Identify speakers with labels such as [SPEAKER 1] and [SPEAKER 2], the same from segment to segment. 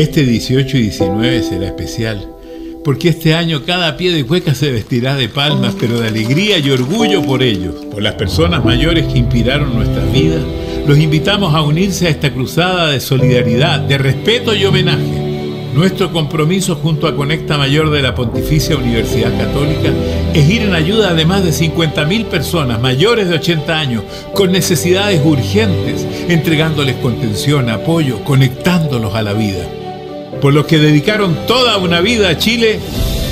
[SPEAKER 1] Este 18 y 19 será especial, porque este año cada pie de cueca se vestirá de palmas, pero de alegría y orgullo por ellos, por las personas mayores que inspiraron nuestras vidas. Los invitamos a unirse a esta cruzada de solidaridad, de respeto y homenaje. Nuestro compromiso junto a Conecta Mayor de la Pontificia Universidad Católica es ir en ayuda de más de 50.000 personas mayores de 80 años con necesidades urgentes, entregándoles contención, apoyo, conectándolos a la vida por los que dedicaron toda una vida a Chile,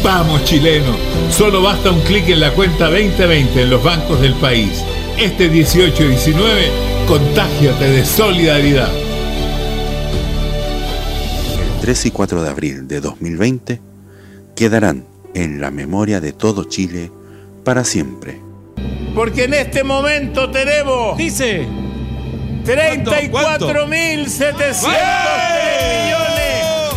[SPEAKER 1] vamos chileno, solo basta un clic en la cuenta 2020 en los bancos del país. Este 18 y 19, contágiate de solidaridad.
[SPEAKER 2] El 3 y 4 de abril de 2020 quedarán en la memoria de todo Chile para siempre.
[SPEAKER 3] Porque en este momento tenemos...
[SPEAKER 4] Dice...
[SPEAKER 3] 34.700 millones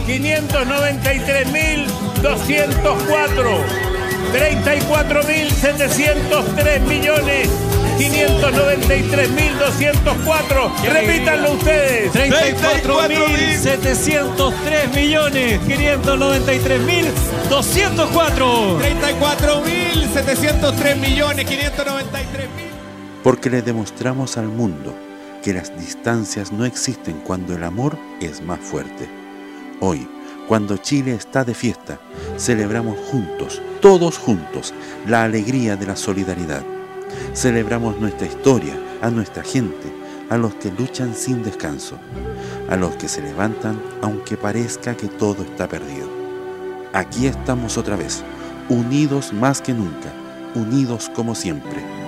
[SPEAKER 3] 593.204. 34.703 millones 593.204. Repítanlo ustedes.
[SPEAKER 4] 34.703 millones 593.204.
[SPEAKER 5] 34.703 millones 593
[SPEAKER 2] Porque le demostramos al mundo que las distancias no existen cuando el amor es más fuerte. Hoy, cuando Chile está de fiesta, celebramos juntos, todos juntos, la alegría de la solidaridad. Celebramos nuestra historia, a nuestra gente, a los que luchan sin descanso, a los que se levantan aunque parezca que todo está perdido. Aquí estamos otra vez, unidos más que nunca, unidos como siempre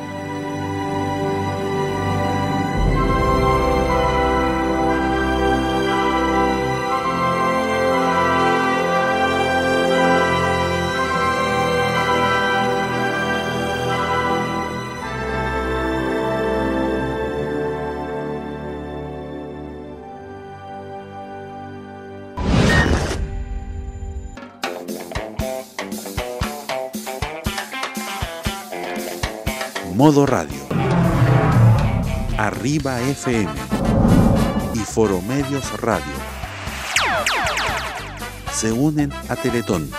[SPEAKER 2] Modo Radio, Arriba FM y Foro Medios Radio. Se unen a Teletón.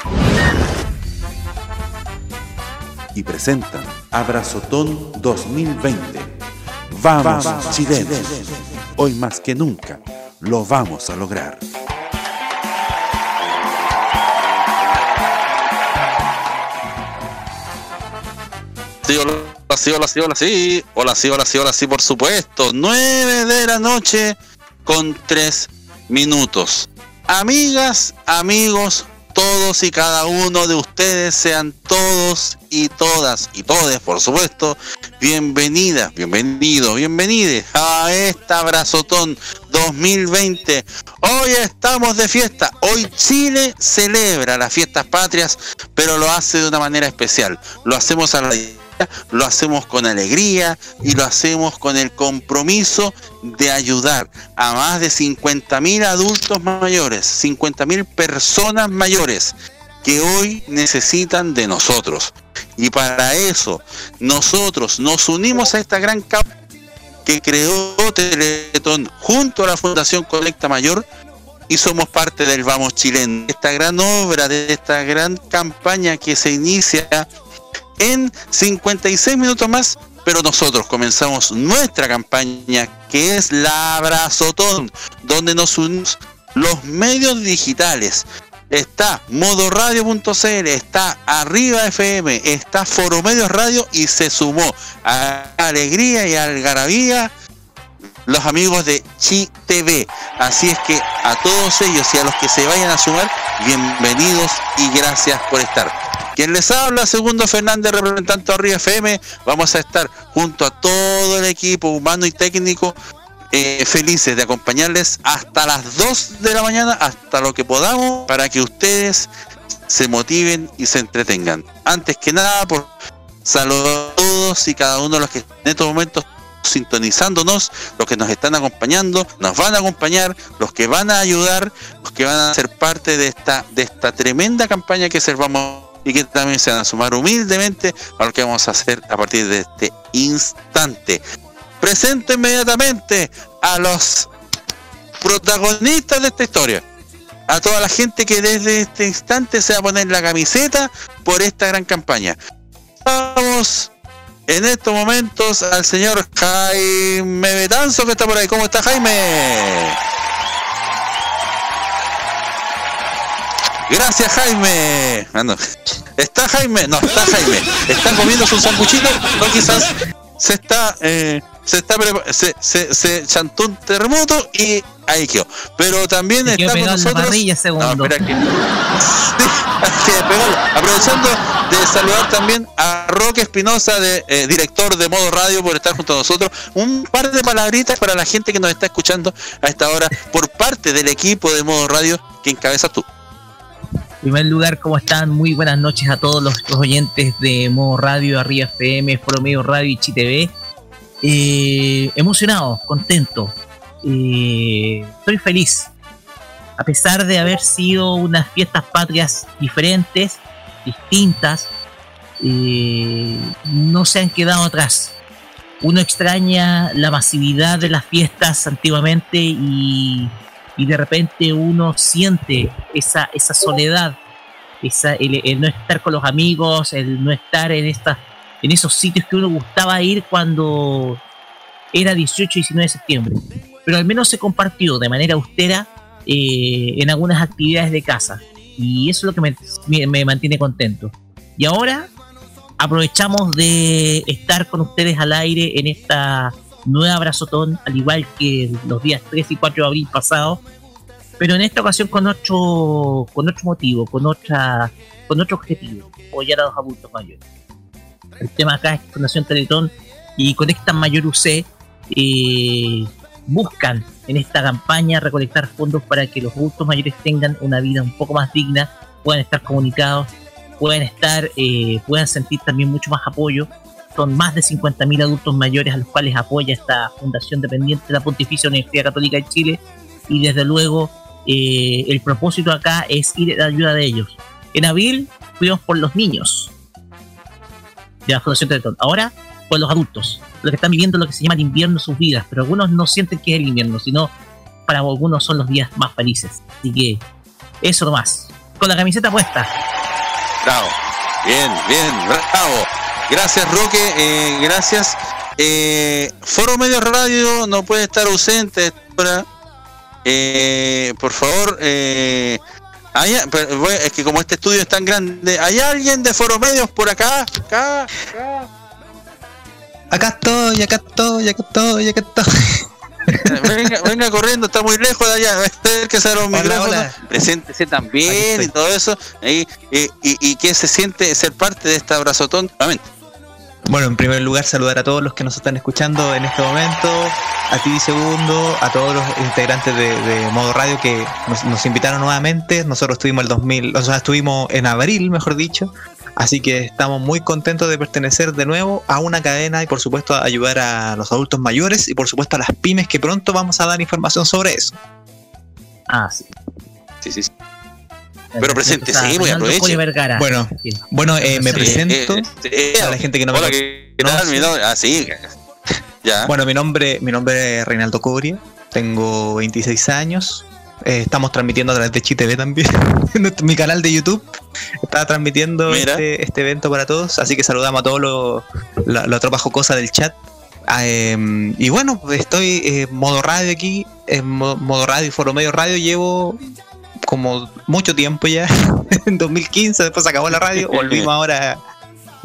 [SPEAKER 2] Y presentan Abrazotón 2020. Vamos, chilenos, hoy más que nunca lo vamos a lograr.
[SPEAKER 6] Hola, sí, hola, sí, hola, sí. Hola, sí, hola, sí, hola, sí, por supuesto. 9 de la noche con 3 minutos. Amigas, amigos, todos y cada uno de ustedes sean todos y todas y todes, por supuesto, bienvenidas, bienvenidos, bienvenides a esta Abrazotón 2020. Hoy estamos de fiesta. Hoy Chile celebra las fiestas patrias, pero lo hace de una manera especial. Lo hacemos a la lo hacemos con alegría y lo hacemos con el compromiso de ayudar a más de 50.000 adultos mayores, 50.000 personas mayores que hoy necesitan de nosotros. Y para eso nosotros nos unimos a esta gran causa que creó Teletón junto a la Fundación Colecta Mayor y somos parte del Vamos Chileno, esta gran obra, de esta gran campaña que se inicia en 56 minutos más, pero nosotros comenzamos nuestra campaña que es la Abrazotón, donde nos unimos los medios digitales. Está modoradio.cl, está Arriba FM, está Foro Medios Radio y se sumó a Alegría y Algarabía los amigos de Chi TV. Así es que a todos ellos y a los que se vayan a sumar, bienvenidos y gracias por estar. Quien les habla, Segundo Fernández, representante de Arriba FM, vamos a estar junto a todo el equipo humano y técnico eh, felices de acompañarles hasta las 2 de la mañana, hasta lo que podamos, para que ustedes se motiven y se entretengan. Antes que nada, por saludos a todos y cada uno de los que en estos momentos sintonizándonos, los que nos están acompañando, nos van a acompañar, los que van a ayudar, los que van a ser parte de esta, de esta tremenda campaña que Vamos y que también se van a sumar humildemente a lo que vamos a hacer a partir de este instante. Presento inmediatamente a los protagonistas de esta historia. a toda la gente que desde este instante se va a poner la camiseta por esta gran campaña. Vamos en estos momentos al señor Jaime Betanzo que está por ahí. ¿Cómo está Jaime? Gracias Jaime. Ah. ¿Está Jaime? No, está Jaime. Está comiendo su sanguchito. No, quizás se está... Eh, se está se, se, se chantó un terremoto y ahí quedó. Pero también está con nosotros. No, espera que- Sí. Aprovechando de saludar también a Roque Espinosa, de, eh, director de Modo Radio, por estar junto a nosotros. Un par de palabritas para la gente que nos está escuchando a esta hora por parte del equipo de Modo Radio que encabezas tú.
[SPEAKER 7] En primer lugar, ¿cómo están? Muy buenas noches a todos los, los oyentes de Modo Radio, Arriba FM, Foro Medio Radio y ChiTV. Emocionado, contento. Eh, estoy feliz. A pesar de haber sido unas fiestas patrias diferentes, distintas, no se han quedado atrás. Uno extraña la masividad de las fiestas antiguamente y, y de repente uno siente esa, esa soledad, esa, el no estar con los amigos, el no estar en, estas en esos sitios que uno gustaba ir cuando era 18 y 19 de septiembre. Pero al menos se compartió de manera austera eh, en algunas actividades de casa. Y eso es lo que me, me- me mantiene contento. Y ahora aprovechamos de estar con ustedes al aire en esta nueva abrazotón, al igual que los días 3 y 4 de abril pasados, pero en esta ocasión con otro, con otro motivo, con otra, con otro objetivo, apoyar a los adultos mayores. El tema acá es Fundación Teletón y Conectan Mayor UC eh, buscan en esta campaña recolectar fondos para que los adultos mayores tengan una vida un poco más digna, puedan estar comunicados, puedan estar, eh, puedan sentir también mucho más apoyo. Son más de 50.000 adultos mayores a los cuales apoya esta fundación dependiente de la Pontificia Universidad Católica de Chile y desde luego eh, el propósito acá es ir en ayuda de ellos. En abril fuimos por los niños de la Fundación Teletón. Ahora por los adultos, los que están viviendo lo que se llama el invierno en sus vidas, pero algunos no sienten que es el invierno, sino para algunos son los días más felices. Así que eso nomás. Con la camiseta puesta.
[SPEAKER 6] Bravo. Bien, bien, bravo. Gracias, Roque. eh, gracias. Eh, Foro Medio Radio no puede estar ausente. Eh, por favor, eh, hay- pero, bueno, es que como este estudio es tan grande, ¿hay alguien de Foro Medios por acá? Acá, acá.
[SPEAKER 8] Acá estoy, acá estoy, acá estoy, acá estoy.
[SPEAKER 6] Venga, venga corriendo, está muy lejos de allá. que se los micrófonos. Preséntese también y todo eso. Ahí, y, y, y que se siente ser parte de este abrazotón. Nuevamente.
[SPEAKER 8] Bueno, en primer lugar, saludar a todos los que nos están escuchando en este momento, a ti segundo, a todos los integrantes de, de Modo Radio que nos, nos invitaron nuevamente. Nosotros estuvimos el 2000, o sea, estuvimos en abril, mejor dicho. Así que estamos muy contentos de pertenecer de nuevo a una cadena y por supuesto a ayudar a los adultos mayores y por supuesto a las pymes que pronto vamos a dar información sobre eso.
[SPEAKER 7] Ah, sí.
[SPEAKER 6] Sí, sí, sí. Pero
[SPEAKER 7] a Reinaldo
[SPEAKER 6] aproveche.
[SPEAKER 7] Coria Vergara.
[SPEAKER 8] Bueno,
[SPEAKER 7] Sí.
[SPEAKER 8] bueno, eh, me
[SPEAKER 7] Sí,
[SPEAKER 8] presento
[SPEAKER 6] Eh, eh, eh,
[SPEAKER 8] a la gente que no me
[SPEAKER 6] Hola. ¿qué tal? Mi nombre- Ah, sí. Ya.
[SPEAKER 8] Bueno, mi nombre, mi nombre es Reinaldo Coria, tengo 26 años. eh, estamos transmitiendo a través de ChiTV también. Mi canal de YouTube está transmitiendo este, este evento para todos. Así que saludamos a todos los la, la tropa jocosa del chat. Ah, em, y bueno, estoy en modo radio aquí, en mo- modo radio y foro medio radio. Llevo como mucho tiempo ya, en 2015, después se acabó la radio, volvimos ahora,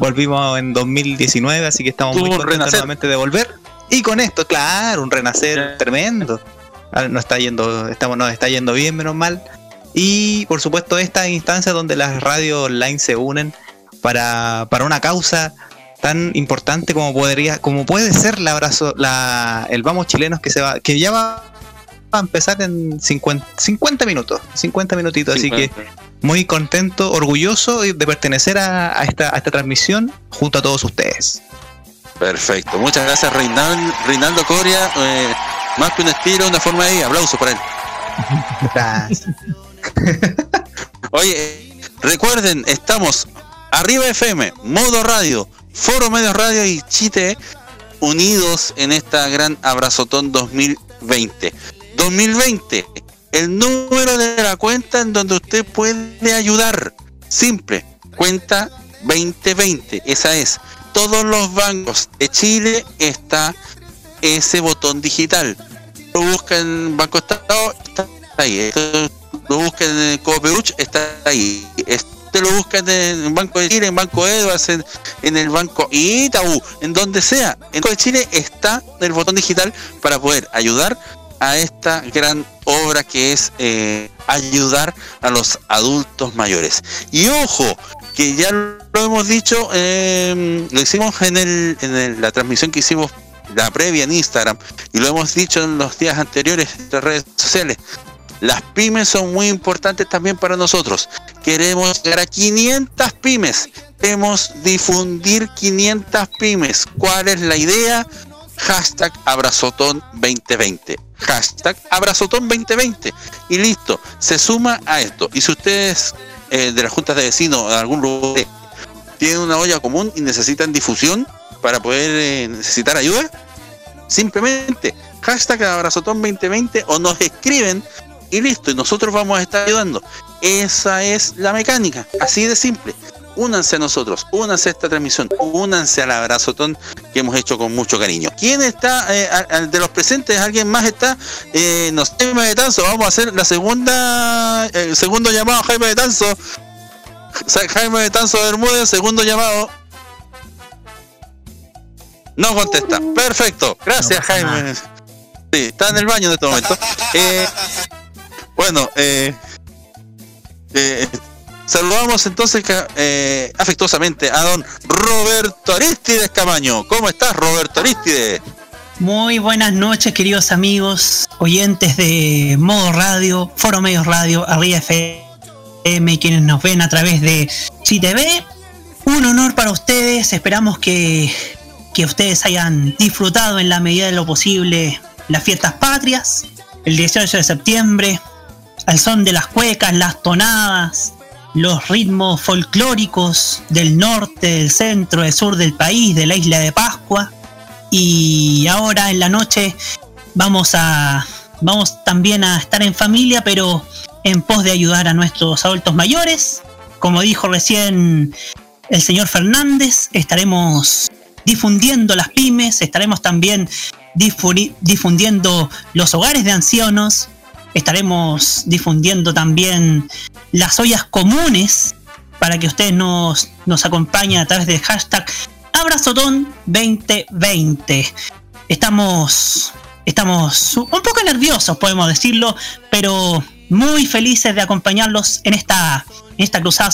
[SPEAKER 8] volvimos en 2019, así que estamos
[SPEAKER 6] Tuvo
[SPEAKER 8] muy contentos nuevamente de volver. Y con esto, claro, un renacer tremendo. Ah, Nos está yendo, estamos, nos está yendo bien, menos mal. Y por supuesto, esta instancia donde las radios online se unen para, para una causa tan importante como podría, como puede ser la abrazo, la, el vamos chilenos que se va, que ya va a empezar en 50, 50 minutos, 50 minutitos, así que muy contento, orgulloso de pertenecer a, a esta, a esta transmisión junto a todos ustedes.
[SPEAKER 6] Perfecto. Muchas gracias, Reinaldo, Reinaldo Coria. Eh, más que un estilo, una forma de aplauso para él.
[SPEAKER 8] Gracias.
[SPEAKER 6] Oye, recuerden, estamos arriba FM, Modo Radio, Foro Medios Radio y Chite unidos en esta gran abrazotón 2020. 2020, el número de la cuenta en donde usted puede ayudar. Simple, cuenta 2020, esa es. Todos los bancos de Chile está ese botón digital. Lo busca en Banco Estado, está ahí. Lo busca en Cooperuch, está ahí. Usted lo busca en el Banco de Chile, en Banco Edwards, en, en el Banco Itaú, en donde sea. En Chile está el botón digital para poder ayudar a esta gran obra que es eh, ayudar a los adultos mayores. Y ojo, que ya lo hemos dicho, eh, lo hicimos en, el, en la transmisión que hicimos la previa en Instagram y lo hemos dicho en los días anteriores en las redes sociales. Las pymes son muy importantes también para nosotros. Queremos llegar a 500 pymes. Queremos difundir 500 pymes. ¿Cuál es la idea? Hashtag Abrazotón 2020. Hashtag Abrazotón 2020. Y listo. Se suma a esto. Y si ustedes eh, de las juntas de vecinos de algún lugar tienen una olla común y necesitan difusión para poder eh, necesitar ayuda, simplemente hashtag Abrazotón 2020 o nos escriben y listo, y nosotros vamos a estar ayudando. Esa es la mecánica, así de simple. Únanse a nosotros, únanse a esta transmisión, únanse al abrazotón que hemos hecho con mucho cariño. ¿Quién está, eh, de los presentes, alguien más está? Eh, no sé, Jaime de Tanzo, vamos a hacer la segunda, el segundo llamado a Jaime de Tanzo. Jaime de Tanzo Bermúdez, segundo llamado. No contesta. Perfecto. Gracias, Jaime. Sí, está en el baño en este momento. Eh, bueno, eh, eh, saludamos entonces eh, afectuosamente a don Roberto Aristides Camaño. ¿Cómo estás, Roberto Aristides?
[SPEAKER 9] Muy buenas noches, queridos amigos, oyentes de Modo Radio, Foro Medios Radio, Arriba FM, quienes nos ven a través de CTV. Un honor para ustedes, esperamos que, que ustedes hayan disfrutado en la medida de lo posible las fiestas patrias, el 18 de septiembre, al son de las cuecas, las tonadas, los ritmos folclóricos del norte, del centro, del sur del país, de la isla de Pascua. Y ahora en la noche vamos a vamos también a estar en familia, pero en pos de ayudar a nuestros adultos mayores. Como dijo recién el señor Fernández, estaremos difundiendo las pymes, estaremos también difundiendo los hogares de ancianos, estaremos difundiendo también las ollas comunes para que ustedes nos, nos acompañen a través del hashtag Abrazotón2020. Estamos, estamos un poco nerviosos, podemos decirlo, pero muy felices de acompañarlos en esta, en esta cruzada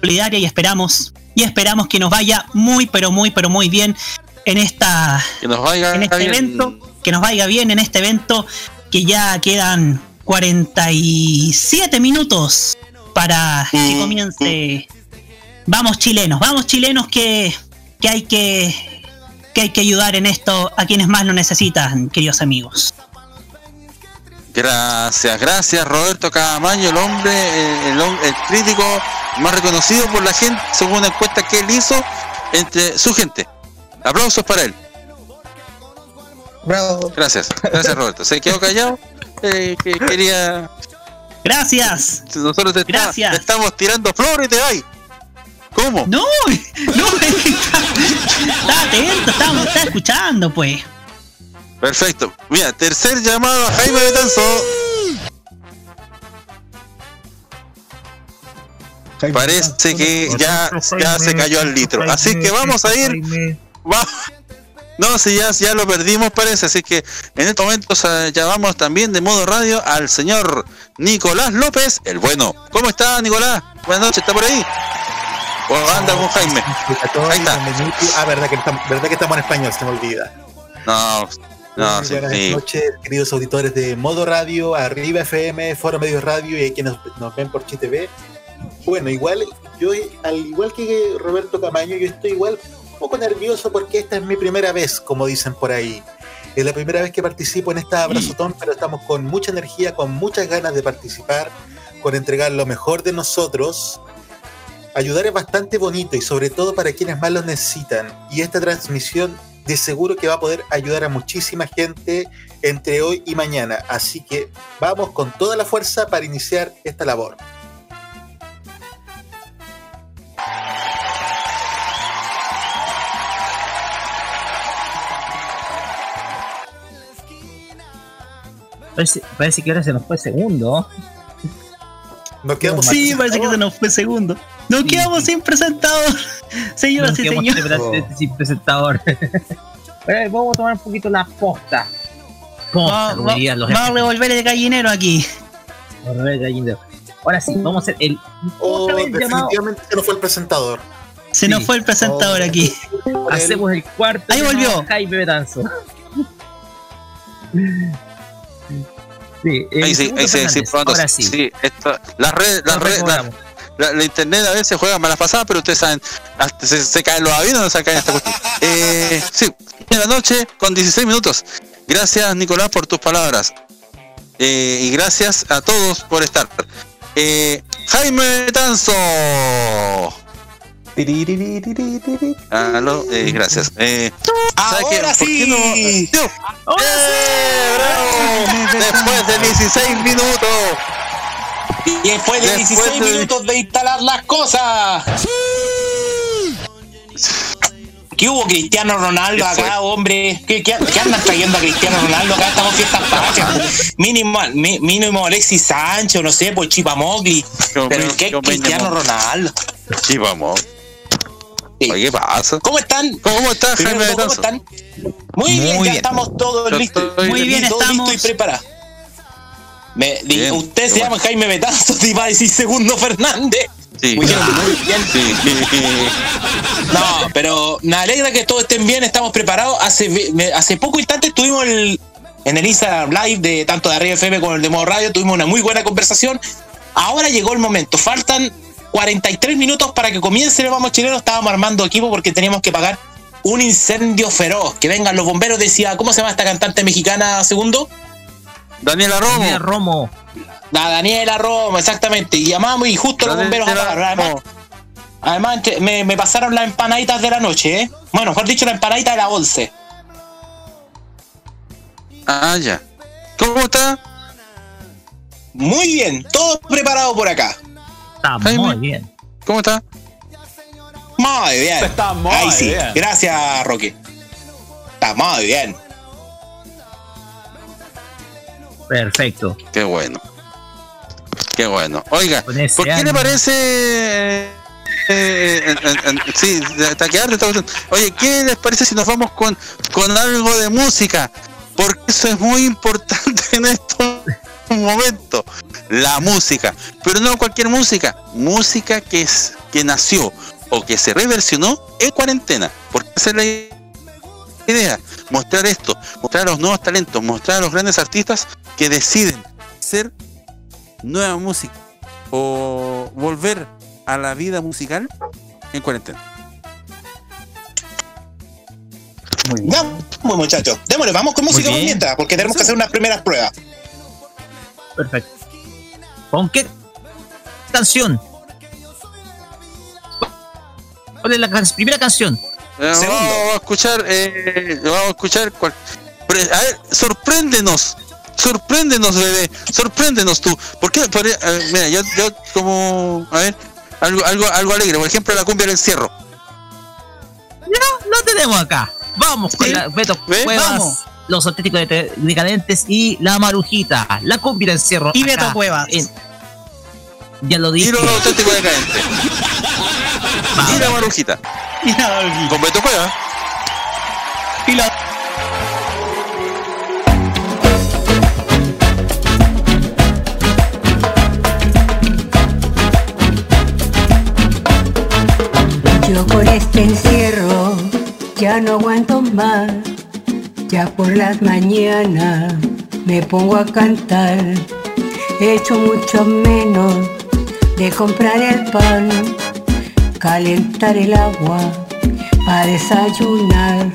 [SPEAKER 9] solidaria y esperamos, y esperamos que nos vaya muy, pero muy, pero muy bien en esta
[SPEAKER 6] que nos vaya
[SPEAKER 9] en este
[SPEAKER 6] bien.
[SPEAKER 9] evento, que nos vaya bien en este evento que ya quedan 47 minutos para que comience. Vamos chilenos, vamos chilenos que, que hay que que hay que ayudar en esto a quienes más lo necesitan, queridos amigos.
[SPEAKER 6] Gracias, gracias Roberto Camaño, el hombre, el, el, el crítico más reconocido por la gente, según una encuesta que él hizo entre su gente. Aplausos para él.
[SPEAKER 8] Bravo.
[SPEAKER 6] Gracias, gracias Roberto. Se quedó callado. Eh, que quería.
[SPEAKER 9] Gracias.
[SPEAKER 6] Nosotros te,
[SPEAKER 9] Gracias.
[SPEAKER 6] Está, te estamos tirando flores y te vas. ¿Cómo?
[SPEAKER 9] No, no, está atento, estamos, está escuchando, pues.
[SPEAKER 6] Perfecto. Mira, tercer llamado a Jaime Betanzo. Parece que ya, ya se cayó al litro. Así que vamos a ir. Va, no, si ya, ya lo perdimos parece, así que en este momento llamamos también de modo radio al señor Nicolás López, el bueno. ¿Cómo está Nicolás? Buenas noches, ¿está por ahí? O anda con Jaime.
[SPEAKER 10] Ahí está. Ah, verdad que, estamos, verdad que estamos en español, se me olvida.
[SPEAKER 6] No, no,
[SPEAKER 10] sí, Buenas sí. noches, queridos auditores de Modo Radio, Arriba FM, Foro Medios Radio y quienes nos, nos ven por ChiTV. Bueno, igual, yo, al igual que Roberto Camaño, yo estoy igual poco nervioso porque esta es mi primera vez, como dicen por ahí. Es la primera vez que participo en esta abrazotón, pero estamos con mucha energía, con muchas ganas de participar, con entregar lo mejor de nosotros. Ayudar es bastante bonito y sobre todo para quienes más lo necesitan. Y esta transmisión de seguro que va a poder ayudar a muchísima gente entre hoy y mañana. Así que vamos con toda la fuerza para iniciar esta labor.
[SPEAKER 7] Parece, parece que ahora se nos fue segundo.
[SPEAKER 10] Nos quedamos
[SPEAKER 9] Sí,
[SPEAKER 10] sin
[SPEAKER 9] parece que se nos fue segundo. Nos
[SPEAKER 7] Sí,
[SPEAKER 9] quedamos
[SPEAKER 7] sí.
[SPEAKER 9] sin presentador. Señoras
[SPEAKER 7] Nos
[SPEAKER 9] y señores.
[SPEAKER 7] sin- sin presentador. Bueno, vamos a tomar un poquito la posta. Posta,
[SPEAKER 9] Va- va- Vamos a revolver el gallinero aquí.
[SPEAKER 7] Vamos a ver, gallinero. Ahora sí, vamos a hacer el
[SPEAKER 10] Oh,
[SPEAKER 7] llamado.
[SPEAKER 10] definitivamente se nos fue el presentador.
[SPEAKER 9] Se
[SPEAKER 7] Sí.
[SPEAKER 9] nos fue el presentador
[SPEAKER 10] Oh.
[SPEAKER 9] aquí.
[SPEAKER 7] Hacemos el cuarto.
[SPEAKER 9] Ahí volvió.
[SPEAKER 7] Jaime Betanzo. Sí,
[SPEAKER 6] Ahí sí, ahí sí, sí.
[SPEAKER 7] Ahora sí.
[SPEAKER 6] Sí, esto, las redes, las redes, la, la- la internet a veces juega malas pasadas, pero ustedes saben, hasta se, se caen los aviones, no se caen esta cuestión. Eh, sí, en la noche con 16 minutos. Gracias, Nicolás, por tus palabras. Eh, y gracias a todos por estar. Eh, Jaime Tanzo. Aló, eh, gracias. Eh.
[SPEAKER 11] Ahora
[SPEAKER 6] ¿Por qué
[SPEAKER 11] sí.
[SPEAKER 6] no-. ¡Eh, bravo! Después de 16 minutos.
[SPEAKER 11] Y después de
[SPEAKER 6] Después
[SPEAKER 11] 16
[SPEAKER 6] de-
[SPEAKER 11] minutos de instalar las cosas. ¿Qué hubo Cristiano Ronaldo acá, hombre? ¿Qué, qué, qué andan trayendo a Cristiano Ronaldo acá? Estamos fiestas patrias. Mínimo, mi- mínimo Alexis Sánchez, no sé, pues Chipamogli. Pero
[SPEAKER 6] me-
[SPEAKER 11] ¿qué
[SPEAKER 6] yo me
[SPEAKER 11] Cristiano Ronaldo?
[SPEAKER 6] Sí, vamos.
[SPEAKER 11] Sí.
[SPEAKER 6] ¿qué pasa?
[SPEAKER 11] ¿Cómo están?
[SPEAKER 6] ¿Cómo
[SPEAKER 11] Primero
[SPEAKER 6] Jaime
[SPEAKER 11] ¿cómo están? Muy, bien,
[SPEAKER 9] Muy
[SPEAKER 11] ya
[SPEAKER 9] bien.
[SPEAKER 11] estamos todos listos.
[SPEAKER 9] Muy bien,
[SPEAKER 11] Todo
[SPEAKER 9] estamos.
[SPEAKER 11] listo y preparado. Me, di-
[SPEAKER 6] Bien,
[SPEAKER 11] usted se
[SPEAKER 6] bueno.
[SPEAKER 11] llama Jaime Betanzo, te iba a decir Segundo Fernández.
[SPEAKER 6] Sí.
[SPEAKER 11] Muy bien, muy bien.
[SPEAKER 6] Sí.
[SPEAKER 11] No, pero me alegra que todos estén bien, estamos preparados. Hace, hace poco instante estuvimos el- en el Instagram Live de tanto de Arriba FM como el de Modo Radio, tuvimos una muy buena conversación. Ahora llegó el momento, faltan 43 minutos para que comience el Vamos Chileno. Estábamos armando equipo porque teníamos que pagar un incendio feroz. Que vengan los bomberos, decía, ¿cómo se llama esta cantante mexicana segundo?
[SPEAKER 6] Daniela Romo.
[SPEAKER 7] Daniela Romo.
[SPEAKER 11] La Daniela Romo, exactamente. Y llamamos y justo los bomberos apagaron. Además, me, me pasaron las empanaditas de la noche, ¿eh? Bueno, mejor dicho, la empanadita de la 11.
[SPEAKER 6] Ah, ya. ¿Cómo está?
[SPEAKER 11] Muy bien, todo preparado por acá.
[SPEAKER 7] Está
[SPEAKER 6] Jaime.
[SPEAKER 7] muy bien.
[SPEAKER 6] ¿Cómo está?
[SPEAKER 11] Muy bien.
[SPEAKER 3] Está muy
[SPEAKER 11] Ahí sí.
[SPEAKER 3] bien.
[SPEAKER 11] Gracias, Roque. Está muy bien.
[SPEAKER 7] Perfecto.
[SPEAKER 6] Qué bueno. Qué bueno. Oiga, ¿por qué le parece... eh, eh, eh, eh, sí, esta cuestión. Oye, ¿qué les parece si nos vamos con, con algo de música? Porque eso es muy importante en estos momentos. La música. Pero no cualquier música. Música que, es, que nació o que se reversionó en cuarentena. Porque esa es la idea. Mostrar esto. Mostrar a los nuevos talentos. Mostrar a los grandes artistas que deciden hacer nueva música o volver a la vida musical en cuarentena.
[SPEAKER 11] Ya, muy muchachos. Démosle, vamos con música
[SPEAKER 7] bien.
[SPEAKER 11] mientras, porque tenemos que hacer unas primeras pruebas.
[SPEAKER 7] Perfecto. ¿Con qué canción? ¿Cuál es la can- primera canción?
[SPEAKER 6] Eh,
[SPEAKER 11] Segundo.
[SPEAKER 6] vamos a escuchar, eh, vamos a escuchar. cual- a ver, sorpréndenos, sorpréndenos, bebé, sorpréndenos tú. ¿Por qué? Por- eh, mira, yo, yo como, a ver, algo, algo, algo alegre. Por ejemplo, la cumbia del encierro.
[SPEAKER 7] No, lo tenemos acá. Vamos con
[SPEAKER 9] Sí.
[SPEAKER 7] la Beto
[SPEAKER 6] ¿Ve?
[SPEAKER 7] Cuevas,
[SPEAKER 9] Vamos.
[SPEAKER 7] Los auténticos de- decadentes y la marujita. La cumbia de encierro.
[SPEAKER 9] Y Beto Cuevas.
[SPEAKER 7] en- ya lo
[SPEAKER 6] Y
[SPEAKER 7] dije.
[SPEAKER 6] los auténticos decadentes. Y la marujita.
[SPEAKER 9] Y la-
[SPEAKER 6] Con Beto Cueva.
[SPEAKER 9] y la-
[SPEAKER 12] Yo con este encierro ya no aguanto más. Ya por las mañanas me pongo a cantar. He hecho mucho menos de comprar el pan, calentar el agua para desayunar.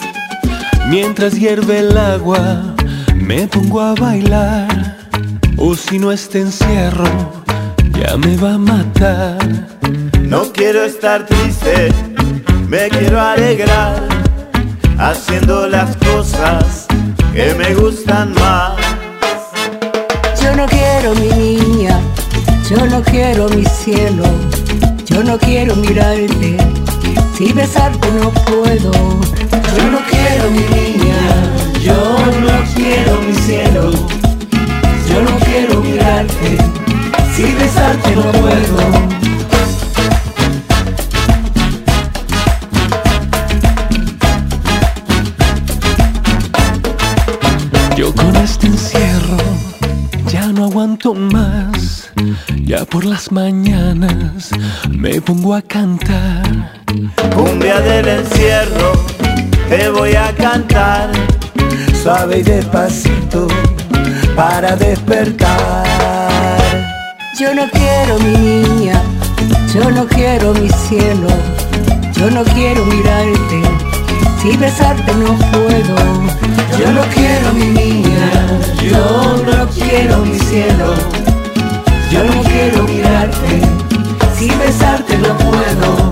[SPEAKER 13] Mientras hierve el agua, me pongo a bailar. O si no este encierro, ya me va a matar. No quiero estar triste, me quiero alegrar.
[SPEAKER 14] Haciendo las cosas que me gustan más.
[SPEAKER 12] Yo no quiero mi niña, yo no quiero mi cielo, yo no quiero mirarte, si besarte no puedo. Yo no quiero mi niña, yo no quiero mi cielo, yo no quiero mirarte, si besarte no puedo.
[SPEAKER 13] No aguanto más. Ya por las mañanas me pongo a cantar.
[SPEAKER 14] Cumbia del encierro, te voy a cantar.
[SPEAKER 13] Suave y despacito para despertar.
[SPEAKER 12] Yo no quiero mi niña, yo no quiero mi cielo, yo no quiero mirarte, si besarte no puedo. Yo no quiero mi niña, yo no quiero mi cielo, yo no quiero mirarte, si besarte no puedo.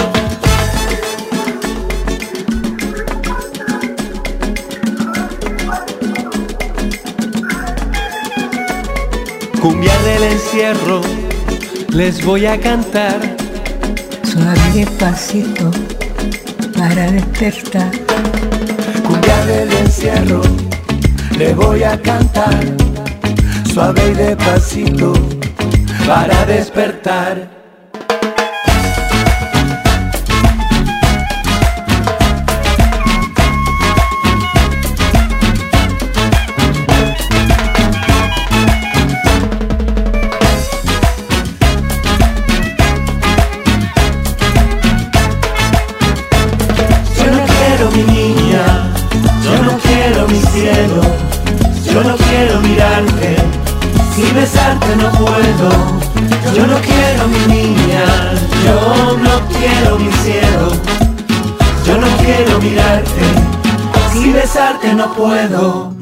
[SPEAKER 13] Cumbia del encierro les voy a cantar.
[SPEAKER 12] Suave y despacito para despertar.
[SPEAKER 13] Cumbia del encierro le voy a cantar. Suave y despacito para despertar.
[SPEAKER 14] Besarte no puedo. Yo no quiero mi niña, yo no quiero mi cielo, yo no quiero mirarte, si besarte no puedo.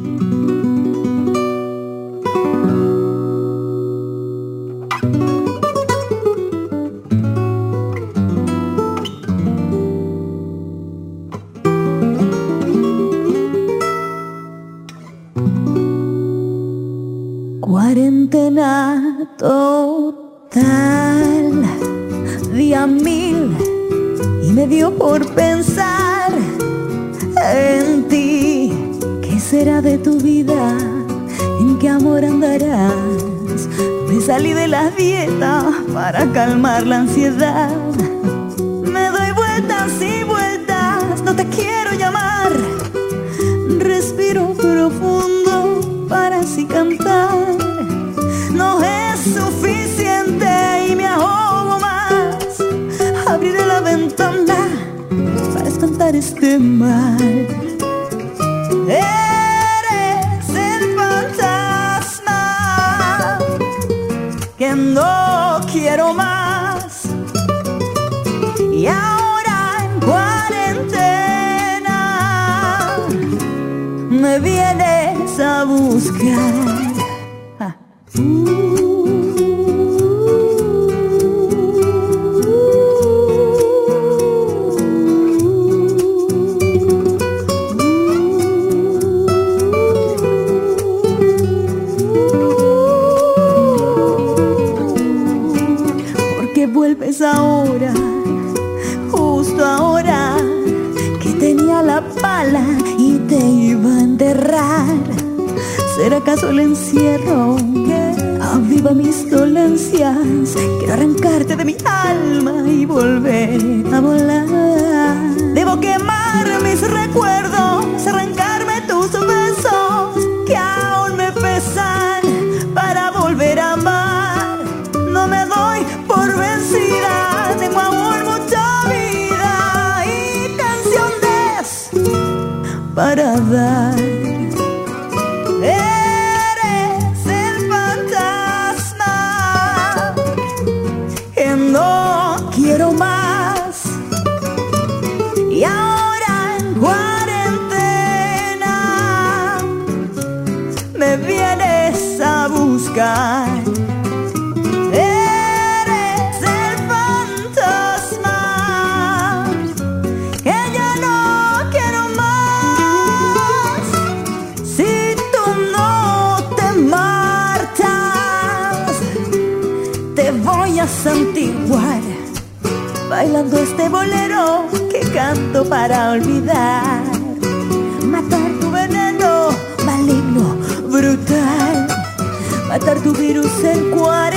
[SPEAKER 15] Mil, y me dio por pensar en ti. ¿Qué será de tu vida? ¿En qué amor andarás? Me salí de la dieta para calmar la ansiedad. Me doy vueltas y vueltas, no te quiero este mal. Eres el fantasma que no quiero más. Y ahora en cuarentena me vienes a buscar. Acaso el encierro aviva mis dolencias? Quiero arrancarte de mi alma y volver a volar. Debo quemar mis recuerdos, arrancarme tus besos que aún me pesan para volver a amar. No me doy por vencida, tengo aún mucha vida y canciones para dar. Para olvidar. Matar tu veneno maligno, brutal. Matar tu virus en cuarentena.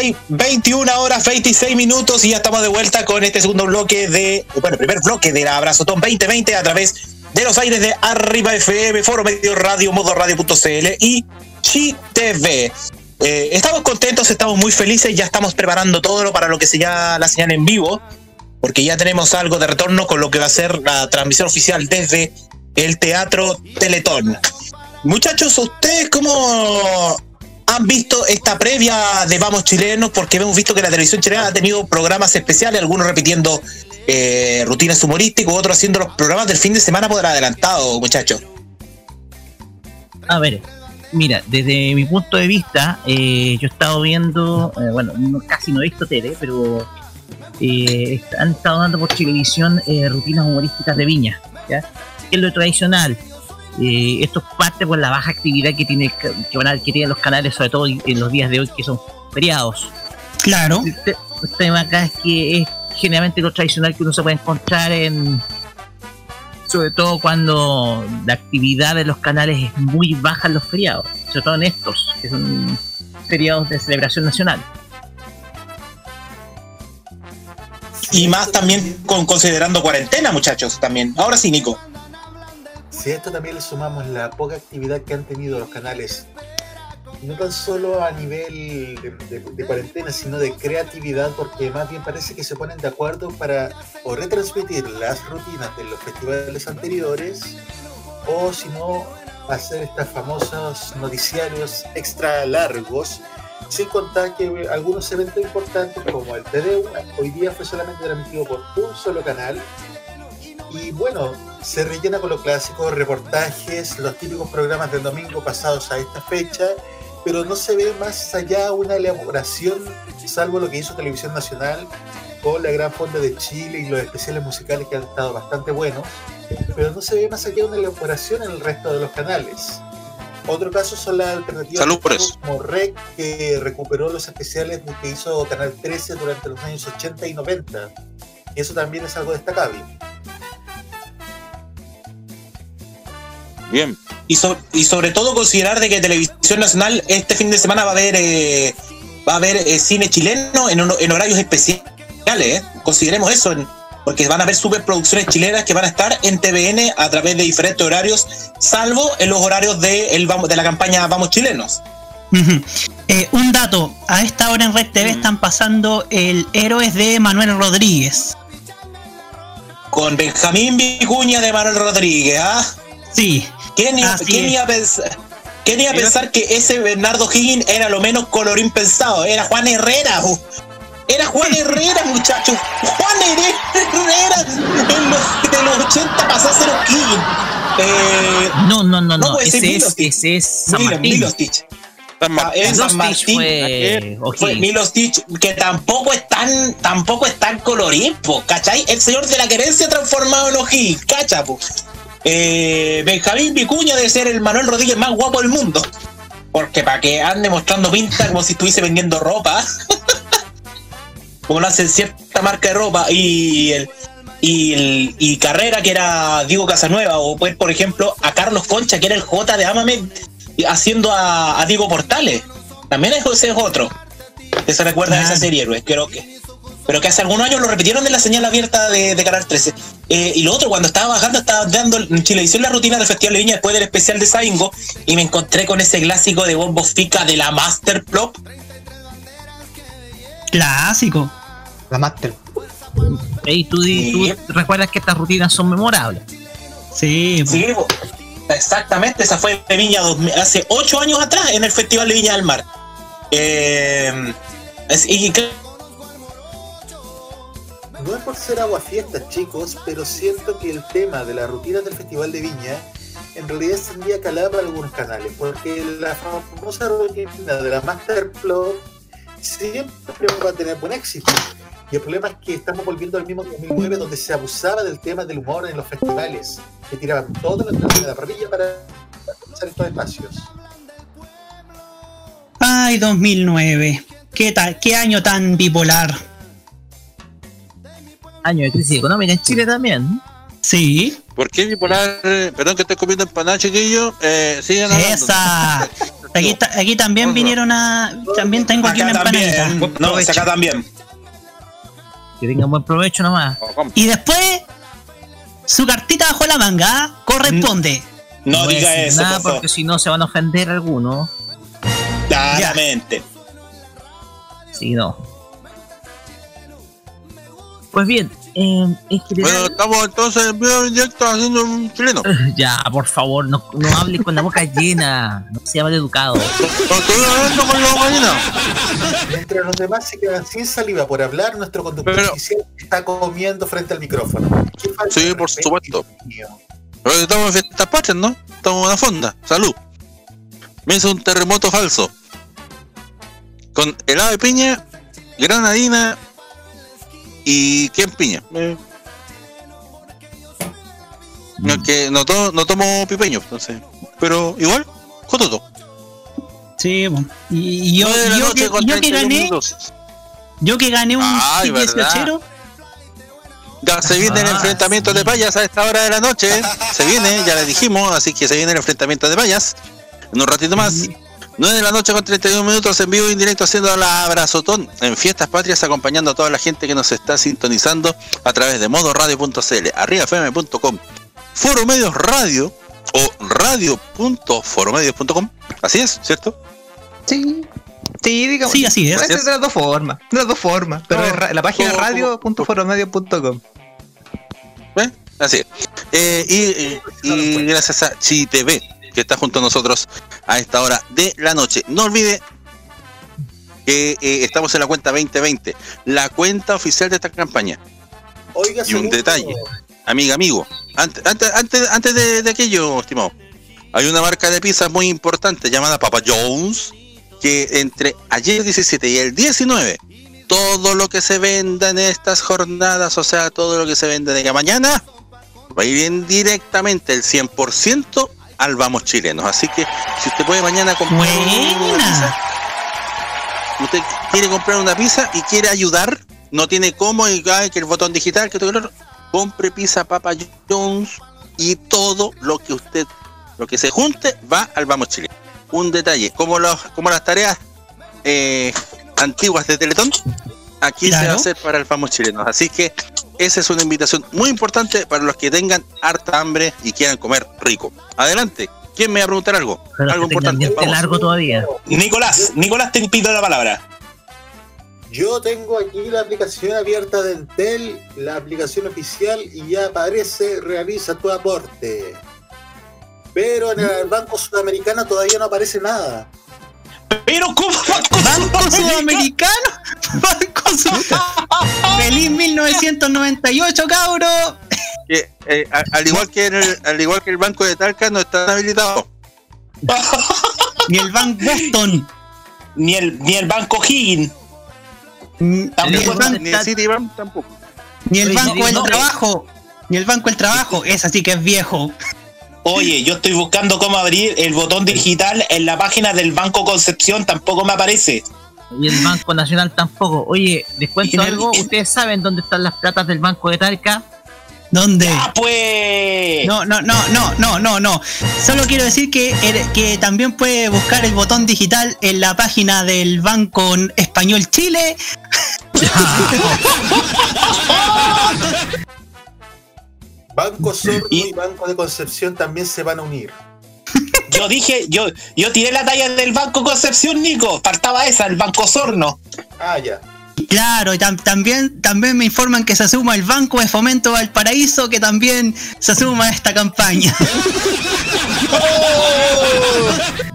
[SPEAKER 11] 26, 21 horas 26 minutos y ya estamos de vuelta con este segundo bloque de, bueno, primer bloque del Abrazotón 2020 a través de los aires de Arriba FM, Foro Medio Radio, Modo Radio.cl y Chi TV. Eh, estamos contentos, estamos muy felices, ya estamos preparando todo para lo que sería la señal en vivo, porque ya tenemos algo de retorno con lo que va a ser la transmisión oficial desde el Teatro Teletón. Muchachos, ¿ustedes cómo han visto esta previa de Vamos Chilenos? Porque hemos visto que la televisión chilena ha tenido programas especiales, algunos repitiendo eh, rutinas humorísticas, otros haciendo los programas del fin de semana por adelantado, muchachos.
[SPEAKER 7] A ver, mira, desde mi punto de vista, eh, yo he estado viendo, eh, bueno, no- casi no he visto tele, pero eh, han estado dando por televisión eh, rutinas humorísticas de Viña, ¿ya? Que es lo tradicional. Eh, esto es parte por la baja actividad que tiene que van a que tienen los canales, sobre todo en los días de hoy que son feriados.
[SPEAKER 9] Claro.
[SPEAKER 7] El, te- el tema acá es que es generalmente lo tradicional que uno se puede encontrar en sobre todo cuando la actividad de los canales es muy baja en los feriados, sobre todo en estos, que son feriados de celebración nacional.
[SPEAKER 11] Y más también con considerando cuarentena, muchachos, también. Ahora sí, Nico.
[SPEAKER 10] Si a esto también le sumamos la poca actividad que han tenido los canales, no tan solo a nivel de, cuarentena, sino de creatividad, porque más bien parece que se ponen de acuerdo para o retransmitir las rutinas de los festivales anteriores, o si no, hacer estos famosos noticiarios extra largos, sin contar que algunos eventos importantes como el TDU hoy día fue solamente transmitido por un solo canal y bueno, se rellena con lo clásico, reportajes, los típicos programas del domingo pasados a esta fecha, pero no se ve más allá una elaboración, salvo lo que hizo Televisión Nacional con la Gran Fonda de Chile y los especiales musicales que han estado bastante buenos, pero no se ve más allá una elaboración en el resto de los canales. Otro caso son las alternativas
[SPEAKER 6] Salud por eso.
[SPEAKER 10] como REC, que recuperó los especiales que hizo Canal 13 durante los años 80 y 90. Y eso también es algo destacable.
[SPEAKER 6] Bien.
[SPEAKER 11] Y, so- y sobre todo considerar de que Televisión Nacional este fin de semana va a haber eh, va a haber eh, cine chileno en, horarios especiales. ¿eh? Consideremos eso, en- porque van a haber superproducciones chilenas que van a estar en TVN a través de diferentes horarios, salvo en los horarios de, el, de la campaña Vamos Chilenos.
[SPEAKER 9] Eh, un dato, a esta hora en Red TV están pasando el Héroes de Manuel Rodríguez.
[SPEAKER 11] Con Benjamín Vicuña de Manuel Rodríguez, ¿ah?
[SPEAKER 9] Sí.
[SPEAKER 11] ¿Quién iba,
[SPEAKER 9] Así
[SPEAKER 11] quién iba a pensar? ¿Quién iba a pensar que ese Bernardo Higgins era lo menos colorín pensado? Era Juan Herrera. Era Juan Herrera, muchachos. Juan Herrera en los, de los 80 pasó a ser O'Higgins. Eh,
[SPEAKER 7] No, no, no, no,
[SPEAKER 11] pues,
[SPEAKER 7] ese, es, ese es San Martín.
[SPEAKER 11] Ah, es San Martín.
[SPEAKER 7] fue
[SPEAKER 11] Fue
[SPEAKER 7] O'Higgins.
[SPEAKER 11] Milostic, que tampoco es tan, tampoco es tan colorín, po, ¿cachai? El señor de la querencia transformado en O'Higgins, ¿cacha, po? Eh, Benjamín Vicuña debe ser el Manuel Rodríguez más guapo del mundo. Porque para que ande mostrando pinta como si estuviese vendiendo ropa. como lo hacen cierta marca de ropa. Y el, y, el- y Carrera, que era Diego Casanueva. O pues, por ejemplo, a Carlos Concha, que era el J de Amame, haciendo a, a Diego Portales. También es- ese es otro. Que se recuerda de esa serie, héroes. Creo que pero que hace algunos años lo repitieron en la señal abierta de, de Canal 13. Eh, y lo otro, cuando estaba bajando, estaba dando en Chilevisión la rutina del Festival de Viña después del especial de Saingo, y me encontré con ese clásico de Bombo Fica de la Master Plop.
[SPEAKER 9] Clásico.
[SPEAKER 8] La Master.
[SPEAKER 7] Ey, tú, tú recuerdas que estas rutinas son memorables.
[SPEAKER 9] Sí,
[SPEAKER 11] Sí, exactamente, esa fue de Viña 2000, hace ocho años atrás en el Festival de Viña del Mar. Eh, es- y
[SPEAKER 10] No es por ser aguafiestas, chicos, pero siento que el tema de las rutinas del Festival de Viña en realidad tendría calada para algunos canales, porque la famosa rutina de la Masterplot siempre va a tener buen éxito. Y el problema es que estamos volviendo al mismo 2009, donde se abusaba del tema del humor en los festivales, que tiraban todo de la parrilla para usar estos espacios.
[SPEAKER 9] Ay, 2009. ¿Qué tal? ¿Qué año tan bipolar?
[SPEAKER 7] Año de crisis económica en Chile también.
[SPEAKER 9] Sí.
[SPEAKER 6] ¿Por qué bipolar? Perdón que estoy comiendo empanada, chiquillo. Eh, sigan hablando.
[SPEAKER 9] Esa. Aquí, ta- aquí también vinieron a. También tengo aquí una empanadita.
[SPEAKER 11] No, acá también.
[SPEAKER 7] Que tengan buen provecho nomás.
[SPEAKER 9] Y después, su cartita bajo la manga corresponde.
[SPEAKER 11] No diga eso,
[SPEAKER 7] nada
[SPEAKER 11] por
[SPEAKER 7] porque si no se van a ofender algunos.
[SPEAKER 11] Claramente.
[SPEAKER 7] Sí, no. Pues bien, eh, en general.
[SPEAKER 6] Bueno, estamos entonces en vivo directo haciendo un chileno.
[SPEAKER 7] Ya, por favor, no, no hable con la boca llena. No sea mal educado.
[SPEAKER 6] Estoy hablando con la mañana.
[SPEAKER 10] Mientras los demás se quedan sin saliva por hablar, nuestro conductor
[SPEAKER 6] Pero-
[SPEAKER 10] oficial está comiendo frente al micrófono. ¿Qué falta
[SPEAKER 6] Sí, por supuesto. Pero estamos en fiestas patrias, ¿no? Estamos en una fonda. Salud. Me hizo un terremoto falso. Con helado de piña, granadina y ¿quién piña? Eh. No, que no, to- no tomo pipeño, entonces. Pero igual, jototo.
[SPEAKER 9] Sí, bueno. y, y yo, yo que,
[SPEAKER 6] con
[SPEAKER 9] y yo que
[SPEAKER 6] 31
[SPEAKER 9] gané,
[SPEAKER 6] minutos.
[SPEAKER 9] yo que gané un
[SPEAKER 6] Ay,
[SPEAKER 9] kit
[SPEAKER 6] verdad.
[SPEAKER 9] 18
[SPEAKER 6] Ya se viene el
[SPEAKER 7] Ah,
[SPEAKER 6] enfrentamiento de payas a esta hora de la noche. Se viene, ya le dijimos, así que se viene el enfrentamiento de payas. En un ratito más. 9 de la noche con 31 minutos en vivo y en directo haciendo la abrazotón en Fiestas Patrias, acompañando a toda la gente que nos está sintonizando a través de modoradio.cl, arribafm.com, Foro Medios Radio o radio.foromedios.com. Así es, ¿cierto?
[SPEAKER 8] Sí. Sí, digamos.
[SPEAKER 9] Sí, así es.
[SPEAKER 8] Puede ser de las dos formas. De las dos formas. Pero
[SPEAKER 6] No,
[SPEAKER 8] es la página
[SPEAKER 6] no,
[SPEAKER 8] radio.foromedio.com.
[SPEAKER 6] ¿Eh? Así es. Eh, y, y- y gracias a ChiTV, que está junto a nosotros a esta hora de la noche. No olvide que eh, estamos en la cuenta 2020, la cuenta oficial de esta campaña.
[SPEAKER 10] Oiga,
[SPEAKER 6] Y un
[SPEAKER 10] segundo,
[SPEAKER 6] detalle, amiga, amigo, antes, antes, antes, antes de, de aquello, estimado, hay una marca de pizzas muy importante llamada Papa Jones, que entre ayer 17 y el 19, todo lo que se venda en estas jornadas, o sea, todo lo que se vende de mañana, va a ir bien directamente el 100% al Vamos Chilenos. Así que si usted puede mañana comprar una pizza, usted quiere comprar una pizza y quiere ayudar, no tiene cómo, y ay, que el botón digital, que todo compre pizza Papa Jones y todo lo que usted, lo que se junte, va al Vamos Chile. Un detalle, como, los, como las tareas eh, antiguas de Teletón, aquí se va a hacer para el Vamos Chilenos. Así que esa es una invitación muy importante para los que tengan harta hambre y quieran comer rico. Adelante, ¿quién me va a preguntar algo?
[SPEAKER 7] Pero
[SPEAKER 6] algo importante. Vamos.
[SPEAKER 7] largo todavía.
[SPEAKER 11] Nicolás, Nicolás, te pido la palabra.
[SPEAKER 10] Yo tengo aquí la aplicación abierta de Entel, la aplicación oficial, y ya aparece realiza tu aporte. Pero en el Banco Sudamericano todavía no aparece nada.
[SPEAKER 11] Pero ¿cómo?
[SPEAKER 9] Banco Sudamericano. Banco Sudamericano. Feliz 1998, cabro.
[SPEAKER 6] Que, eh, al igual que el, al igual que el banco de Talca no está habilitado.
[SPEAKER 9] Ni el Bank Boston.
[SPEAKER 11] Ni el, ni el Banco Higgin.
[SPEAKER 9] Ni el,
[SPEAKER 6] Ni el Citibank tampoco.
[SPEAKER 9] ni el Banco del
[SPEAKER 7] no.
[SPEAKER 9] Trabajo. Ni el Banco del Trabajo. Es así que es viejo.
[SPEAKER 11] Oye, yo estoy buscando cómo abrir el botón digital en la página del Banco Concepción, tampoco me aparece.
[SPEAKER 7] Y el Banco Nacional tampoco. Oye, les cuento algo. ¿Ustedes saben dónde están las platas del Banco de Talca?
[SPEAKER 9] ¿Dónde?
[SPEAKER 11] ¡Ah, pues!
[SPEAKER 9] No, no, no, no, no, no, no. Solo quiero decir que, que también puede buscar el botón digital en la página del Banco Español Chile.
[SPEAKER 10] Banco Sordo y Banco de Concepción también se van a unir.
[SPEAKER 11] Yo dije, yo, yo tiré la talla del Banco Concepción, Nico. Faltaba esa, el Banco Sorno.
[SPEAKER 10] Ah, ya.
[SPEAKER 9] Claro, y tam- también, también me informan que se suma el Banco de Fomento Valparaíso, que también se suma a esta campaña.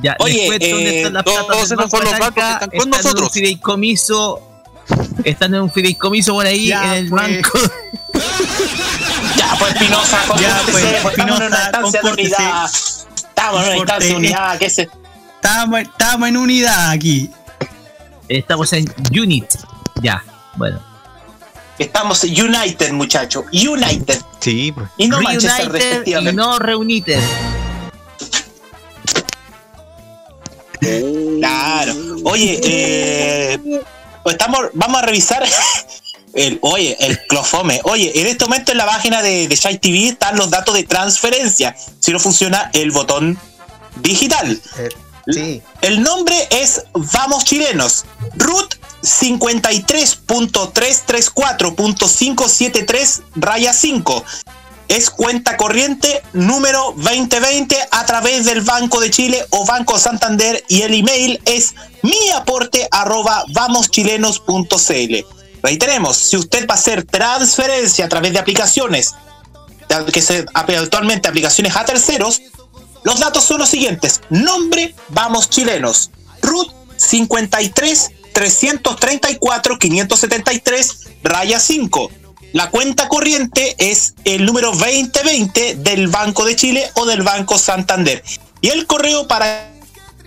[SPEAKER 7] Ya,
[SPEAKER 11] Oye, eh,
[SPEAKER 7] están las
[SPEAKER 6] todos esos son los bancos que están con
[SPEAKER 7] Están en un
[SPEAKER 6] nosotros.
[SPEAKER 7] fideicomiso. Están en un fideicomiso por ahí
[SPEAKER 9] Ya,
[SPEAKER 7] en el
[SPEAKER 9] pues.
[SPEAKER 7] banco.
[SPEAKER 11] Ya, pues Espinosa,
[SPEAKER 9] Ya, pues,
[SPEAKER 11] compórtese, estamos en una instancia unidad. Que se.
[SPEAKER 9] Estamos, estamos en unidad aquí.
[SPEAKER 7] Estamos en Unit. Ya, bueno.
[SPEAKER 11] Estamos United, muchacho. United.
[SPEAKER 8] Sí, pues.
[SPEAKER 11] Y no Manchester,
[SPEAKER 7] Reunited y
[SPEAKER 11] respectivamente.
[SPEAKER 7] no Reunited.
[SPEAKER 11] Claro. Oye, eh, estamos, vamos a revisar el, oye, el clofome. Oye, en este momento en la página de, de Shai TV están los datos de transferencia. Si no funciona el botón digital.
[SPEAKER 8] Sí.
[SPEAKER 11] El nombre es Vamos Chilenos. Root 53.334.573 raya 5. Es cuenta corriente número 2020 a través del Banco de Chile o Banco Santander y el email es miaporte arroba vamoschilenos.cl. Reiteremos, si usted va a hacer transferencia a través de aplicaciones, que se actualmente aplicaciones a terceros, los datos son los siguientes. Nombre, vamos chilenos. RUT 53 334 573 raya 5. La cuenta corriente es el número 2020 del Banco de Chile o del Banco Santander. Y el correo para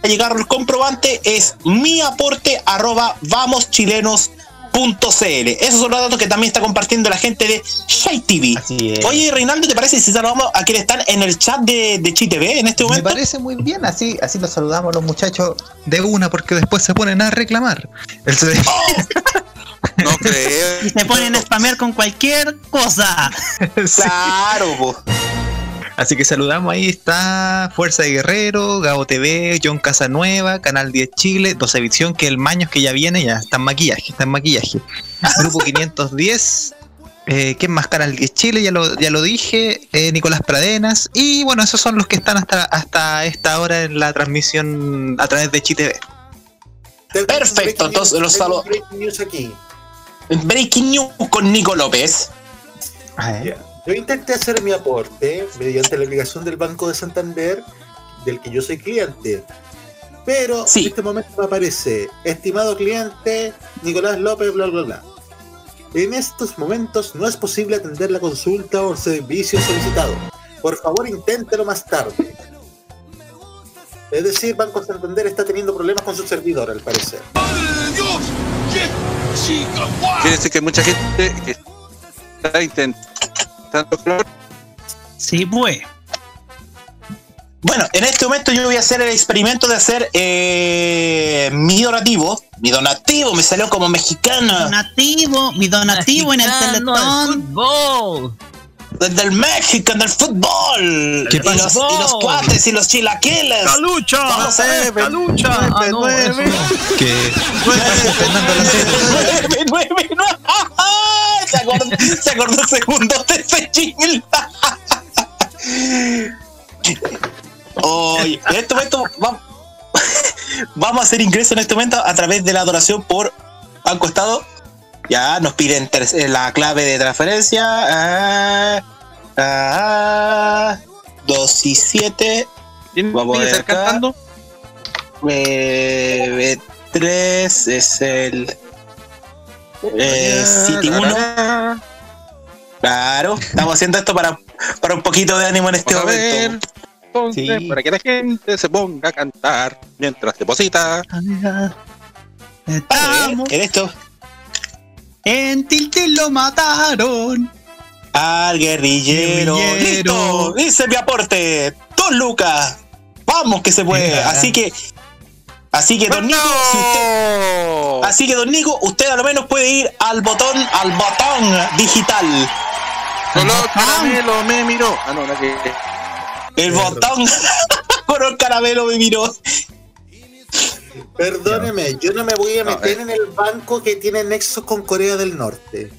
[SPEAKER 11] llegar al comprobante es mi aporte arroba vamoschelenos.cl. Esos son los datos que también está compartiendo la gente de Shai TV. Oye, Reinaldo, ¿te parece si saludamos a quienes están en el chat de, de Chi TV en este
[SPEAKER 8] Me
[SPEAKER 11] momento?
[SPEAKER 8] parece muy bien, así, así los saludamos los muchachos de una, porque después se ponen a reclamar. El-
[SPEAKER 6] No creo.
[SPEAKER 9] Y se ponen a spamear con cualquier cosa.
[SPEAKER 11] Claro,
[SPEAKER 8] Así que saludamos, ahí está Fuerza de Guerrero, Gabo TV, John Casanueva, Canal 10 Chile, 12 Visión, que el Maños que ya viene, ya está en maquillaje, está en maquillaje. Grupo 510, eh, ¿quién más? Canal 10 Chile, ya lo, ya lo dije, eh, Nicolás Pradenas, y bueno, esos son los que están hasta, hasta esta hora en la transmisión a través de Chi TV.
[SPEAKER 11] Perfecto, entonces los saludo.
[SPEAKER 10] Breaking news aquí.
[SPEAKER 11] Breaking News con Nico López.
[SPEAKER 10] Ya. Yo intenté hacer mi aporte mediante la aplicación del Banco de Santander, del que yo soy cliente. Pero en este momento me aparece, estimado cliente Nicolás López, bla, bla, bla. En estos momentos no es posible atender la consulta o servicio solicitado. Por favor, inténtelo más tarde. Es decir, Banco Santander está teniendo problemas con su servidor, al parecer.
[SPEAKER 6] Quiere decir que hay mucha gente que está intentando flor.
[SPEAKER 9] Sí, pues.
[SPEAKER 11] Bueno, en este momento yo voy a hacer el experimento de hacer eh, mi donativo. Mi donativo me salió como mexicana.
[SPEAKER 9] Donativo, mi donativo en el
[SPEAKER 7] Mexicano,
[SPEAKER 9] teletón.
[SPEAKER 11] Desde el México, en el fútbol.
[SPEAKER 7] ¿Qué
[SPEAKER 11] y, los,
[SPEAKER 7] pasó?
[SPEAKER 11] y los cuates y los chilaquiles.
[SPEAKER 7] ¡Calucha!
[SPEAKER 11] Vamos a ver.
[SPEAKER 7] ¡Calucha! Ah, no.
[SPEAKER 8] Que
[SPEAKER 11] Nueve, nueve, nueve. Se acordó, se acordó segundos de ese jingle. Oye, en este momento vamos, vamos a hacer ingreso en este momento a través de la donación por Banco Estado. Ya nos piden eh, la clave de transferencia. Ah, ah, 2 y 7. Vamos a
[SPEAKER 6] estar
[SPEAKER 11] acá.
[SPEAKER 6] cantando?
[SPEAKER 11] Eh, 3 es el eh, City 1. Claro, estamos haciendo esto para, para un poquito de ánimo en este
[SPEAKER 6] Vamos a ver.
[SPEAKER 11] momento.
[SPEAKER 6] Entonces, para que la gente se ponga a cantar mientras deposita.
[SPEAKER 9] Estamos.
[SPEAKER 11] En esto.
[SPEAKER 9] En Tiltil lo mataron.
[SPEAKER 11] Al guerrillero.
[SPEAKER 9] Guerrillero.
[SPEAKER 11] Listo, dice mi aporte. Dos lucas. Vamos que se puede. Así que. Así que, don Nico, si usted. Así que, don Nico, usted a lo menos puede ir al botón, al botón digital.
[SPEAKER 6] Color caramelo me miró. Ah, no, la que.
[SPEAKER 11] El botón color caramelo me miró.
[SPEAKER 10] Perdóneme, yo no me voy a meter en el banco que tiene nexos con Corea del Norte.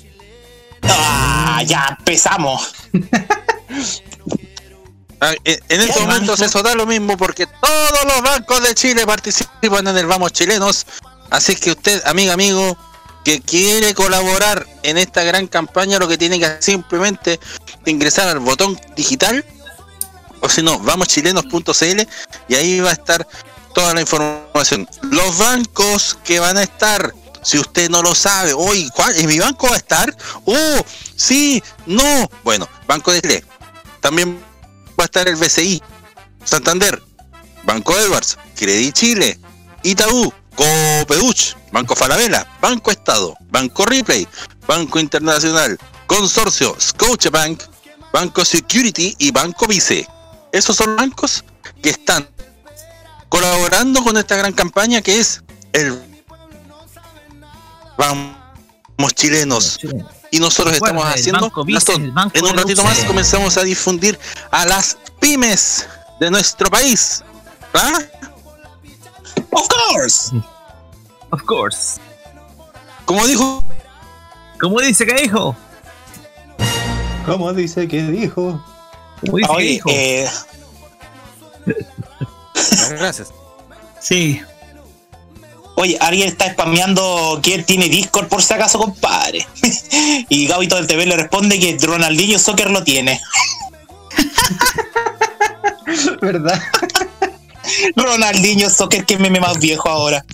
[SPEAKER 11] Ah, ya empezamos.
[SPEAKER 6] Ah, En en estos momentos eso da lo mismo porque todos los bancos de Chile participan en el Vamos Chilenos. Así que usted, amiga, amigo, que quiere colaborar en esta gran campaña, lo que tiene que hacer simplemente ingresar al botón digital o si no, vamoschilenos.cl y ahí va a estar toda la información. Los bancos que van a estar Si usted no lo sabe, hoy, ¿en mi banco va a estar? Oh, sí, no. Bueno, Banco de Chile. También va a estar el BCI, Santander, Banco Edwards, Credit Chile, Itaú, Copeduch, Banco Falabella, Banco Estado, Banco Ripley, Banco Internacional, Consorcio, Scotiabank, Banco Security y Banco Vice. Esos son bancos que están colaborando con esta gran campaña que es el Vamos chilenos. Y nosotros estamos haciendo en un ratito más comenzamos a difundir a las pymes de nuestro país. ¿Ah? Of course.
[SPEAKER 7] Of course.
[SPEAKER 6] Como dijo.
[SPEAKER 7] ¿Cómo dice que dijo?
[SPEAKER 8] ¿Cómo dice que dijo?
[SPEAKER 7] ¿Cómo dice que dijo?
[SPEAKER 11] Eh,
[SPEAKER 8] Gracias.
[SPEAKER 9] Sí.
[SPEAKER 11] Oye, alguien está spameando quién tiene Discord por si acaso, compadre. y Gabito del TV le responde que Ronaldinho Soccer lo tiene.
[SPEAKER 8] ¿Verdad?
[SPEAKER 11] Ronaldinho Soccer, que meme más viejo ahora.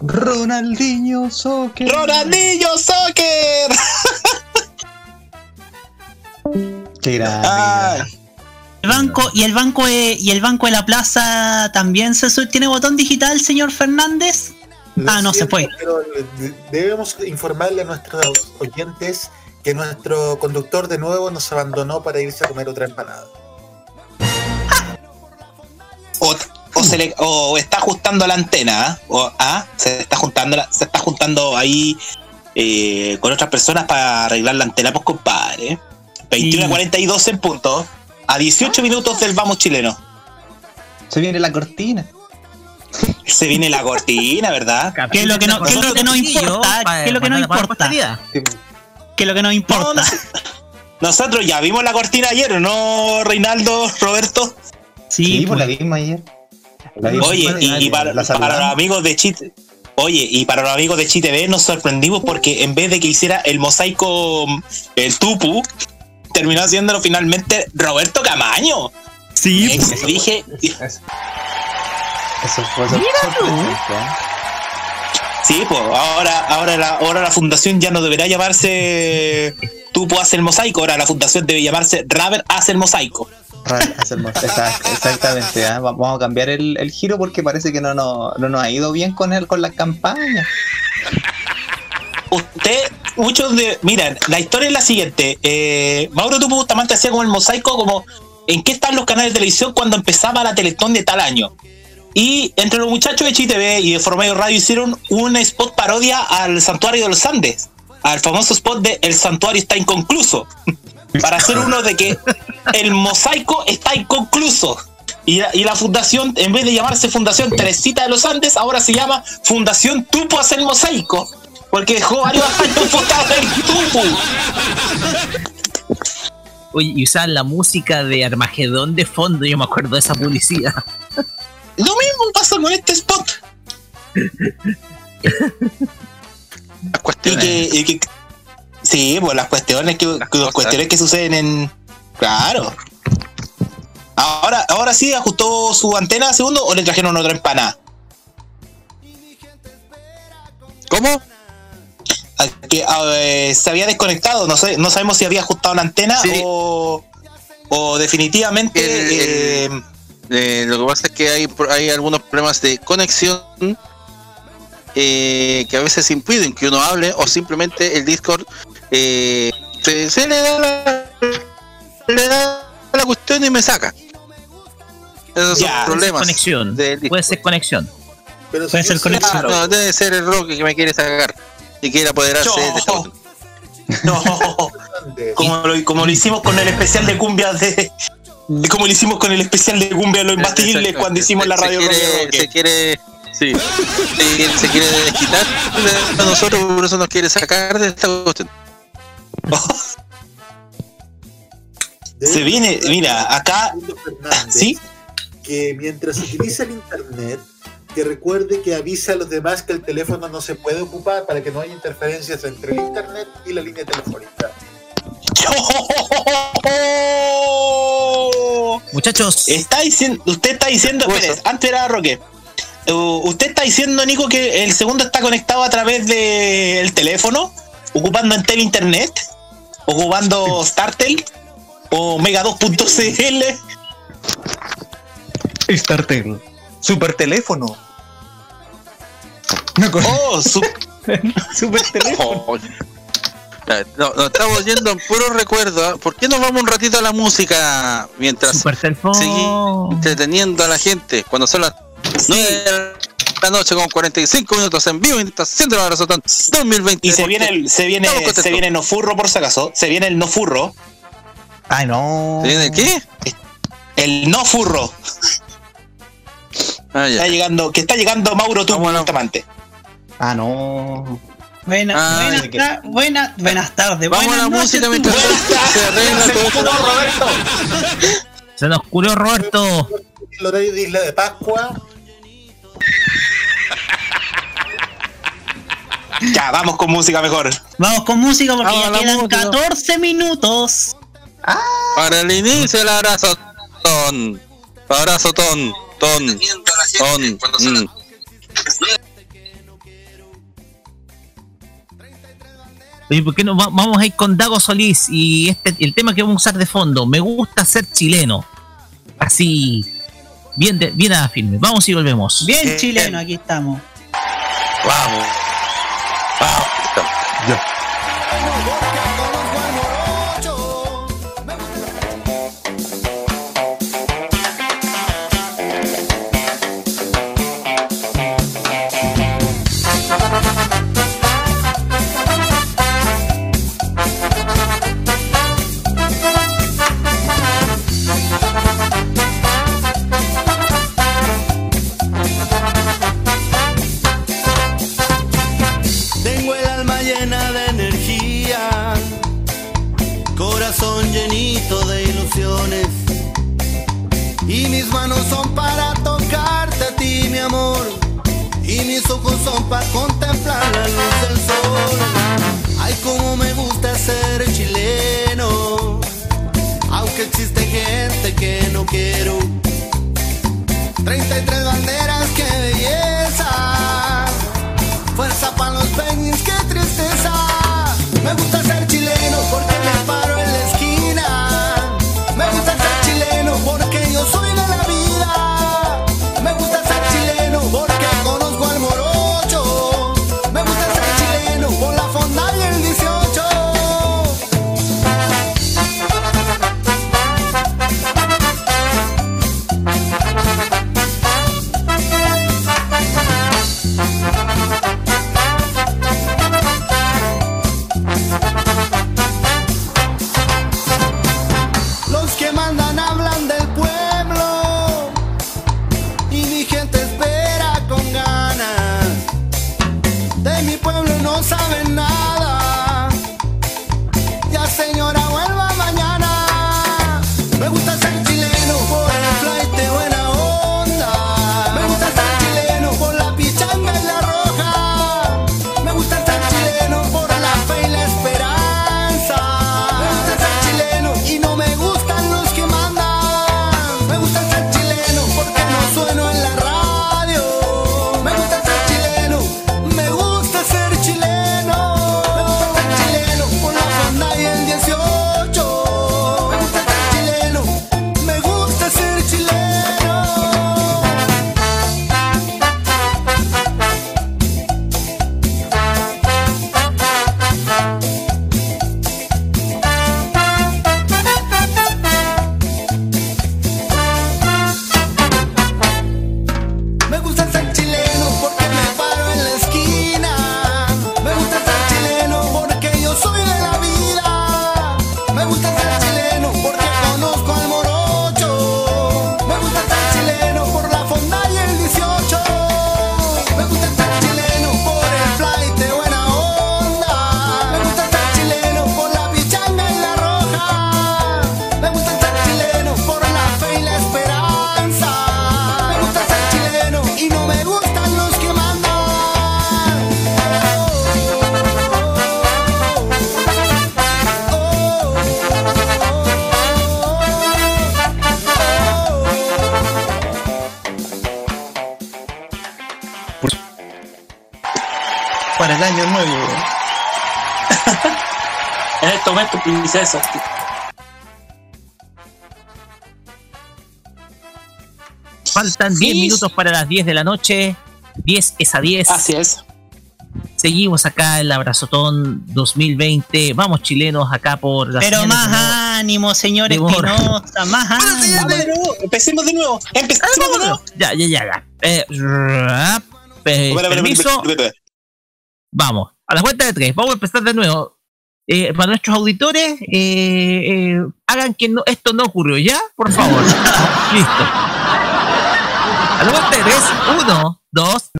[SPEAKER 8] Ronaldinho Soccer.
[SPEAKER 11] Ronaldinho Soccer.
[SPEAKER 8] Qué grande.
[SPEAKER 9] El banco y el banco de, y el banco de la plaza también se su- tiene botón digital, señor Fernández.
[SPEAKER 10] Lo
[SPEAKER 9] Ah, no se fue.
[SPEAKER 10] Pero de- debemos informarle a nuestros oyentes que nuestro conductor de nuevo nos abandonó para irse a comer otra empanada.
[SPEAKER 11] O, o se le, o está ajustando la antena, ¿ah? o ah, se está juntando la- se está juntando ahí eh, con otras personas para arreglar la antena, pues compadre. 21 a 42 en punto. A 18 minutos del vamos chileno.
[SPEAKER 8] Se viene la cortina.
[SPEAKER 11] Se viene la cortina, ¿verdad?
[SPEAKER 9] ¿Qué es lo que no, qué es lo que no importa? ¿Qué es lo que no importa? ¿Qué es lo que no importa?
[SPEAKER 11] Nosotros ya vimos la cortina ayer, ¿o ¿no, Reinaldo, Roberto?
[SPEAKER 9] Sí,
[SPEAKER 8] pues la vimos ayer. La vimos.
[SPEAKER 11] Oye, y, y para,
[SPEAKER 8] La
[SPEAKER 11] para los amigos de Chit, oye, y para los amigos de Chitv nos sorprendimos porque en vez de que hiciera el mosaico el tupu, terminó haciéndolo finalmente Roberto Camaño.
[SPEAKER 9] Sí,
[SPEAKER 11] Ex- dije,
[SPEAKER 8] Eso fue sorprendente, ¿eh?
[SPEAKER 11] sí, pues ahora, ahora la, ahora la fundación ya no deberá llamarse Tupu hace el mosaico, ahora la fundación debe llamarse Raver hace el mosaico.
[SPEAKER 8] Exactamente, ¿ah? Va- vamos a cambiar el, el giro porque parece que no, no, no nos ha ido bien con él, con las campañas.
[SPEAKER 11] Usted, muchos de. Miren, la historia es la siguiente. Eh, Mauro Tupu Bustamante hacía como el mosaico, como en qué están los canales de televisión cuando empezaba la Teletón de tal año. Y entre los muchachos de ChTV y de Formayo Radio hicieron un spot parodia al Santuario de los Andes, al famoso spot de El Santuario está inconcluso, para hacer uno de que el mosaico está inconcluso. Y la, y la fundación, en vez de llamarse Fundación Teresita de los Andes, ahora se llama Fundación Tupu hace el mosaico. Porque dejó varios años botado el.
[SPEAKER 7] Oye, y usar la música de Armagedón de fondo, yo me acuerdo de esa publicidad.
[SPEAKER 11] Lo mismo pasa con este spot. Y que, y que- sí, pues las cuestiones que, que- las cuestiones que suceden en. Claro. Ahora, ahora sí ajustó su antena segundo o le trajeron otra empanada.
[SPEAKER 6] ¿Cómo?
[SPEAKER 11] Que eh, se había desconectado, no sé, no sabemos si había ajustado la antena o, o definitivamente eh,
[SPEAKER 6] Eh, lo que pasa es que hay, hay algunos problemas de conexión eh, que a veces impiden que uno hable o simplemente el Discord eh, se, se le da la, le da la cuestión y me saca. Esos
[SPEAKER 7] Ya,
[SPEAKER 6] son problemas.
[SPEAKER 7] conexión. Puede ser conexión.
[SPEAKER 10] Pero
[SPEAKER 9] Puede ser conexión.
[SPEAKER 6] Claro, no, debe ser el Roque que me quiere sacar y quiere apoderarse
[SPEAKER 11] Yo.
[SPEAKER 6] de.
[SPEAKER 11] No, como lo, como lo hicimos con el especial de cumbia de, de- como lo hicimos con el especial de cumbia imbatibles
[SPEAKER 6] Exacto.
[SPEAKER 11] cuando hicimos la
[SPEAKER 6] Se
[SPEAKER 11] radio
[SPEAKER 6] quiere-
[SPEAKER 11] Roque Roque.
[SPEAKER 6] se quiere sí, se quiere, se quiere desquitar de nosotros por eso nos quiere sacar de esta cuestión
[SPEAKER 11] Se viene, mira, acá sí,
[SPEAKER 10] que mientras utiliza el internet, que recuerde que avisa a los demás que el teléfono no se puede ocupar para que no haya interferencias entre el internet y la línea telefónica.
[SPEAKER 7] Muchachos.
[SPEAKER 11] Está diciendo, usted está diciendo, espere, antes era Roque. uh, usted está diciendo, Nico, que el segundo está conectado a través del teléfono, ocupando Entel Internet, ocupando Startel o Mega 2.cl.
[SPEAKER 8] Startel. Super teléfono.
[SPEAKER 11] Oh, su-
[SPEAKER 8] Super teléfono.
[SPEAKER 6] Oh, ya, no, nos estamos yendo en puro recuerdo. ¿ah? ¿Por qué nos vamos un ratito a la música mientras
[SPEAKER 7] Super teléfono.
[SPEAKER 6] seguimos entreteniendo a la gente? Cuando son las 9 de la noche con 45 minutos en vivo, mientras haciendo la Marazotón 2020.
[SPEAKER 11] y se viene el, se viene, se viene no furro por si acaso, se viene el no furro,
[SPEAKER 8] Ay, no.
[SPEAKER 6] ¿Se viene el qué?
[SPEAKER 11] el no furro.
[SPEAKER 6] Ah, ya.
[SPEAKER 11] Está llegando, que está llegando Mauro tú, Bustamante.
[SPEAKER 8] Ah, no.
[SPEAKER 9] Buena-
[SPEAKER 6] Ah,
[SPEAKER 9] buenas,
[SPEAKER 6] que-
[SPEAKER 9] buena- buenas tardes.
[SPEAKER 6] Vamos a
[SPEAKER 9] buenas
[SPEAKER 6] la
[SPEAKER 9] noches,
[SPEAKER 6] música mientras se arregla todo esto.
[SPEAKER 7] Se nos curó Roberto.
[SPEAKER 10] El horario de Isla de Pascua.
[SPEAKER 11] Ya, vamos con música mejor.
[SPEAKER 9] Vamos con música porque
[SPEAKER 6] Vamos a
[SPEAKER 9] ya
[SPEAKER 6] la
[SPEAKER 9] quedan
[SPEAKER 6] música.
[SPEAKER 9] 14 minutos.
[SPEAKER 6] Para el inicio del abrazo ton. Abrazo ton. Ton. Ton. Mm.
[SPEAKER 7] Oye, ¿por qué no va- vamos a ir con Dago Solís? Y este, el tema que vamos a usar de fondo, me gusta ser chileno. Así, bien, de, bien a firme. Vamos y volvemos.
[SPEAKER 9] Bien chileno, aquí estamos.
[SPEAKER 6] Vamos. Vamos.
[SPEAKER 16] Para contemplar la luz del sol. Ay, como me gusta ser chileno. Aunque existe gente que no quiero. 33 banderas, qué belleza. Fuerza para los penguins, qué tristeza. Me gusta el
[SPEAKER 8] año nuevo.
[SPEAKER 11] en este momento, princesa.
[SPEAKER 7] Faltan 10 minutos para las 10 de la noche. 10 es a 10.
[SPEAKER 11] Así es.
[SPEAKER 7] Seguimos acá en el Abrazotón 2020. Vamos chilenos acá por la
[SPEAKER 9] Pero más ánimo, señores Espinosa, más ánimo.
[SPEAKER 11] Empecemos de nuevo. Empecemos de nuevo.
[SPEAKER 7] Ya, ya, ya. ya. Eh, rap, eh, permiso. Vamos, a la cuenta de tres. Vamos a empezar de nuevo. Eh, para nuestros auditores, eh, eh, hagan que esto no ocurrió, ¿ya? Por favor. Listo. A la cuenta de tres. Uno, dos.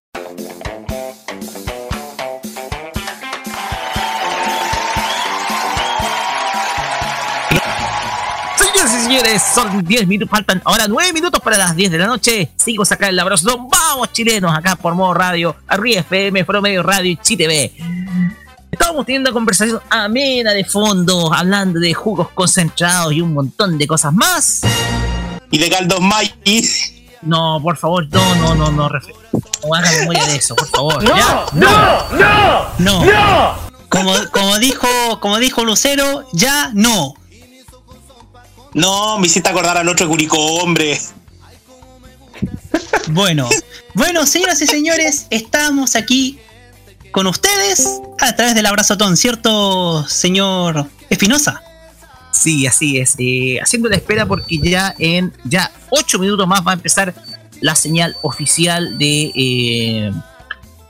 [SPEAKER 7] Señores, son 10 minutos, faltan ahora 9 minutos para las 10 de la noche. Sigo sacar el abrazo. Vamos, chilenos, acá por modo radio, Arriba FM, Promedio Radio y TV. Estábamos teniendo conversación amena de fondo, hablando de jugos concentrados y un montón de cosas más.
[SPEAKER 11] Y de caldos maíz.
[SPEAKER 7] No, por favor, no, no, no, no, no hagan memoria de eso, por favor.
[SPEAKER 9] No,
[SPEAKER 7] ¿ya?
[SPEAKER 9] no, no, no. Como, como dijo, como dijo Lucero, ya no.
[SPEAKER 11] No, me hiciste acordar al otro Curicó, hombre.
[SPEAKER 9] Bueno, bueno, señoras y señores, estamos aquí con ustedes a través del abrazotón, ¿cierto, señor Espinosa?
[SPEAKER 7] Sí, así es. Eh, haciendo la espera porque ya en ya 8 minutos más va a empezar la señal oficial de eh,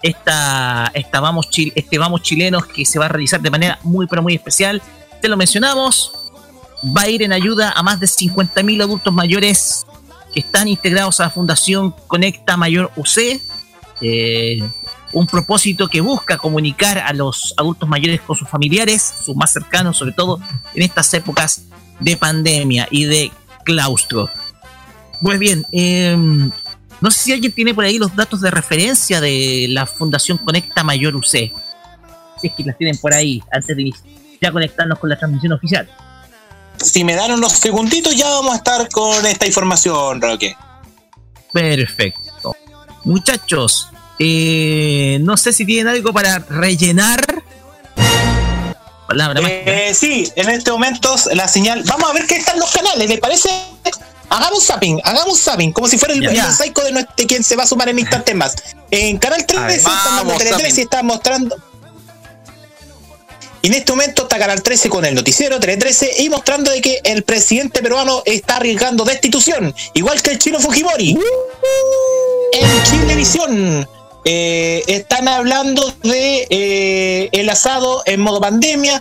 [SPEAKER 7] esta, esta vamos Chil- este Vamos Chilenos que se va a realizar de manera muy pero muy especial. Te lo mencionamos. Va a ir en ayuda a más de 50.000 adultos mayores que están integrados a la Fundación Conecta Mayor UC. Eh, un propósito que busca comunicar a los adultos mayores con sus familiares, sus más cercanos, sobre todo en estas épocas de pandemia y de claustro. Pues bien, eh, no sé si alguien tiene por ahí los datos de referencia de la Fundación Conecta Mayor UC. Si es que las tienen por ahí, antes de ya conectarnos con la transmisión oficial.
[SPEAKER 11] Si me dan unos segunditos, ya vamos a estar con esta información, Roque.
[SPEAKER 7] Perfecto. Muchachos, eh, no sé si tienen algo para rellenar. Palabra
[SPEAKER 11] Eh, sí, en este momento la señal. Vamos a ver qué están los canales, ¿les parece? Hagamos zapping, hagamos zapping, como si fuera el, el mosaico de, nuestro- de quien se va a sumar en instantes más. En Canal 13 están dando
[SPEAKER 6] vamos,
[SPEAKER 11] Tele 13
[SPEAKER 6] zapping.
[SPEAKER 11] y están mostrando. Y en este momento está Canal 13 con el noticiero Tele 13 y mostrando de que el presidente peruano está arriesgando destitución, igual que el chino Fujimori. En Chilevisión eh, están hablando de eh, el asado en modo pandemia.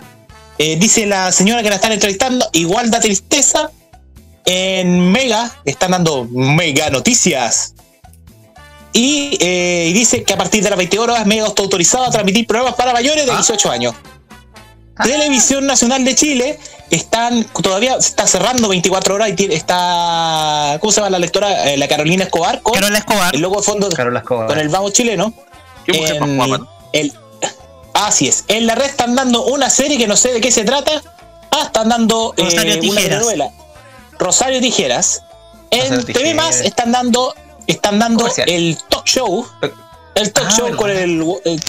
[SPEAKER 11] Eh, dice la señora que la están entrevistando, igual da tristeza. En Mega están dando mega noticias. Y, eh, y dice que a partir de las 20 horas Mega está autorizado a transmitir programas para mayores de 18 años. Televisión Nacional de Chile están todavía está cerrando 24 horas y tiene- está ¿cómo se llama la lectora? Eh, la Carolina Escobar con
[SPEAKER 9] Carola Escobar.
[SPEAKER 11] el logo de fondo
[SPEAKER 8] Carola Escobar.
[SPEAKER 11] con el vamos chileno.
[SPEAKER 6] Qué mujer más
[SPEAKER 11] En
[SPEAKER 6] guapa, ¿no?
[SPEAKER 11] el- así es. En la red están dando una serie que no sé de qué se trata. Ah, están dando eh,
[SPEAKER 9] Rosario
[SPEAKER 11] una
[SPEAKER 9] Tijeras.
[SPEAKER 11] Rosario Tijeras. En
[SPEAKER 8] Rosario
[SPEAKER 11] TV más están dando están dando
[SPEAKER 8] Comercial.
[SPEAKER 11] el talk show. El talk
[SPEAKER 9] Ah,
[SPEAKER 11] show
[SPEAKER 9] verdad.
[SPEAKER 11] con el, el-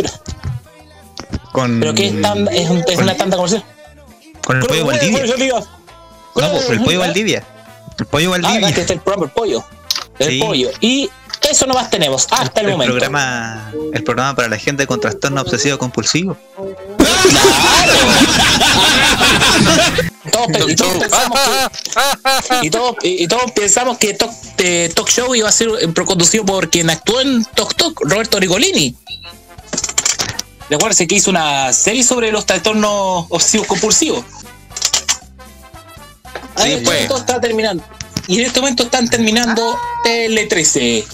[SPEAKER 8] Con,
[SPEAKER 11] pero que es, tan- es, un- es una tanda comercial.
[SPEAKER 8] con el pollo Valdivia. No, pues, el pollo. Valdivia. El pollo
[SPEAKER 11] Ah,
[SPEAKER 8] Valdivia.
[SPEAKER 11] este es el Pollo. El
[SPEAKER 8] Sí.
[SPEAKER 11] Pollo. Y eso nomás tenemos hasta el,
[SPEAKER 8] el
[SPEAKER 11] momento.
[SPEAKER 8] programa el programa para la gente con trastorno obsesivo compulsivo
[SPEAKER 11] Todos, y todos pensamos que, y todos, y- y todos pensamos que Talk, eh, Talk Show iba a ser eh, conducido por quien actuó en Talk Talk, Roberto Rigolini. Recuerden que hizo una serie sobre los trastornos obsesivos compulsivos.
[SPEAKER 6] Sí,
[SPEAKER 11] Ahí
[SPEAKER 6] pues.
[SPEAKER 11] está terminando. Y en este momento están terminando Tele 13.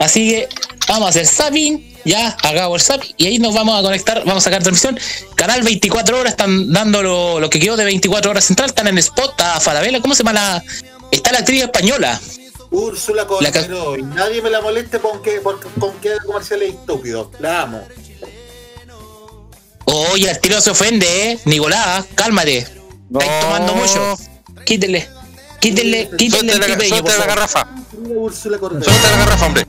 [SPEAKER 11] Así que vamos a hacer zapping, ya hagamos el zapping y ahí nos vamos a conectar, vamos a sacar transmisión. Canal 24 horas están dando lo, lo que quedó de 24 horas central, están en spot, está Falabella, ¿cómo se llama la? Está la actriz española.
[SPEAKER 10] Úrsula y nadie me la moleste con que, por- con que comerciales estúpidos. La amo.
[SPEAKER 11] Oye, el tiro se ofende, eh. Nicolás, cálmate. Estáis tomando mucho. Quítele. Quítele, quítele
[SPEAKER 6] Suelte
[SPEAKER 11] el
[SPEAKER 6] la, suelte la garrafa. Suelte la garrafa, hombre.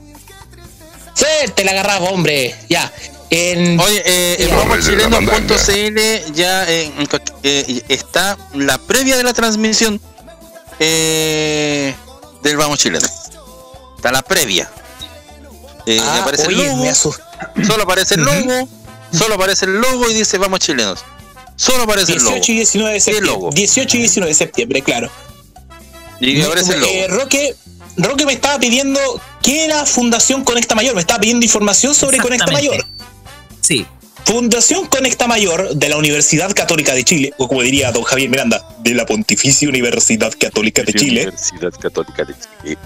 [SPEAKER 11] Suerte la garrafa, hombre. Ya. En,
[SPEAKER 6] Oye, eh, en vamoschileno.cl ya eh, eh, está la previa de la transmisión eh, del Vamos Chileno. Está la previa. Eh,
[SPEAKER 11] Ah,
[SPEAKER 6] aparece
[SPEAKER 11] oye,
[SPEAKER 6] el logo,
[SPEAKER 11] me asus-
[SPEAKER 6] solo aparece el logo, solo aparece el logo y dice Vamos Chilenos. Solo aparece el logo.
[SPEAKER 11] 18 y 19 de septiembre.
[SPEAKER 6] logo.
[SPEAKER 11] 18 y 19 de septiembre, claro.
[SPEAKER 6] Y aparece el logo.
[SPEAKER 11] Eh, Roque, Roque me estaba pidiendo qué era Fundación Conecta Mayor. Me estaba pidiendo información sobre Conecta Mayor.
[SPEAKER 7] Sí.
[SPEAKER 11] Fundación Conecta Mayor de la Universidad Católica de Chile, o como diría don Javier Miranda, de la Pontificia Universidad Católica de Chile,
[SPEAKER 6] Universidad Católica de Chile.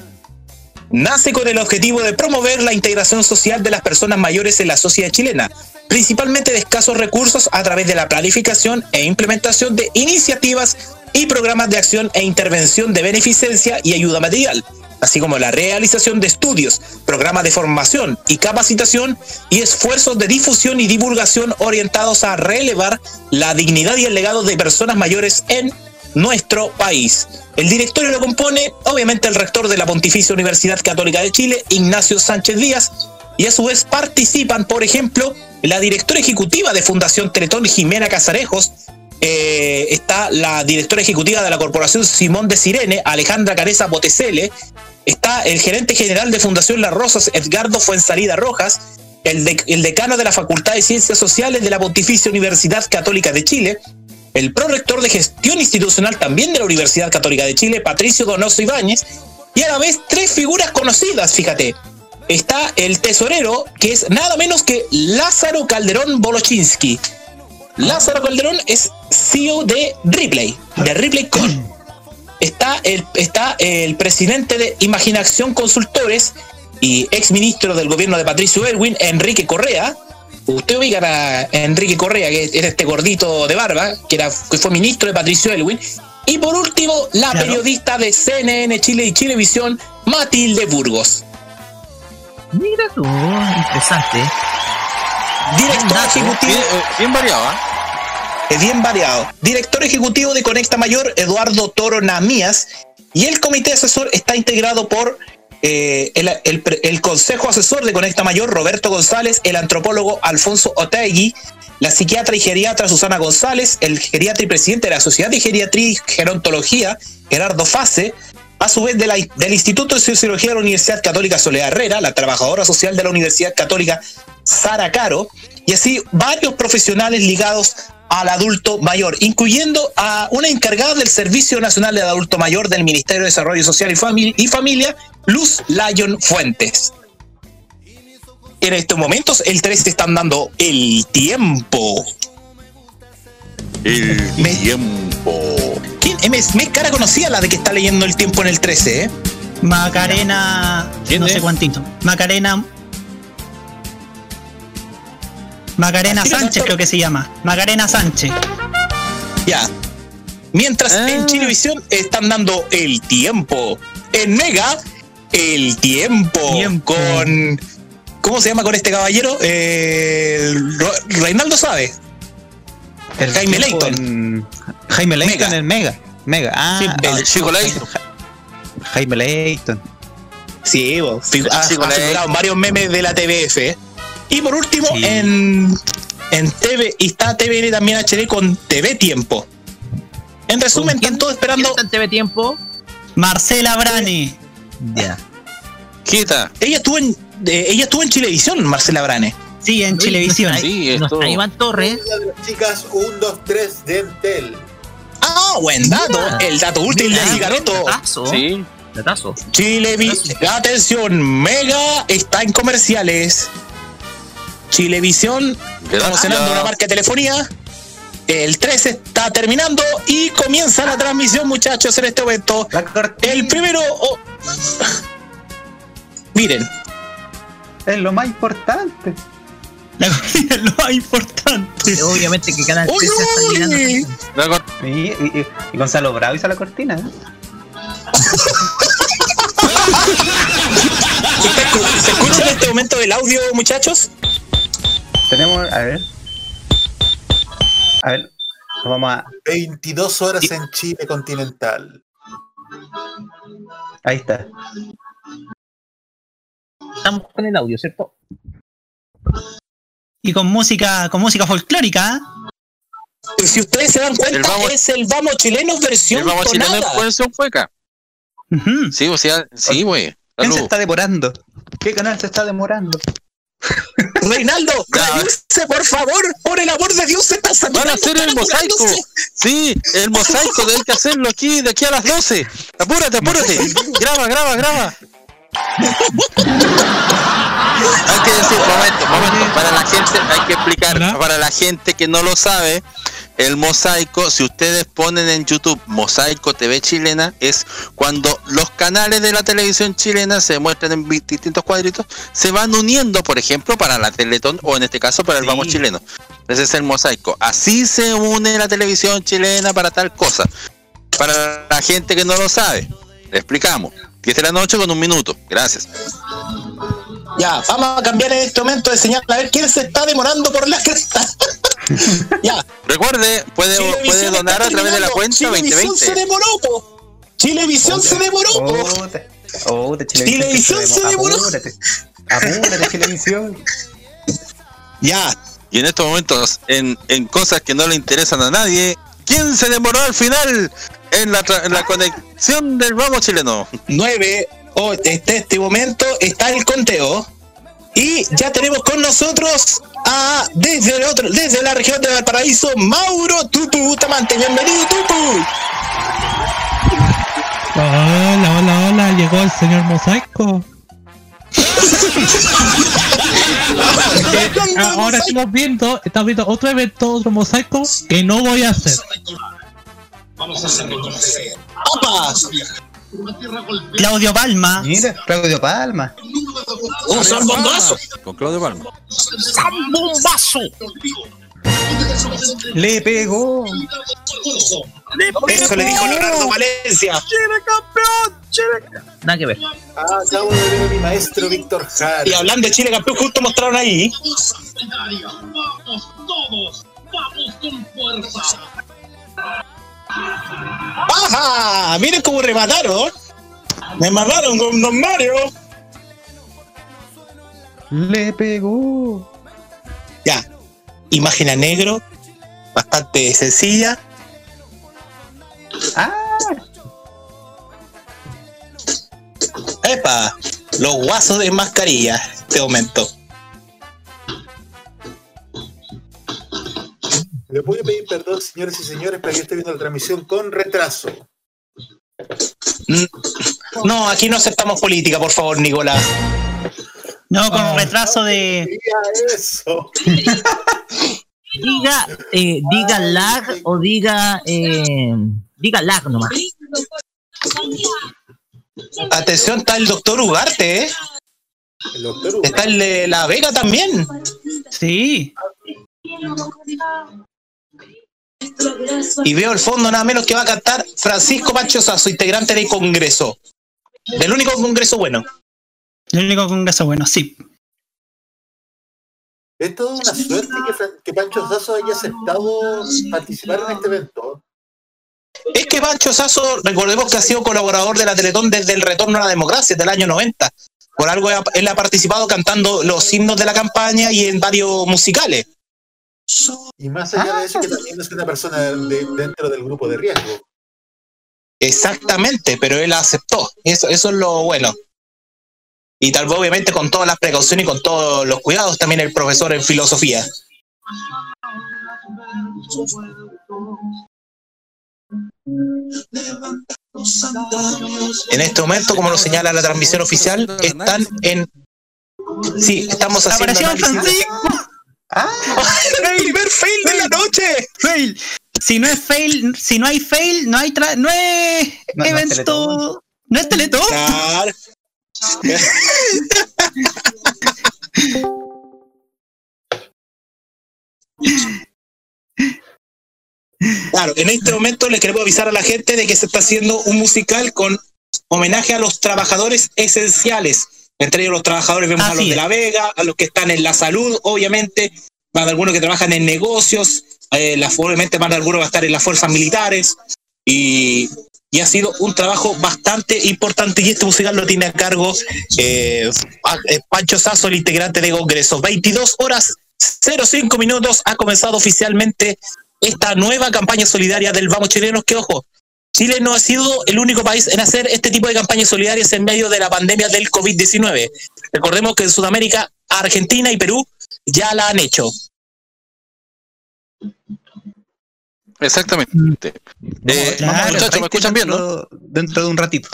[SPEAKER 11] Nace con el objetivo de promover la integración social de las personas mayores en la sociedad chilena, principalmente de escasos recursos a través de la planificación e implementación de iniciativas y programas de acción e intervención de beneficencia y ayuda material, así como la realización de estudios, programas de formación y capacitación y esfuerzos de difusión y divulgación orientados a relevar la dignidad y el legado de personas mayores en nuestro país. El directorio lo compone, obviamente, el rector de la Pontificia Universidad Católica de Chile, Ignacio Sánchez Díaz, y a su vez participan, por ejemplo, la directora ejecutiva de Fundación Teletón, Jimena Casarejos, eh, está la directora ejecutiva de la Corporación Simón de Sirene, Alejandra Careza Botecele, está el gerente general de Fundación Las Rosas, Edgardo Fuensalida Rojas, el, de- el decano de la Facultad de Ciencias Sociales de la Pontificia Universidad Católica de Chile, el prorector de gestión institucional también de la Universidad Católica de Chile, Patricio Donoso Ibáñez, y a la vez tres figuras conocidas, fíjate. Está el tesorero, que es nada menos que Lázaro Calderón Bolochinsky. Lázaro Calderón es CEO de Ripley, de Ripley Con. Está el, está el presidente de Imaginación Consultores y ex ministro del gobierno de Patricio Erwin, Enrique Correa. Usted ubica a Enrique Correa, que era este gordito de barba, que, era, que fue ministro de Patricio Elwin. Y por último, la
[SPEAKER 9] Claro.
[SPEAKER 11] periodista de CNN Chile y Chilevisión, Matilde Burgos.
[SPEAKER 7] Mira tú, interesante.
[SPEAKER 11] Director ejecutivo.
[SPEAKER 6] Bien, eh, bien variado, ¿ah?
[SPEAKER 11] Es bien variado. Director ejecutivo de Conecta Mayor, Eduardo Toro Namías. Y el comité asesor está integrado por eh, el, consejo asesor de Conecta Mayor, Roberto González, el antropólogo Alfonso Otegui, la psiquiatra y geriatra Susana González, el geriatra y presidente de la Sociedad de Geriatría y Gerontología, Gerardo Fase, a su vez de la- del Instituto de Sociología de la Universidad Católica Soledad Herrera, la trabajadora social de la Universidad Católica Sara Caro, y así varios profesionales ligados al adulto mayor, incluyendo a una encargada del Servicio Nacional del Adulto Mayor del Ministerio de Desarrollo Social y, Fami- y Familia, Luz Lyon Fuentes. En estos momentos, el 3 te están dando el tiempo.
[SPEAKER 6] El
[SPEAKER 11] Me-
[SPEAKER 6] tiempo.
[SPEAKER 11] ¿Quién? Me, me cara conocida la de que está leyendo el tiempo en el 13, ¿eh?
[SPEAKER 9] Macarena.
[SPEAKER 6] ¿Quién
[SPEAKER 9] no
[SPEAKER 6] es?
[SPEAKER 9] sé cuántito. Macarena. Macarena
[SPEAKER 11] lo
[SPEAKER 9] Sánchez creo que se llama. Macarena Sánchez.
[SPEAKER 11] Ya. Mientras
[SPEAKER 6] Ah.
[SPEAKER 11] en Chilevisión están dando el tiempo. En Mega, el tiempo.
[SPEAKER 9] Tiempo.
[SPEAKER 11] Con. ¿Cómo se llama con este caballero? Eh, Reinaldo sabe.
[SPEAKER 8] El
[SPEAKER 11] Jaime Leighton.
[SPEAKER 8] en- Jaime Leighton
[SPEAKER 11] Mega.
[SPEAKER 8] en Mega. Mega. Ah,
[SPEAKER 11] Sí,
[SPEAKER 8] ah,
[SPEAKER 11] el
[SPEAKER 6] Chico Leighton.
[SPEAKER 8] Jaime Leighton.
[SPEAKER 11] Sí, vos, ha,
[SPEAKER 6] Sí,
[SPEAKER 11] varios memes de la TVF. Y por último,
[SPEAKER 8] Sí.
[SPEAKER 11] en, en TV, y está TVN también HD con TV Tiempo. En resumen, están todos esperando.
[SPEAKER 7] ¿Quién está en TV Tiempo?
[SPEAKER 9] Marcela Brani.
[SPEAKER 7] Ya.
[SPEAKER 6] Quita.
[SPEAKER 11] Ella estuvo en, eh, ella estuvo en Chilevisión, Marcela Brane.
[SPEAKER 9] Sí, en Chilevisión.
[SPEAKER 6] Sí,
[SPEAKER 7] No
[SPEAKER 6] esto.
[SPEAKER 7] está Iván Torres.
[SPEAKER 10] De chicas 1, 2, 3 de Entel.
[SPEAKER 11] Ah, buen dato.
[SPEAKER 7] Mira.
[SPEAKER 11] El dato útil de
[SPEAKER 7] Mira,
[SPEAKER 11] Cigareto.
[SPEAKER 7] Datazo.
[SPEAKER 6] Sí.
[SPEAKER 7] Datazo.
[SPEAKER 11] Chilevisión. Atención, Mega está en comerciales. Chilevisión, promocionando una marca de telefonía. El 13 está terminando y comienza la transmisión, muchachos, en este momento.
[SPEAKER 8] La cortina
[SPEAKER 11] El primero. oh. Miren,
[SPEAKER 8] es lo más importante.
[SPEAKER 9] La cortina es lo más importante.
[SPEAKER 7] Obviamente que Canal
[SPEAKER 11] ¡Uy,
[SPEAKER 7] 13 está mirando.
[SPEAKER 6] La
[SPEAKER 8] Y, y- y- y Gonzalo Bravo hizo la cortina. ¿eh?
[SPEAKER 11] ¿se escu- ¿se escucha en este momento el audio, muchachos?
[SPEAKER 8] Tenemos, a ver. A ver, nos vamos a.
[SPEAKER 10] 22 horas en Chile continental.
[SPEAKER 8] Ahí está.
[SPEAKER 7] Estamos con el audio, ¿cierto?
[SPEAKER 9] Y con música, con música folclórica. ¿eh?
[SPEAKER 11] Si ustedes se dan cuenta, es el Vamos Chilenos versión
[SPEAKER 6] El vamos chileno
[SPEAKER 11] tonada.
[SPEAKER 6] versión cueca. Sí, o sea, sí, güey.
[SPEAKER 8] ¿Quién se está demorando? ¿Qué canal se está demorando?
[SPEAKER 11] Reinaldo, cállese, por favor, por el amor de Dios, se está
[SPEAKER 6] Van a hacer el mosaico. Sí, el mosaico hay que hacerlo aquí, de aquí a las 12. Apúrate, apúrate. graba, graba, graba. hay que decir, momento, momento, para la gente, hay que explicar, para la gente que no lo sabe, el mosaico, si ustedes ponen en YouTube Mosaico TV chilena, es cuando los canales de la televisión chilena se muestran en distintos cuadritos, se van uniendo, por ejemplo, para la Teletón o en este caso para el Vamos Chileno. Ese es el mosaico. Así se une la televisión chilena para tal cosa. Para la gente que no lo sabe, le explicamos. 10 de la noche con un minuto. Gracias.
[SPEAKER 11] Ya, vamos a cambiar en este momento de señal a ver quién se está demorando por las crestas. ya.
[SPEAKER 6] Recuerde, puede,
[SPEAKER 11] Chilevisión
[SPEAKER 6] puede donar a través de la cuenta
[SPEAKER 11] Chilevisión se
[SPEAKER 6] 2020.
[SPEAKER 11] demoró, po. Chilevisión se demoró, po.
[SPEAKER 8] Oh, de
[SPEAKER 11] Chilevisión se demoró.
[SPEAKER 8] Apúrate. Apúrate, Chilevisión.
[SPEAKER 11] Ya.
[SPEAKER 6] Y en estos momentos, en, en cosas que no le interesan a nadie, ¿quién se demoró al final en la, tra- en la conexión del Vamos Chileno?
[SPEAKER 11] 9, o este, este momento está el conteo. Y ya tenemos con nosotros a desde el otro, desde la región de Valparaíso, Mauro Tupu Bustamante. Bienvenido, Tupu.
[SPEAKER 17] Hola, hola, hola, llegó el señor Mosaico. Eh, ahora estamos viendo, estamos viendo otro evento, otro mosaico que no voy a hacer.
[SPEAKER 9] Claudio Palma.
[SPEAKER 8] Mira, Claudio Palma.
[SPEAKER 11] Un zambombazo.
[SPEAKER 6] Con Claudio Palma.
[SPEAKER 11] ¡Zambombazo!
[SPEAKER 8] Le pegó.
[SPEAKER 11] Eso le dijo Leonardo Valencia.
[SPEAKER 3] ¡Chile campeón! ¡Chile
[SPEAKER 7] Nada que ver.
[SPEAKER 10] Ah, acabo de ver a mi maestro Víctor Jara.
[SPEAKER 11] Y hablando de Chile campeón, justo mostraron ahí.
[SPEAKER 14] Vamos todos, vamos con fuerza.
[SPEAKER 11] ¡Ajá! Miren cómo remataron. Me mataron con Don Mario.
[SPEAKER 8] Le pegó.
[SPEAKER 11] Ya. Imagen a negro. Bastante sencilla.
[SPEAKER 8] Ah.
[SPEAKER 11] Epa. Los guasos de mascarilla. Este momento.
[SPEAKER 10] Le voy a pedir perdón, señores y señores, pero yo estoy viendo la transmisión con retraso.
[SPEAKER 11] Mm, No, aquí no aceptamos política, por favor, Nicolás.
[SPEAKER 9] No, con retraso de.
[SPEAKER 10] Eso.
[SPEAKER 7] Diga, eh, diga lag o diga, eh, diga lag nomás.
[SPEAKER 11] Atención, está el doctor Ugarte, ¿eh?
[SPEAKER 10] El doctor Ugarte.
[SPEAKER 11] Está el de La Vega también.
[SPEAKER 9] Sí.
[SPEAKER 11] Y veo el fondo nada menos que va a cantar Francisco Pancho Sasso, integrante del Congreso. Del único Congreso bueno.
[SPEAKER 9] El único congreso bueno, sí.
[SPEAKER 10] Es toda una suerte que, que Pancho Sasso haya aceptado participar en este evento.
[SPEAKER 11] Es que Pancho Sasso, recordemos que ha sido colaborador de la Teletón desde el retorno a la democracia del año 90. Por algo él ha participado cantando los himnos de la campaña y en varios musicales.
[SPEAKER 10] Y más allá de eso, que también es una persona de- dentro del grupo de riesgo.
[SPEAKER 11] Exactamente, pero él aceptó. Eso, eso es lo bueno. Y tal vez obviamente con todas las precauciones y con todos los cuidados, también el profesor en filosofía. En este momento, como lo señala la transmisión oficial, están en... Sí, estamos haciendo...
[SPEAKER 9] Francisco.
[SPEAKER 11] ¡El primer fail de la noche!
[SPEAKER 9] Fail. Si no es fail, si no hay fail, no hay tra no es
[SPEAKER 8] No, no es
[SPEAKER 9] evento.
[SPEAKER 8] Teletón.
[SPEAKER 9] No es Teletón.
[SPEAKER 11] Claro. Claro, en este momento le queremos avisar a la gente de que se está haciendo un musical con homenaje a los trabajadores esenciales. Entre ellos los trabajadores vemos a los de. La Vega, a los que están en la salud, obviamente, van algunos que trabajan en negocios, eh, la, obviamente van algunos va a estar en las fuerzas militares y, y ha sido un trabajo bastante importante y este musical lo tiene a cargo eh, eh, Pancho Sasso, el integrante de Congreso. 22 horas 05 minutos ha comenzado oficialmente esta nueva campaña solidaria del Vamos Chilenos, que ojo, Chile no ha sido el único país en hacer este tipo de campañas solidarias en medio de la pandemia del COVID-19. Recordemos que en Sudamérica, Argentina y Perú ya la han hecho.
[SPEAKER 6] Exactamente. Eh,
[SPEAKER 8] Claro,
[SPEAKER 6] muchachos, ¿me escuchan bien, no?
[SPEAKER 8] dentro, dentro de un ratito.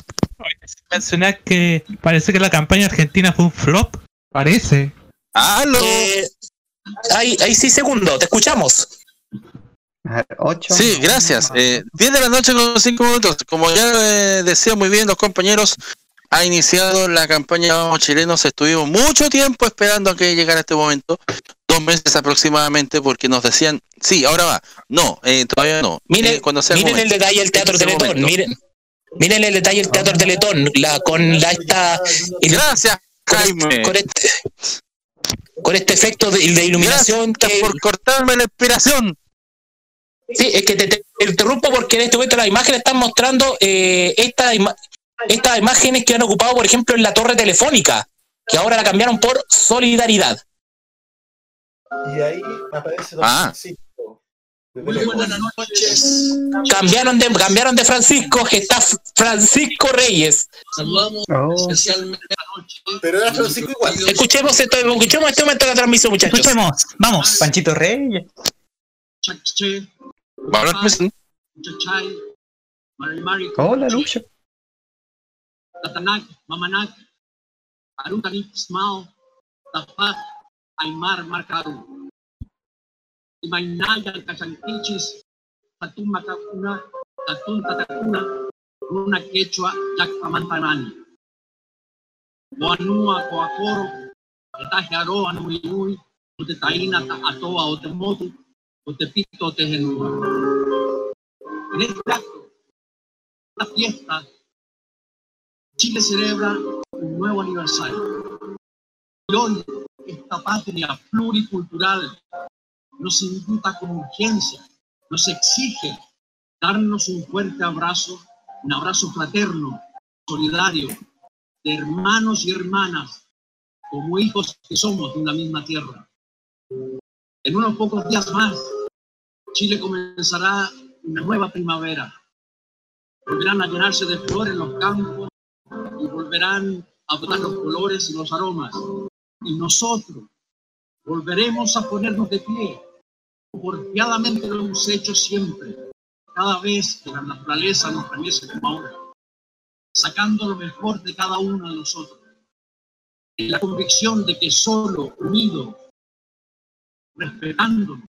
[SPEAKER 17] Mencionar que parece que la campaña argentina fue un flop. Parece.
[SPEAKER 6] ¡Aló!
[SPEAKER 11] Eh, ahí, ahí sí, segundo, te escuchamos.
[SPEAKER 6] Sí, gracias. Eh, 10 de la noche con 5 minutos. Como ya eh, decía muy bien los compañeros, ha iniciado la campaña Vamos Chilenos. Estuvimos mucho tiempo esperando a que llegara este momento. Dos meses aproximadamente porque nos decían, sí, ahora va. No, eh, todavía no.
[SPEAKER 11] Miren,
[SPEAKER 6] Eh, cuando sea
[SPEAKER 11] miren el
[SPEAKER 6] momento.
[SPEAKER 11] detalle del Teatro Teletón.
[SPEAKER 6] momento.
[SPEAKER 11] Miren, miren el detalle del Teatro Teletón. La, con la, esta.
[SPEAKER 6] Gracias,
[SPEAKER 11] con
[SPEAKER 6] Jaime.
[SPEAKER 11] Este, con, este, con este efecto de, de iluminación que.
[SPEAKER 6] por cortarme la inspiración.
[SPEAKER 11] Sí, es que te, te interrumpo porque en este momento las imágenes están mostrando eh, esta ima- estas imágenes que han ocupado, por ejemplo, en la torre telefónica, que ahora la cambiaron por solidaridad.
[SPEAKER 10] Y ahí me aparece Don
[SPEAKER 11] Ah.
[SPEAKER 10] Francisco.
[SPEAKER 11] Muy buenas noches. Cambiaron de, cambiaron de Francisco, que está Francisco Reyes.
[SPEAKER 18] Saludamos especialmente
[SPEAKER 10] Pero era Francisco igual.
[SPEAKER 11] Escuchemos esto, escuchemos este momento de la transmisión, muchachos.
[SPEAKER 9] Escuchemos, vamos.
[SPEAKER 8] Panchito Reyes. Hola, Lucho.
[SPEAKER 18] Tatanak, Mamanak, Arutanik, Smao, Tapat, Aymar, Marcaru. Imaynaya, Kachankichis, Tatun Makakuna, Tatun Tatakuna, Runa Quechua, Yakpamantanani. Boanua, Coacoro, Etaje Aroa, Nuyuy, Otetaína, Atoa, Otemotu, Otepito, Otejenua. En este acto, la fiesta, Chile celebra un nuevo aniversario. Y hoy, esta patria pluricultural nos invita con urgencia, nos exige darnos un fuerte abrazo, un abrazo fraterno, solidario, de hermanos y hermanas, como hijos que somos de una misma tierra. En unos pocos días más, Chile comenzará una nueva primavera. Volverán a llenarse de flores los campos y volverán a brotar los colores y los aromas. Y nosotros volveremos a ponernos de pie. Porfiadamente lo hemos hecho siempre, cada vez que la naturaleza nos permite como ahora, sacando lo mejor de cada uno de nosotros. Y la convicción de que solo unidos, respetándonos,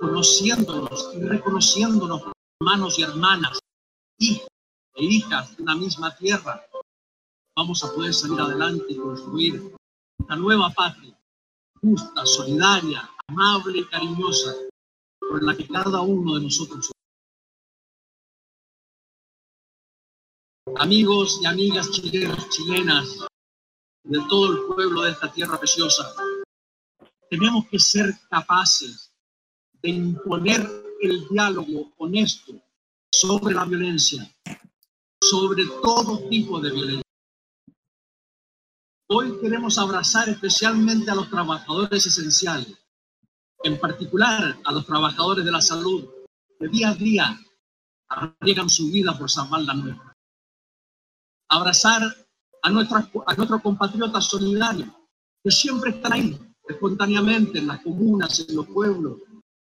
[SPEAKER 18] conociéndonos y reconociéndonos hermanos y hermanas, hijos e hijas de una misma tierra, vamos a poder salir adelante y construir una nueva patria, justa, solidaria, amable y cariñosa, por la que cada uno de nosotros Amigos y amigas chilenos, chilenas, de todo el pueblo de esta tierra preciosa, tenemos que ser capaces de imponer el diálogo honesto sobre la violencia, sobre todo tipo de violencia. Hoy queremos abrazar especialmente a los trabajadores esenciales, en particular a los trabajadores de la salud, que día a día arriesgan su vida por salvar la nuestra. Abrazar a, nuestras, a nuestros compatriotas solidarios, que siempre están ahí, espontáneamente, en las comunas, en los pueblos,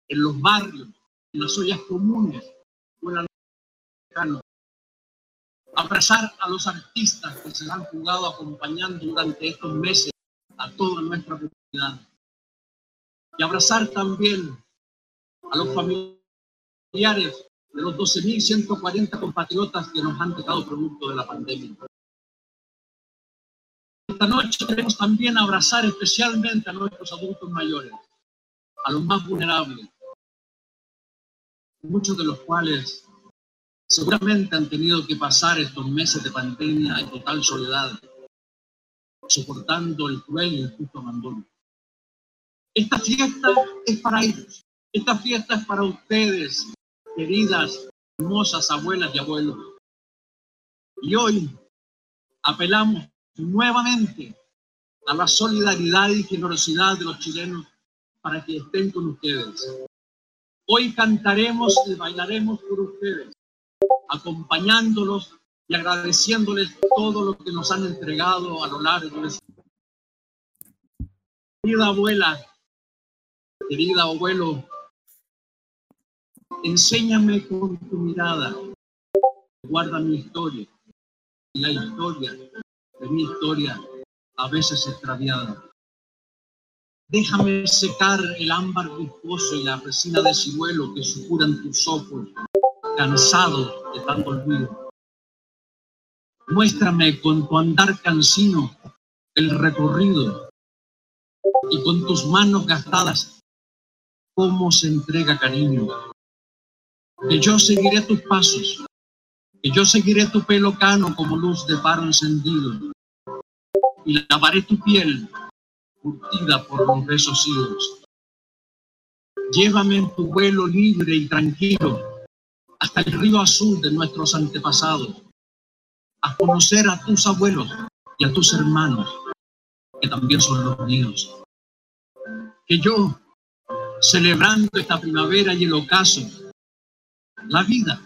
[SPEAKER 18] en los barrios, en las ollas comunes, la. Abrazar a los artistas que se han jugado acompañando durante estos meses a toda nuestra comunidad. Y abrazar también a los familiares de los 12.140 compatriotas que nos han dejado producto de la pandemia. Esta noche queremos también abrazar especialmente a nuestros adultos mayores, a los más vulnerables, muchos de los cuales seguramente han tenido que pasar estos meses de pandemia en total soledad, soportando el cruel y injusto abandono. Esta fiesta es para ellos, esta fiesta es para ustedes, queridas, hermosas abuelas y abuelos. Y hoy apelamos nuevamente a la solidaridad y generosidad de los chilenos para que estén con ustedes. Hoy cantaremos y bailaremos por ustedes, acompañándolos y agradeciéndoles todo lo que nos han entregado a lo largo de su Querida abuela, querida abuelo, enséñame con tu mirada, guarda mi historia y la historia de mi historia a veces extraviada. Déjame secar el ámbar viscoso y la resina de ciruelo que supuran tus ojos, cansados de tanto olvido. Muéstrame con tu andar cansino el recorrido y con tus manos gastadas cómo se entrega cariño. Que yo seguiré tus pasos, que yo seguiré tu pelo cano como luz de faro encendido y lavaré tu piel curtida por los besos. Llévame en tu vuelo libre y tranquilo hasta el río azul de nuestros antepasados, a conocer a tus abuelos y a tus hermanos, que también son los míos. Que yo, celebrando esta primavera y el ocaso, la vida,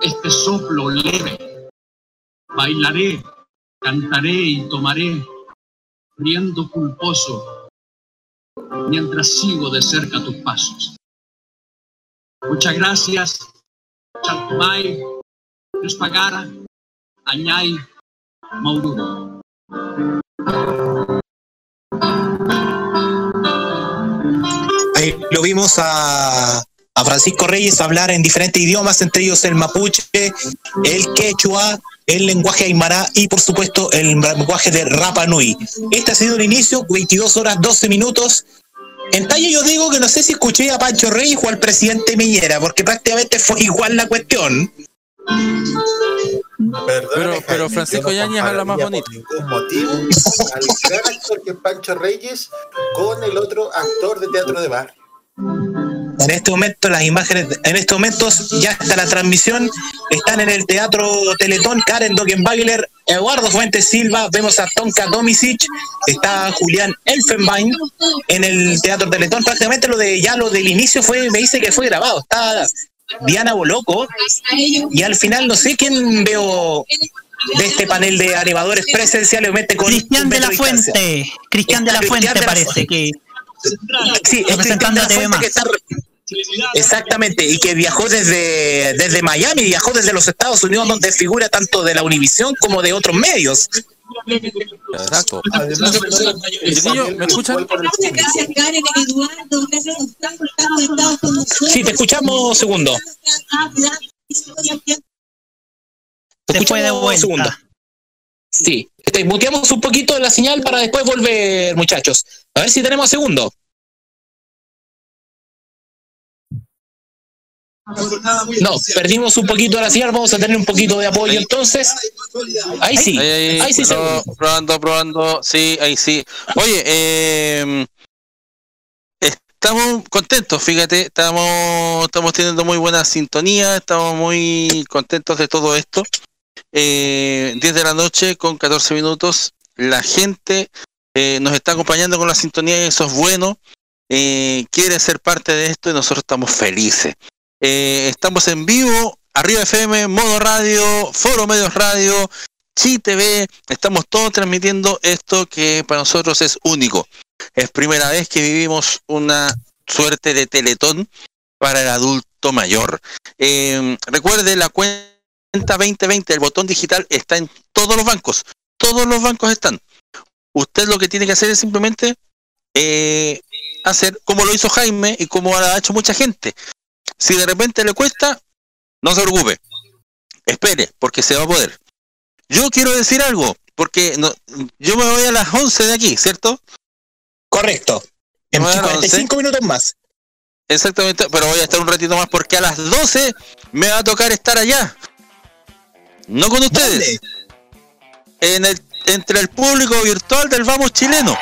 [SPEAKER 18] este soplo leve, bailaré, cantaré y tomaré, riendo culposo, mientras sigo de cerca tus pasos. Muchas gracias, Chatumay, Pagara, Añay, Maururo.
[SPEAKER 11] Ahí lo vimos a, a Francisco Reyes hablar en diferentes idiomas, entre ellos el mapuche, el quechua, el lenguaje aymara y por supuesto el lenguaje de Rapa Nui. Este ha sido el inicio, 22 horas 12 minutos. En talla yo digo que no sé si escuché a Pancho Reyes o al presidente Miñera, porque prácticamente fue igual la cuestión.
[SPEAKER 10] Perdóname,
[SPEAKER 6] pero Francisco Yáñez habla más bonito.
[SPEAKER 10] Por motivo al gran actor que es Pancho Reyes con el otro actor de teatro de bar.
[SPEAKER 11] En este momento las imágenes, en estos momentos ya está la transmisión, están en el Teatro Teletón, Karen Dogenbagler, Eduardo Fuentes Silva, vemos a Tonka Domicic, está Julián Elfenbein en el Teatro Teletón, prácticamente lo de ya lo del inicio fue, me dice que fue grabado, está Diana Boloco, y al final no sé quién veo de este panel de animadores presenciales, obviamente con
[SPEAKER 9] Cristian de la
[SPEAKER 11] distancia.
[SPEAKER 9] Fuente. Cristian de la Fuente
[SPEAKER 11] de la
[SPEAKER 9] parece que.
[SPEAKER 11] Sí, es Cristian de la Fuente que está Exactamente, y que viajó desde, desde Miami, viajó desde los Estados Unidos, donde figura tanto de la Univisión como de otros medios.
[SPEAKER 6] Exacto. ¿me escuchan?
[SPEAKER 19] Gracias, Karen, Eduardo, gracias a ustedes por estar conectados con nosotros.
[SPEAKER 11] Sí, te escuchamos, segundo. Te
[SPEAKER 9] de
[SPEAKER 11] escuchamos,
[SPEAKER 9] vuelta.
[SPEAKER 11] segundo. Sí, este, muteamos un poquito la señal para después volver, muchachos. A ver si tenemos segundo. No, perdimos un poquito la señal, vamos a tener un poquito de apoyo entonces. Ahí sí,
[SPEAKER 6] Ahí, ahí,
[SPEAKER 11] ahí sí, segundo.
[SPEAKER 6] probando, probando, sí, ahí sí. Oye, eh, estamos contentos, fíjate, estamos, estamos teniendo muy buena sintonía, estamos muy contentos de todo esto. Eh, 10 de la noche con 14 minutos, la gente eh, nos está acompañando con la sintonía y eso es bueno. Eh, quiere ser parte de esto y nosotros estamos felices. Eh, estamos en vivo, arriba FM, modo radio, foro medios radio, Chi TV, estamos todos transmitiendo esto que para nosotros es único. Es primera vez que vivimos una suerte de teletón para el adulto mayor. Eh, recuerde, la cuenta 2020, el botón digital está en todos los bancos. Todos los bancos están. Usted lo que tiene que hacer es simplemente eh, hacer como lo hizo Jaime y como ha hecho mucha gente. Si de repente le cuesta, no se preocupe. Espere, porque se va a poder. Yo quiero decir algo, porque no, yo me voy a las 11 de aquí, ¿cierto?
[SPEAKER 11] Correcto. En
[SPEAKER 6] Me voy a las
[SPEAKER 11] 45 minutos más.
[SPEAKER 6] Exactamente, pero voy a estar un ratito más porque a las 12 me va a tocar estar allá. No con ustedes. En el, entre el público virtual del Vamos Chileno.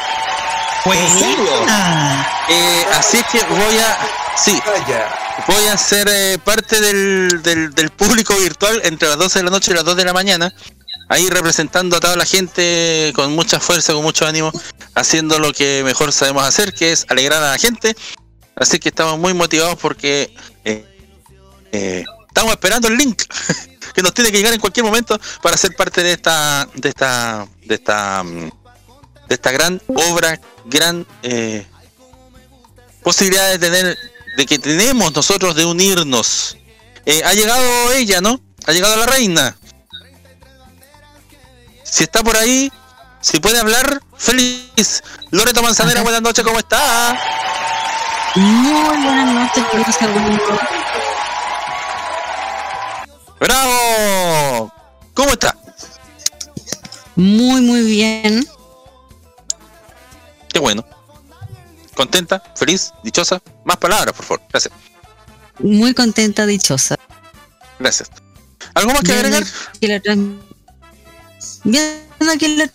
[SPEAKER 11] ¿En serio?
[SPEAKER 6] Eh, así es que voy a. Sí, voy a ser eh, parte del, del, del público virtual entre las 12 de la noche y las 2 de la mañana. ahí representando a toda la gente con mucha fuerza, con mucho ánimo, haciendo lo que mejor sabemos hacer, que es alegrar a la gente. Así que estamos muy motivados porque eh, eh, estamos esperando el link que nos tiene que llegar en cualquier momento para ser parte de esta, de esta, de esta, mm, de esta gran obra, gran eh, posibilidad de tener, de que tenemos nosotros de unirnos. Eh, ha llegado ella, ¿no? Ha llegado la reina. Si está por ahí, si puede hablar, feliz. Loreto Manzanera, buenas noches, ¿cómo está?
[SPEAKER 20] Muy buenas noches.
[SPEAKER 6] ¡Bravo! ¿Cómo está?
[SPEAKER 20] Muy, muy bien.
[SPEAKER 6] Qué bueno. ¿Contenta? ¿Feliz? ¿Dichosa? Más palabras, por favor. Gracias.
[SPEAKER 20] Muy contenta, dichosa.
[SPEAKER 6] Gracias. ¿Algo más que agregar?
[SPEAKER 20] aquí la trans- Viendo aquí la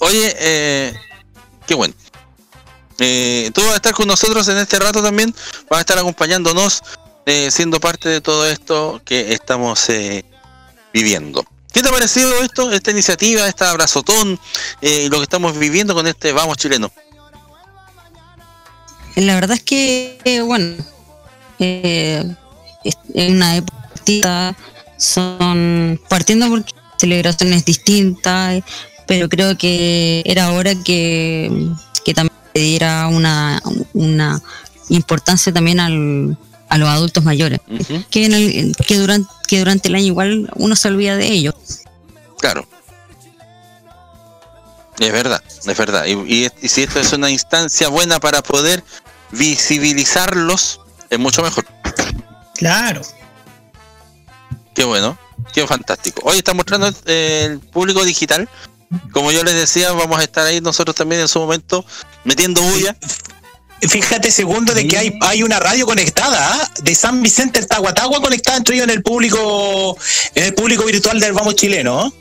[SPEAKER 6] Oye, eh, qué bueno. Eh, tú vas a estar con nosotros en este rato también. Vas a estar acompañándonos, eh, siendo parte de todo esto que estamos eh, viviendo. ¿Qué te ha parecido esto, esta iniciativa, esta abrazotón eh, lo que estamos viviendo con este Vamos Chileno?
[SPEAKER 20] La verdad es que, eh, bueno, eh, en una época son partiendo porque celebraciones distintas, pero creo que era hora que, que también se diera una, una importancia también al, a los adultos mayores, que, en el- que, durante, que durante el año igual uno se olvida de ellos.
[SPEAKER 6] Claro. Es verdad, es verdad. Y, y- y si esto es una instancia buena para poder visibilizarlos, es mucho mejor.
[SPEAKER 9] Claro.
[SPEAKER 6] Qué bueno, qué fantástico. Hoy está mostrando el público digital. Como yo les decía, vamos a estar ahí nosotros también en su momento metiendo bulla.
[SPEAKER 11] Fíjate, segundo, de que hay, hay una radio conectada ¿ah? de San Vicente el Tahuatagua conectada entre ellos en el público en el público virtual del Vamos Chileno. ¿eh?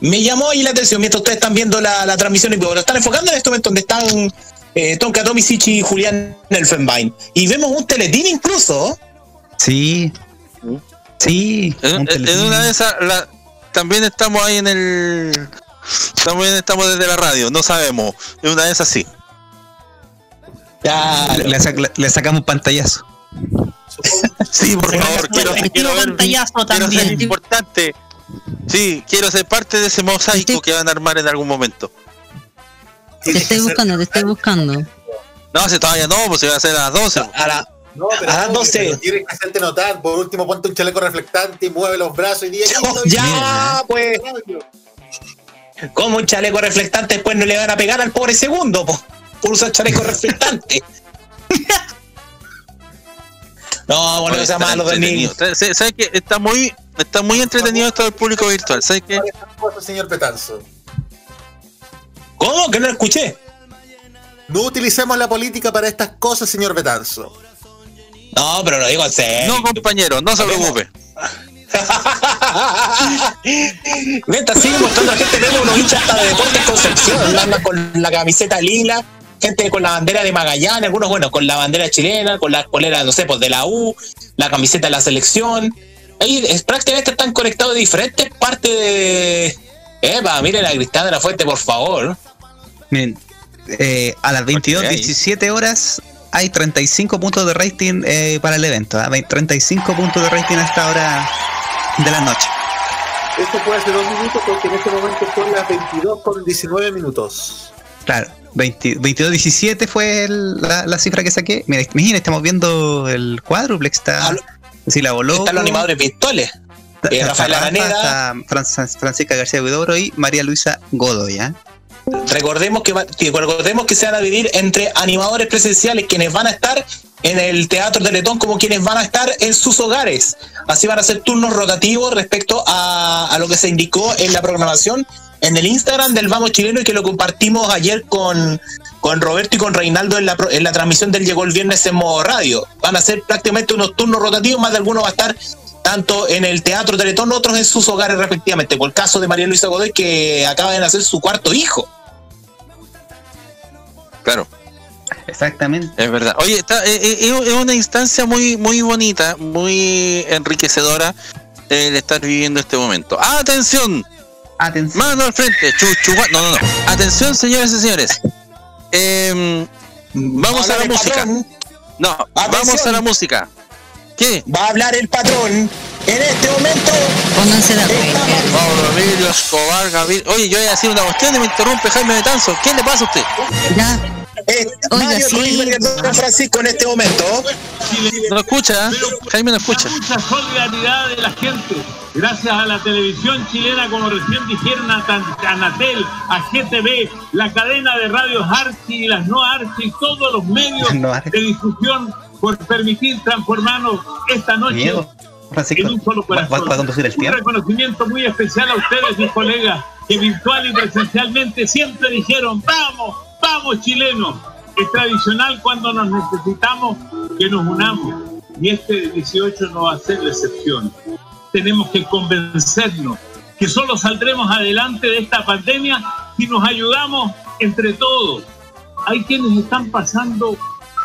[SPEAKER 11] Me llamó ahí la atención mientras ustedes están viendo la, la transmisión y lo están enfocando en este momento donde están eh, Tonka Tomisic y Julián Elfenbein. Y vemos un teletín incluso.
[SPEAKER 8] Sí. Sí.
[SPEAKER 6] En, en- en una de esas, la- también estamos ahí en el. También estamos desde la radio, no sabemos. En una de esas sí.
[SPEAKER 8] Le, le sac- le- le sacamos un pantallazo.
[SPEAKER 6] Sí, por favor, quiero, quiero ver.
[SPEAKER 9] pantallazo
[SPEAKER 6] Quiero ser
[SPEAKER 9] también.
[SPEAKER 6] importante. Sí, quiero ser parte de ese mosaico que van a armar en algún momento.
[SPEAKER 20] Te estoy buscando, te estoy buscando.
[SPEAKER 6] No, si todavía no, pues se va a hacer a las 12.
[SPEAKER 11] A, la,
[SPEAKER 10] No, pero
[SPEAKER 11] a las
[SPEAKER 10] no,
[SPEAKER 11] 12.
[SPEAKER 10] pero Tienes que hacerte notar. Por último, ponte un chaleco reflectante y mueve los brazos y di
[SPEAKER 11] Ya, pues. Como un chaleco reflectante después no le van a pegar al pobre segundo po, por usar chaleco reflectante. no, bueno,
[SPEAKER 6] Oye,
[SPEAKER 11] sea malo del niño.
[SPEAKER 6] entretenido. ¿Sabes qué? Está muy, está muy entretenido esto del público virtual. ¿Sabes qué?
[SPEAKER 10] señor Petanzo.
[SPEAKER 11] ¿Cómo? Que no lo escuché.
[SPEAKER 10] No utilicemos la política para estas cosas, señor Betanzo.
[SPEAKER 11] No, pero lo digo en serio.
[SPEAKER 6] No, compañero, no se preocupe.
[SPEAKER 11] Venta, sigue mostrando a la gente. Vemos unos hinchas hasta de Deportes Concepción. Andan con la camiseta lila. Gente con la bandera de Magallanes. Algunos, bueno, con la bandera chilena. Con la polera, no sé, pues de la U. La camiseta de la selección. Ahí es, prácticamente están conectados de diferentes partes de. Epa, miren la cristal de la fuente, por favor.
[SPEAKER 8] Miren, eh, a las 22,
[SPEAKER 6] hay.
[SPEAKER 8] 17 horas hay 35 puntos de rating eh, para el evento. ¿ah? Ve- 35 puntos de rating a esta hora de la noche.
[SPEAKER 10] Esto fue hace dos minutos porque en este momento son las 22 con 19 minutos.
[SPEAKER 8] Claro, 20 22, 17 fue el- la, la cifra que saqué. Mira, imagina, estamos viendo el cuádruplex. Está, si la voló.
[SPEAKER 11] Están los animadores virtuales. Eh, Rafael Araneda.
[SPEAKER 8] Francisca García Huidobro y María Luisa Godoy. ¿ah?
[SPEAKER 11] Recordemos que, recordemos que se van a dividir entre animadores presenciales quienes van a estar en el Teatro Teletón como quienes van a estar en sus hogares. Así van a ser turnos rotativos respecto a, a lo que se indicó en la programación en el Instagram del Vamos Chileno y que lo compartimos ayer con, con Roberto y con Reinaldo en la, pro- en la transmisión del Llegó el Viernes en modo radio. Van a ser prácticamente unos turnos rotativos, más de alguno va a estar tanto en el Teatro Teletón, otros en sus hogares respectivamente. Por el caso de María Luisa Godoy que acaba de nacer su cuarto hijo.
[SPEAKER 6] Claro.
[SPEAKER 8] Exactamente.
[SPEAKER 6] Es verdad. Oye, está, eh, eh, es una instancia muy, muy bonita, muy enriquecedora el estar viviendo este momento. ¡Atención!
[SPEAKER 8] Atención.
[SPEAKER 6] Mano al frente. Chuchu, no, no, no. Atención, señores y señores. Em, vamos a la música.
[SPEAKER 11] patrón.
[SPEAKER 6] No, vamos a la música. ¿Qué?
[SPEAKER 11] Va a hablar el patrón. En este momento.
[SPEAKER 20] Pónganse de acuerdo.
[SPEAKER 6] Mauro Emilio Escobar, Gabriel. Oye, yo voy a decir una cuestión y me interrumpe Jaime Betanzo. ¿Qué le pasa a usted?
[SPEAKER 20] Ya.
[SPEAKER 11] Eh,
[SPEAKER 20] Oiga,
[SPEAKER 11] Mario
[SPEAKER 20] sí.
[SPEAKER 11] San Francisco en este momento.
[SPEAKER 6] No escucha, ¿eh? Jaime no escucha.
[SPEAKER 21] mucha solidaridad de la gente. Gracias a la televisión chilena, como recién dijeron, a Tan- a Anatel, a GTV, la cadena de radios Archi y las no Archi, todos los medios
[SPEAKER 8] No
[SPEAKER 21] de difusión por permitir transformarnos esta noche
[SPEAKER 8] Miedo. Francisco,
[SPEAKER 21] en un solo
[SPEAKER 8] va, va-
[SPEAKER 21] corazón.
[SPEAKER 8] va a conducir el
[SPEAKER 21] Un reconocimiento muy especial a ustedes, mis colegas, que virtual y presencialmente siempre dijeron, vamos, vamos chilenos. Es tradicional cuando nos necesitamos que nos unamos. Y este 18 no va a ser la excepción. Tenemos que convencernos que solo saldremos adelante de esta pandemia si nos ayudamos entre todos. Hay quienes están pasando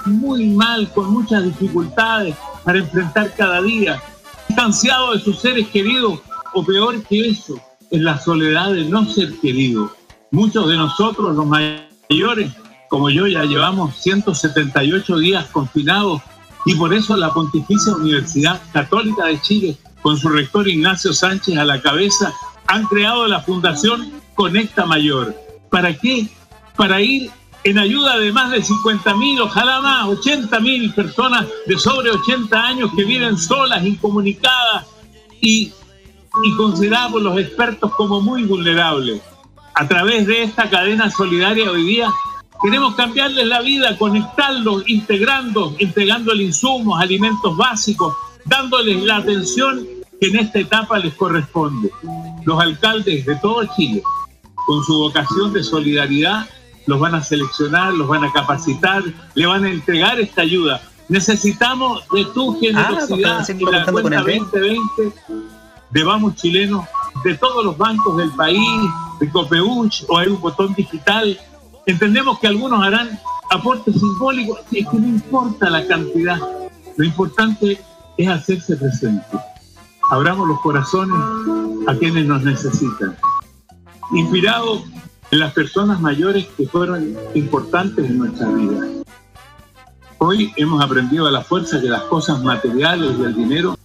[SPEAKER 21] muy mal, con muchas dificultades para enfrentar cada día, distanciados de sus seres queridos, o peor que eso, en la soledad de no ser querido. Muchos de nosotros, los mayores, como yo, ya llevamos 178 días confinados y por eso la Pontificia Universidad Católica de Chile, con su rector Ignacio Sánchez a la cabeza, han creado la Fundación Conecta Mayor. ¿Para qué? Para ir en ayuda de más de 50 mil, ojalá más, 80 mil personas de sobre 80 años que viven solas, incomunicadas y, y consideradas por los expertos como muy vulnerables. A través de esta cadena solidaria hoy día queremos cambiarles la vida, conectarlos, integrando, entregando insumos, alimentos básicos, dándoles la atención que en esta etapa les corresponde. Los alcaldes de todo Chile, con su vocación de solidaridad, los van a seleccionar, los van a capacitar, le van a entregar esta ayuda. Necesitamos de tu generosidad
[SPEAKER 8] porque
[SPEAKER 21] y la cuenta
[SPEAKER 8] el
[SPEAKER 21] 2020 de Vamos Chilenos, de todos los bancos del país, de Copeuch, o hay un botón digital. Entendemos que algunos harán aportes simbólicos, es que no importa la cantidad, lo importante es hacerse presente. Abramos los corazones a quienes nos necesitan. Inspirado en las personas mayores que fueron importantes en nuestra vida. Hoy hemos aprendido a la fuerza que las cosas materiales y el dinero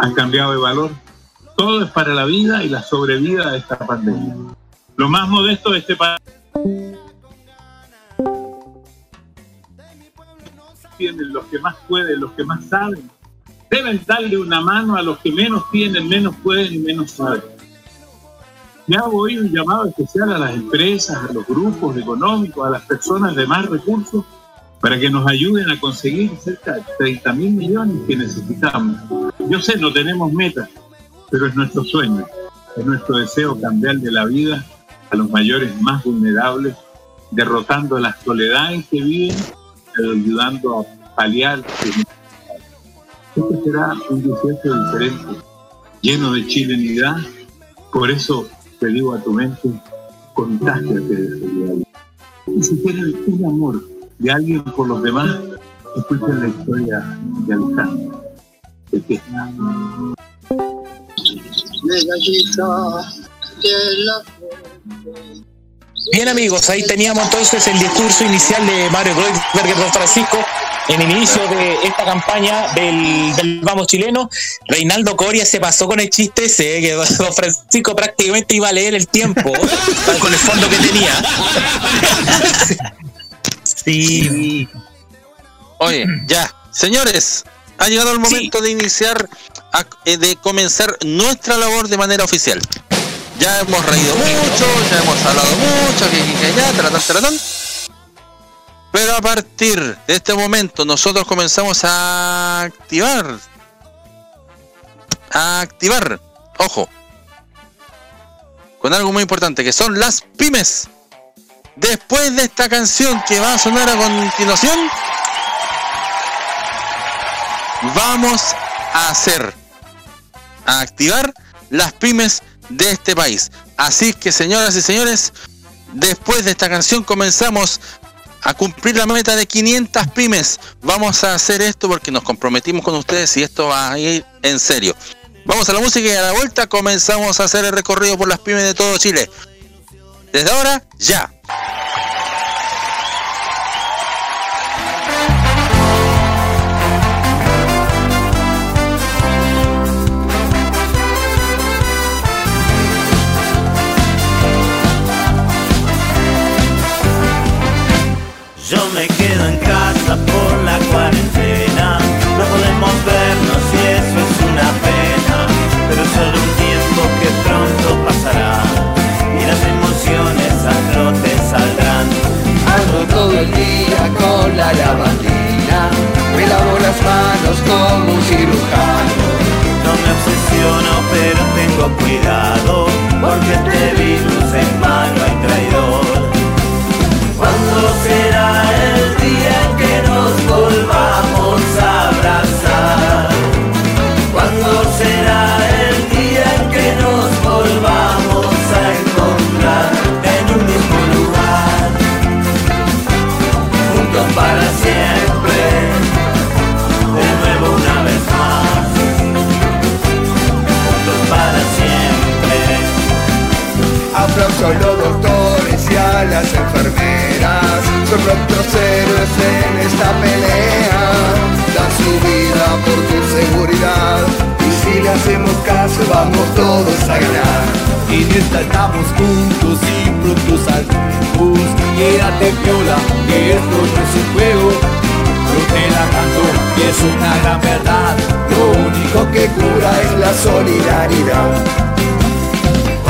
[SPEAKER 21] han cambiado de valor. Todo es para la vida y la sobrevida de esta pandemia. Lo más modesto de este país tienen los que más pueden, los que más saben. Deben darle una mano a los que menos tienen, menos pueden y menos saben. Ya hago hoy un llamado especial a las empresas, a los grupos económicos, a las personas de más recursos, para que nos ayuden a conseguir cerca de 30 mil millones que necesitamos. Yo sé, no tenemos metas, pero es nuestro sueño, es nuestro deseo cambiar de la vida a los mayores más vulnerables, derrotando la soledad en que viven, pero ayudando a paliar. Este será un 18 diferente, lleno de chilenidad, por eso te digo a tu mente, contágiate de solidaridad. Y si tienen un amor de alguien por los demás, escuchen la historia de Alejandro. De que
[SPEAKER 11] Bien amigos, ahí teníamos entonces el discurso inicial de Mario Kreuzberger Don Francisco en el inicio de esta campaña del, del Vamos Chileno. Reinaldo Coria se pasó con el chiste ese, que Don Francisco prácticamente iba a leer el tiempo con el fondo que tenía.
[SPEAKER 8] Sí.
[SPEAKER 6] Oye, ya. Señores, ha llegado el momento de iniciar, eh, de comenzar nuestra labor de manera oficial. Ya hemos reído mucho, ya hemos hablado mucho, que, que, que ya, taratán, taratán. Pero a partir de este momento nosotros comenzamos a activar. A activar. Ojo. Con algo muy importante, que son las pymes. Después de esta canción que va a sonar a continuación, vamos a hacer, a activar las pymes de este país. Así que señoras y señores, después de esta canción comenzamos a cumplir la meta de 500 pymes. Vamos a hacer esto porque nos comprometimos con ustedes y esto va a ir en serio. Vamos a la música y a la vuelta comenzamos a hacer el recorrido por las pymes de todo Chile. Desde ahora, ya.
[SPEAKER 14] Yo me quedo en casa por la cuarentena. No podemos vernos y eso es una pena. Pero solo un tiempo que pronto pasará. Y las emociones a flote saldrán.
[SPEAKER 22] Ando todo el día con la lavandina. Me lavo las manos como un cirujano.
[SPEAKER 14] No me obsesiono, pero tengo cuidado. Porque este virus es malo y traidor. ¿Cuándo será
[SPEAKER 22] Aplauso a los doctores y a las enfermeras, son nuestros héroes en esta pelea. Dan su vida por tu seguridad y si le hacemos caso vamos todos a ganar.
[SPEAKER 14] En esta estamos juntos y pronto saldremos Quédate piola, que esto no es un juego Yo te la canto y es una gran verdad
[SPEAKER 22] Lo único que cura es la solidaridad.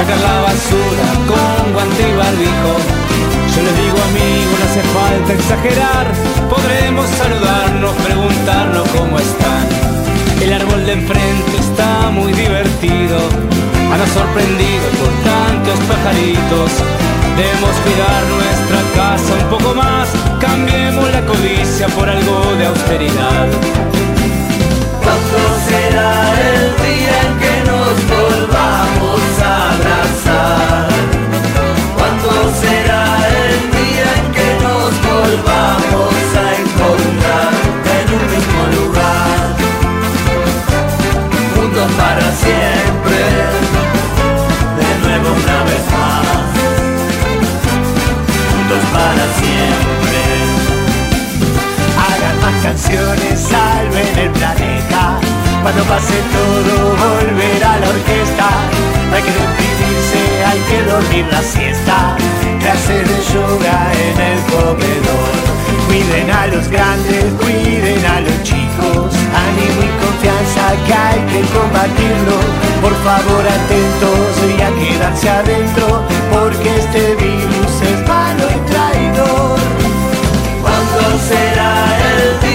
[SPEAKER 23] sacar la basura con guante y barbijo. Yo les digo amigo, no hace falta exagerar. Podremos saludarnos, preguntarnos cómo están. El árbol de enfrente está muy divertido. Han sorprendido por tantos pajaritos. Debemos cuidar nuestra casa un poco más. Cambiemos la codicia por algo de austeridad.
[SPEAKER 14] ¿Cuándo será el día para siempre. Hagan más canciones, salven el planeta. Cuando pase todo, volverá la orquesta. No hay que deprimirse, hay que dormir la siesta. Clases de yoga en el comedor. Cuiden a los grandes, cuiden a los chicos. Ánimo y confianza que hay que combatirlo. Por favor, atentos y a quedarse adentro. Porque este virus será el día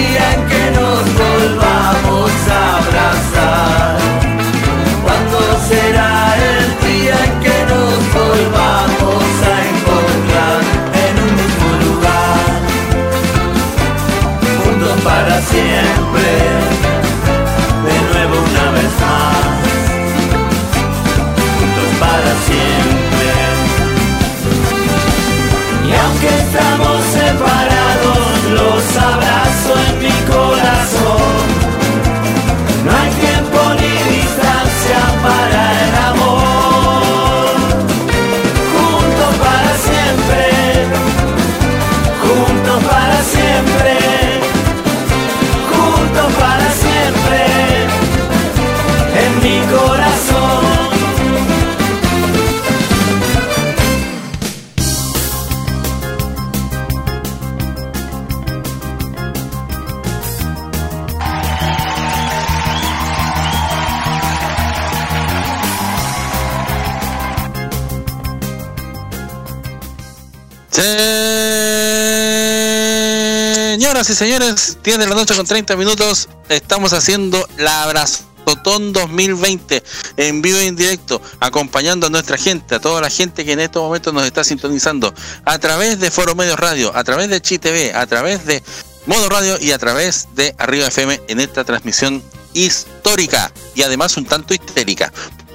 [SPEAKER 6] Señoras y señores, 10 de la noche con 30 minutos. Estamos haciendo la Abrazotón 2020 en vivo e en directo, acompañando a nuestra gente, a toda la gente que en estos momentos nos está sintonizando a través de Foro Medios Radio, a través de Chi TV, a través de Modo Radio y a través de Arriba FM en esta transmisión histórica y además un tanto histérica,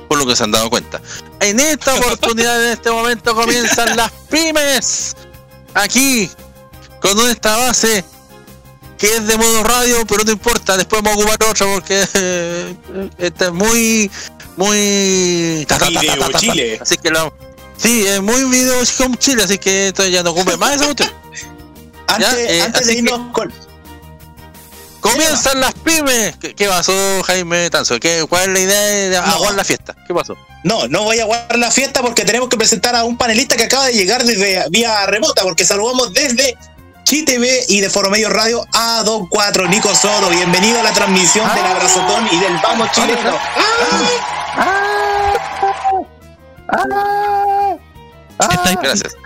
[SPEAKER 6] por lo que se han dado cuenta. En esta oportunidad, en este momento, comienzan las pymes. Aquí, con esta base que es de modo radio, pero no importa, después vamos a ocupar otra porque eh, esta es muy, muy... ta.
[SPEAKER 11] Chile.
[SPEAKER 6] Así que la... Sí, es muy video Chile, así que esto ya no ocupe más esa cuestión.
[SPEAKER 11] Antes,
[SPEAKER 6] eh,
[SPEAKER 11] antes de irnos con.
[SPEAKER 6] Comienzan las pymes. ¿Qué, qué pasó, Jaime Tanzo? ¿Qué, ¿Cuál es la idea de aguar la fiesta? ¿Qué pasó?
[SPEAKER 11] No, no voy a guardar la fiesta porque tenemos que presentar a un panelista que acaba de llegar desde vía remota, porque saludamos desde Chi TV y de Foro Medio Radio a Don 4, Nico Soto. Bienvenido a la transmisión del Abrazotón y del Vamos Chileno.
[SPEAKER 6] Gracias.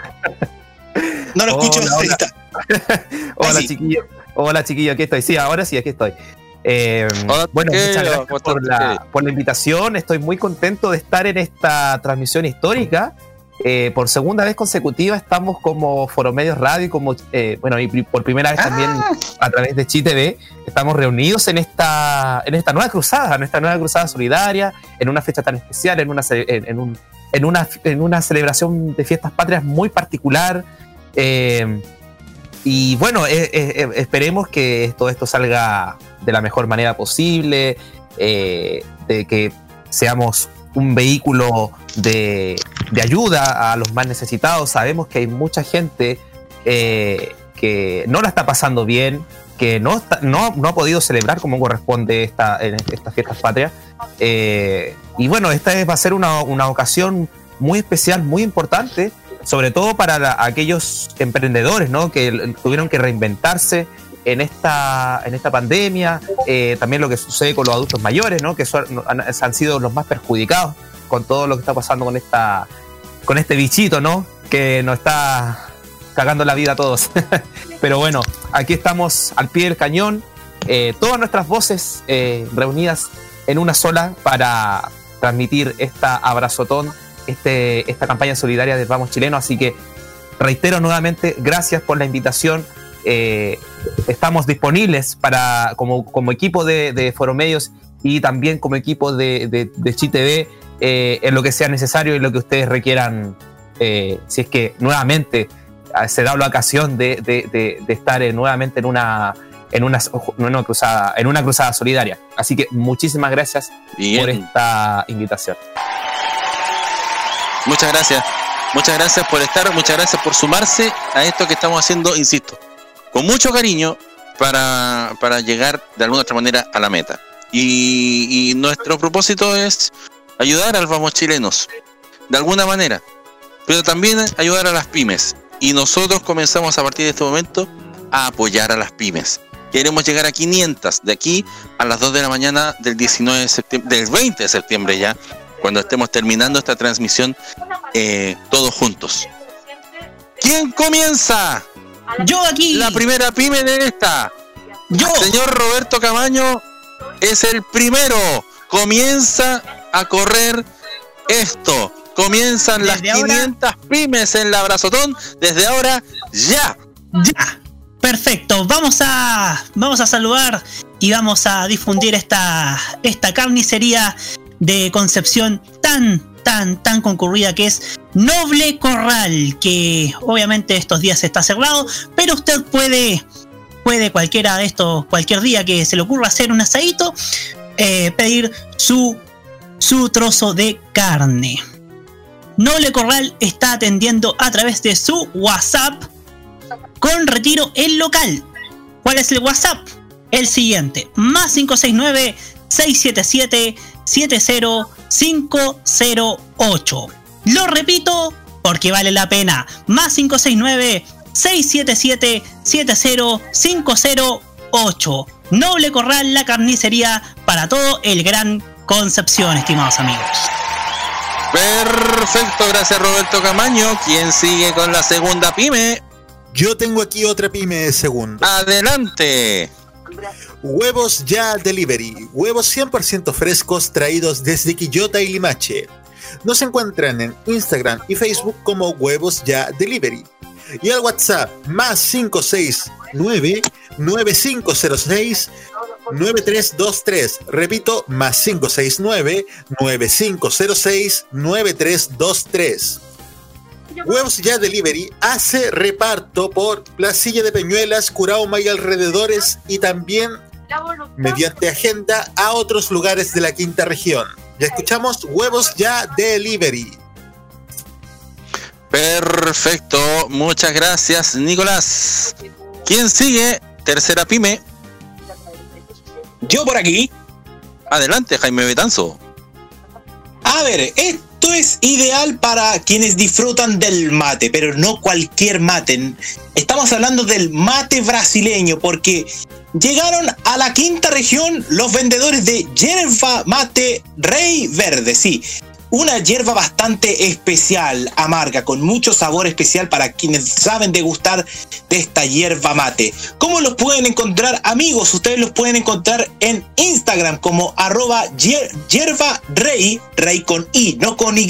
[SPEAKER 11] No lo escucho
[SPEAKER 24] Hola, hola. Hola, chiquillo. Hola, chiquillo, aquí estoy. Sí, ahora sí, aquí estoy. Eh,
[SPEAKER 6] Hola,
[SPEAKER 24] bueno, muchas gracias por la invitación. Estoy muy contento de estar en esta transmisión histórica. Eh, por segunda vez consecutiva estamos como Foromedios Radio y como, eh, bueno, y por primera vez también a través de Chi TV, estamos reunidos en esta, en esta nueva cruzada, en esta nueva cruzada solidaria, en una fecha tan especial, en una, en, en un- en una, en una celebración de fiestas patrias muy particular. Eh, y bueno, esperemos que todo esto salga de la mejor manera posible, de que seamos un vehículo de, de ayuda a los más necesitados. Sabemos que hay mucha gente eh, que no la está pasando bien, que no, está- no, no ha podido celebrar como corresponde esta, en estas fiestas patrias. Eh, y bueno, esta es- va a ser una, una ocasión muy especial, muy importante, sobre todo para aquellos emprendedores ¿no? que tuvieron que reinventarse en esta, en esta pandemia, eh, también lo que sucede con los adultos mayores, ¿no? que son- han, han sido los más perjudicados con todo lo que está pasando con, esta, con este bichito ¿no? que nos está cagando la vida a todos. Pero bueno, aquí estamos al pie del cañón, eh, todas nuestras voces eh, reunidas en una sola para transmitir esta abrazotón, este, esta campaña solidaria del Vamos Chileno. Así que reitero nuevamente, gracias por la invitación. Eh, estamos disponibles para como, como equipo de, de Foromedios y también como equipo de, de, de Chi TV eh, en lo que sea necesario y lo que ustedes requieran. eh, si es que nuevamente eh, se da la ocasión de, estar nuevamente en una, en, una, en una cruzada, en una cruzada solidaria. Así que muchísimas gracias
[SPEAKER 6] Bien.
[SPEAKER 24] por esta invitación.
[SPEAKER 6] Muchas gracias. Muchas gracias por estar, muchas gracias por sumarse a esto que estamos haciendo, insisto, con mucho cariño para, para llegar de alguna otra manera a la meta. Y, nuestro propósito es ayudar a los vamos chilenos, de alguna manera, pero también ayudar a las pymes. Y nosotros comenzamos a partir de este momento a apoyar a las pymes. Queremos llegar a 500 de aquí a las 2 de la mañana del 19 de septiembre, del 20 de septiembre ya, cuando estemos terminando esta transmisión eh, todos juntos. ¿Quién comienza?
[SPEAKER 9] Yo aquí.
[SPEAKER 6] La primera pyme de esta.
[SPEAKER 9] Yo.
[SPEAKER 6] Señor Roberto Camaño es el primero. Comienza a correr esto. Comienzan las
[SPEAKER 9] ahora-
[SPEAKER 6] 500 pymes en la Abrazotón. Desde ahora, ya.
[SPEAKER 9] Ya. Perfecto. Vamos a vamos a saludar y vamos a difundir esta esta carnicería de Concepción tan tan tan concurrida que es Noble Corral, que obviamente estos días está cerrado, pero usted puede puede cualquiera de estos cualquier día que se le ocurra hacer un asadito eh, pedir su su trozo de carne. Noble Corral está atendiendo a través de su WhatsApp con retiro en local. ¿Cuál es el WhatsApp? El siguiente, más 569 677 70508. Lo repito porque vale la pena. Más 569 677 70508. Noble Corral, la carnicería para todo el Gran Concepción, estimados amigos.
[SPEAKER 6] Perfecto, gracias Roberto Camaño. ¿Quién sigue con la segunda pyme?
[SPEAKER 10] Yo tengo aquí otra pyme de segundo.
[SPEAKER 6] Adelante.
[SPEAKER 10] Huevos Ya Delivery. Huevos 100% frescos traídos desde Quillota y Limache. Nos encuentran en Instagram y Facebook como Huevos Ya Delivery. Y al WhatsApp más 569 9506 9323. Repito, más 569 9506 9323. Huevos Ya Delivery hace reparto por Placilla de Peñuelas, Curauma y alrededores y también mediante agenda a otros lugares de la quinta región. Ya escuchamos Huevos Ya Delivery.
[SPEAKER 6] Perfecto, muchas gracias Nicolás. ¿Quién sigue? Tercera pyme.
[SPEAKER 11] Yo por aquí.
[SPEAKER 6] Adelante, Jaime Betanzo.
[SPEAKER 11] A ver, esto es ideal para quienes disfrutan del mate, pero no cualquier mate. Estamos hablando del mate brasileño, porque llegaron a la quinta región los vendedores de yerba mate Rey Verde. Sí, una hierba bastante especial, amarga, con mucho sabor especial para quienes saben degustar de esta hierba mate. ¿Cómo los pueden encontrar, amigos? Ustedes los pueden encontrar en Instagram como arroba hier- hierba rey, rey con I, no con Y.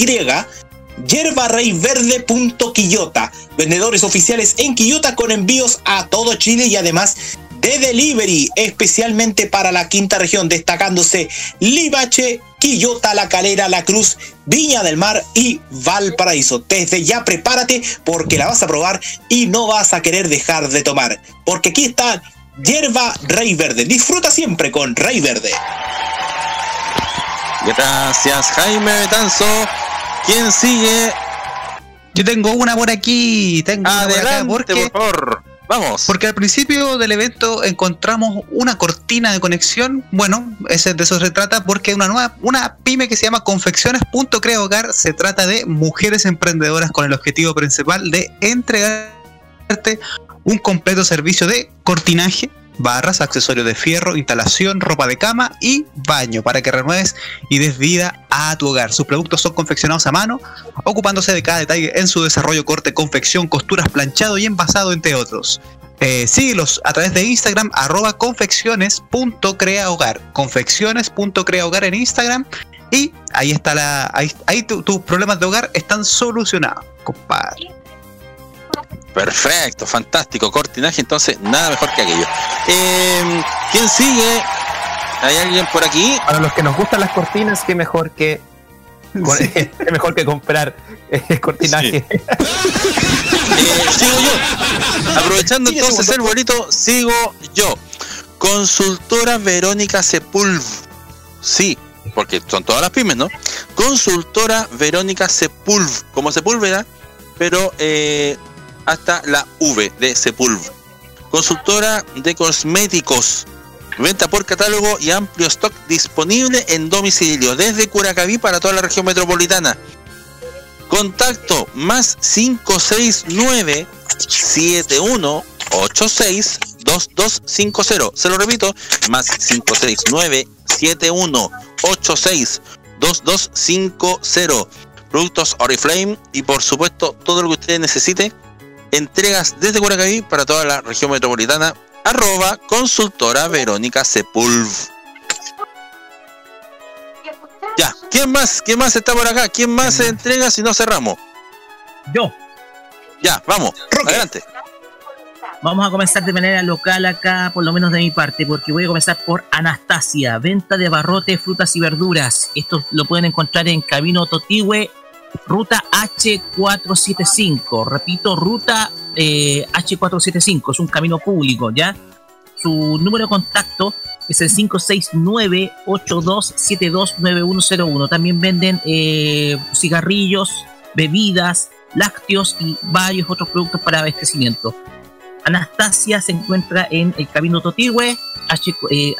[SPEAKER 11] Yerbareyverde.quillota. Vendedores oficiales en Quillota con envíos a todo Chile y además de delivery, especialmente para la quinta región, destacándose Limache, Quillota, La Calera, La Cruz, Viña del Mar y Valparaíso. Desde ya prepárate porque la vas a probar y no vas a querer dejar de tomar. Porque aquí está Hierba Rey Verde. Disfruta siempre con Rey Verde.
[SPEAKER 6] Gracias, Jaime Betanzo. ¿Quién sigue?
[SPEAKER 8] Yo tengo una por aquí. Tengo una por acá
[SPEAKER 6] Adelante,
[SPEAKER 8] porque,
[SPEAKER 6] por favor. Vamos.
[SPEAKER 8] porque al principio del evento encontramos una cortina de conexión. Bueno, ese, de eso se trata porque una nueva, una pyme que se llama Confecciones.crea Hogar se trata de mujeres emprendedoras con el objetivo principal de entregarte un completo servicio de cortinaje, barras, accesorios de fierro, instalación, ropa de cama y baño para que renueves y des vida a tu hogar. Sus productos son confeccionados a mano, ocupándose de cada detalle en su desarrollo, corte, confección, costuras, planchado y envasado, entre otros. Eh, síguelos a través de Instagram, arroba confecciones.creahogar. Confecciones.creahogar en Instagram. Y ahí está la. Ahí, ahí tu- tus problemas de hogar están solucionados, compadre.
[SPEAKER 6] Perfecto, fantástico. Cortinaje, entonces, nada mejor que aquello. Eh, ¿Quién sigue? ¿Hay alguien por aquí?
[SPEAKER 24] Para los que nos gustan las cortinas, qué mejor que qué mejor que comprar eh, cortinaje.
[SPEAKER 6] Eh, sigo yo. Aprovechando entonces el bolito, sigo yo. Consultora Verónica Sepulv. Sí, porque son todas las pymes, ¿no? Consultora Verónica Sepulv. Como Sepúlveda, pero eh, hasta la V de Sepulv. Consultora de cosméticos. Venta por catálogo y amplio stock disponible en domicilio desde Curacaví para toda la región metropolitana. Contacto más 569 7186 2250. Se lo repito, más 569 7186 2250. Productos Oriflame y por supuesto todo lo que usted necesite. Entregas desde Curacaví para toda la región metropolitana. Arroba consultora Verónica Sepulv. Ya, ¿quién más? ¿Quién más está por acá? ¿Quién más se entrega si no cerramos?
[SPEAKER 7] Yo.
[SPEAKER 6] Ya, vamos. Adelante.
[SPEAKER 7] Vamos a comenzar de manera local acá, por lo menos de mi parte, porque voy a comenzar por Anastasia, venta de abarrotes, frutas y verduras. Esto lo pueden encontrar en Camino Totigüe, ruta H475. Repito, ruta eh, H475, es un camino público, ¿ya? Su número de contacto es el 569-8272-9101. También venden eh, cigarrillos, bebidas, lácteos y varios otros productos para abastecimiento. Anastasia se encuentra en el Camino Totigüe, H, eh,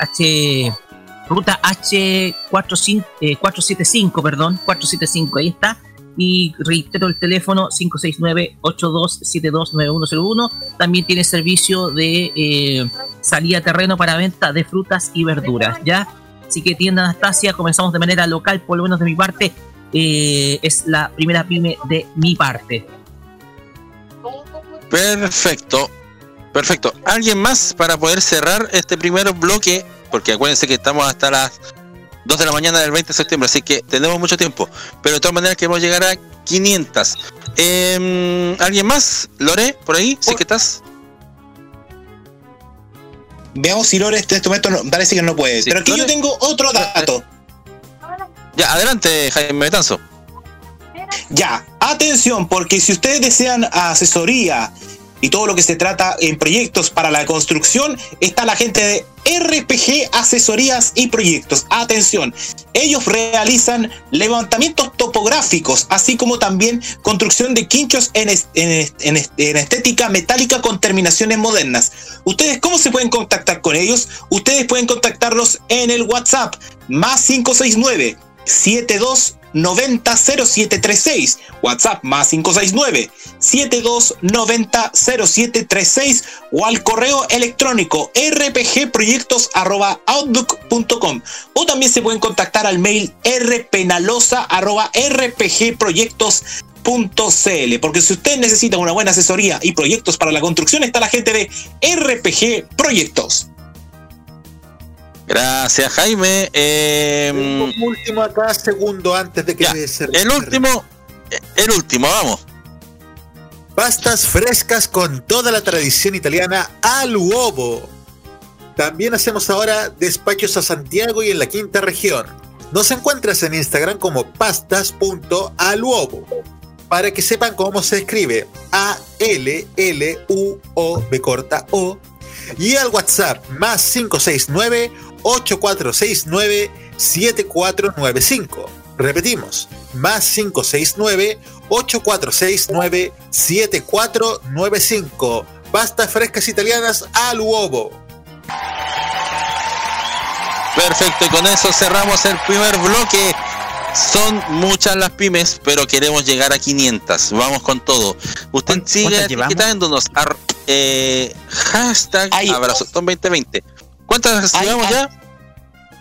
[SPEAKER 7] ruta H475, eh, 475, perdón, 475, ahí está. Y reitero el teléfono 569-8272-9101. También tiene servicio de eh, salida terreno para venta de frutas y verduras, ¿ya? Así que tienda Anastasia, comenzamos de manera local, por lo menos de mi parte, eh, es la primera pyme de mi parte.
[SPEAKER 6] Perfecto. Perfecto. ¿Alguien más para poder cerrar este primer bloque? Porque acuérdense que estamos hasta las 2 de la mañana del 20 de septiembre, así que tenemos mucho tiempo. Pero de todas maneras queremos llegar a 500. Em, ¿Alguien más? Lore, por ahí, sí que estás.
[SPEAKER 11] Veamos si Lore en este momento no- parece que no puede.
[SPEAKER 6] Sí,
[SPEAKER 11] Pero aquí yo tengo otro dato.
[SPEAKER 6] Ya, adelante, Jaime Betanzo.
[SPEAKER 11] Ya, atención, porque si ustedes desean asesoría y todo lo que se trata en proyectos para la construcción, está la gente de RPG Asesorías y Proyectos. Atención, ellos realizan levantamientos topográficos, así como también construcción de quinchos en, es- en es- en es- en estética metálica con terminaciones modernas. ¿Ustedes cómo se pueden contactar con ellos? Ustedes pueden contactarlos en el WhatsApp más 569 72 90 0736 WhatsApp más 569 72 90 0736 o al correo electrónico rpgproyectos arroba outlook.com o también se pueden contactar al mail rpenalosa arroba rpgproyectos.cl porque si usted necesita una buena asesoría y proyectos para la construcción está la gente de RPG Proyectos.
[SPEAKER 6] Gracias, Jaime. Em,
[SPEAKER 10] Un último acá, segundo antes de que se
[SPEAKER 6] el último, el último, vamos.
[SPEAKER 10] Pastas frescas con toda la tradición italiana al uovo. También hacemos ahora despachos a Santiago y en la quinta región. Nos encuentras en Instagram como pastas.aluovo. Para que sepan cómo se escribe A L L U O B corta O y al WhatsApp más 569 8469 7495. Repetimos, más 569 8469 7495. Pastas frescas italianas al uovo.
[SPEAKER 6] Perfecto, y con eso cerramos el primer bloque. Son muchas las pymes, pero queremos llegar a 500. Vamos con todo. Usted sigue etiquetándonos. ar- eh, hashtag Abrazotón 2020. ¿Cuántas llevamos ya?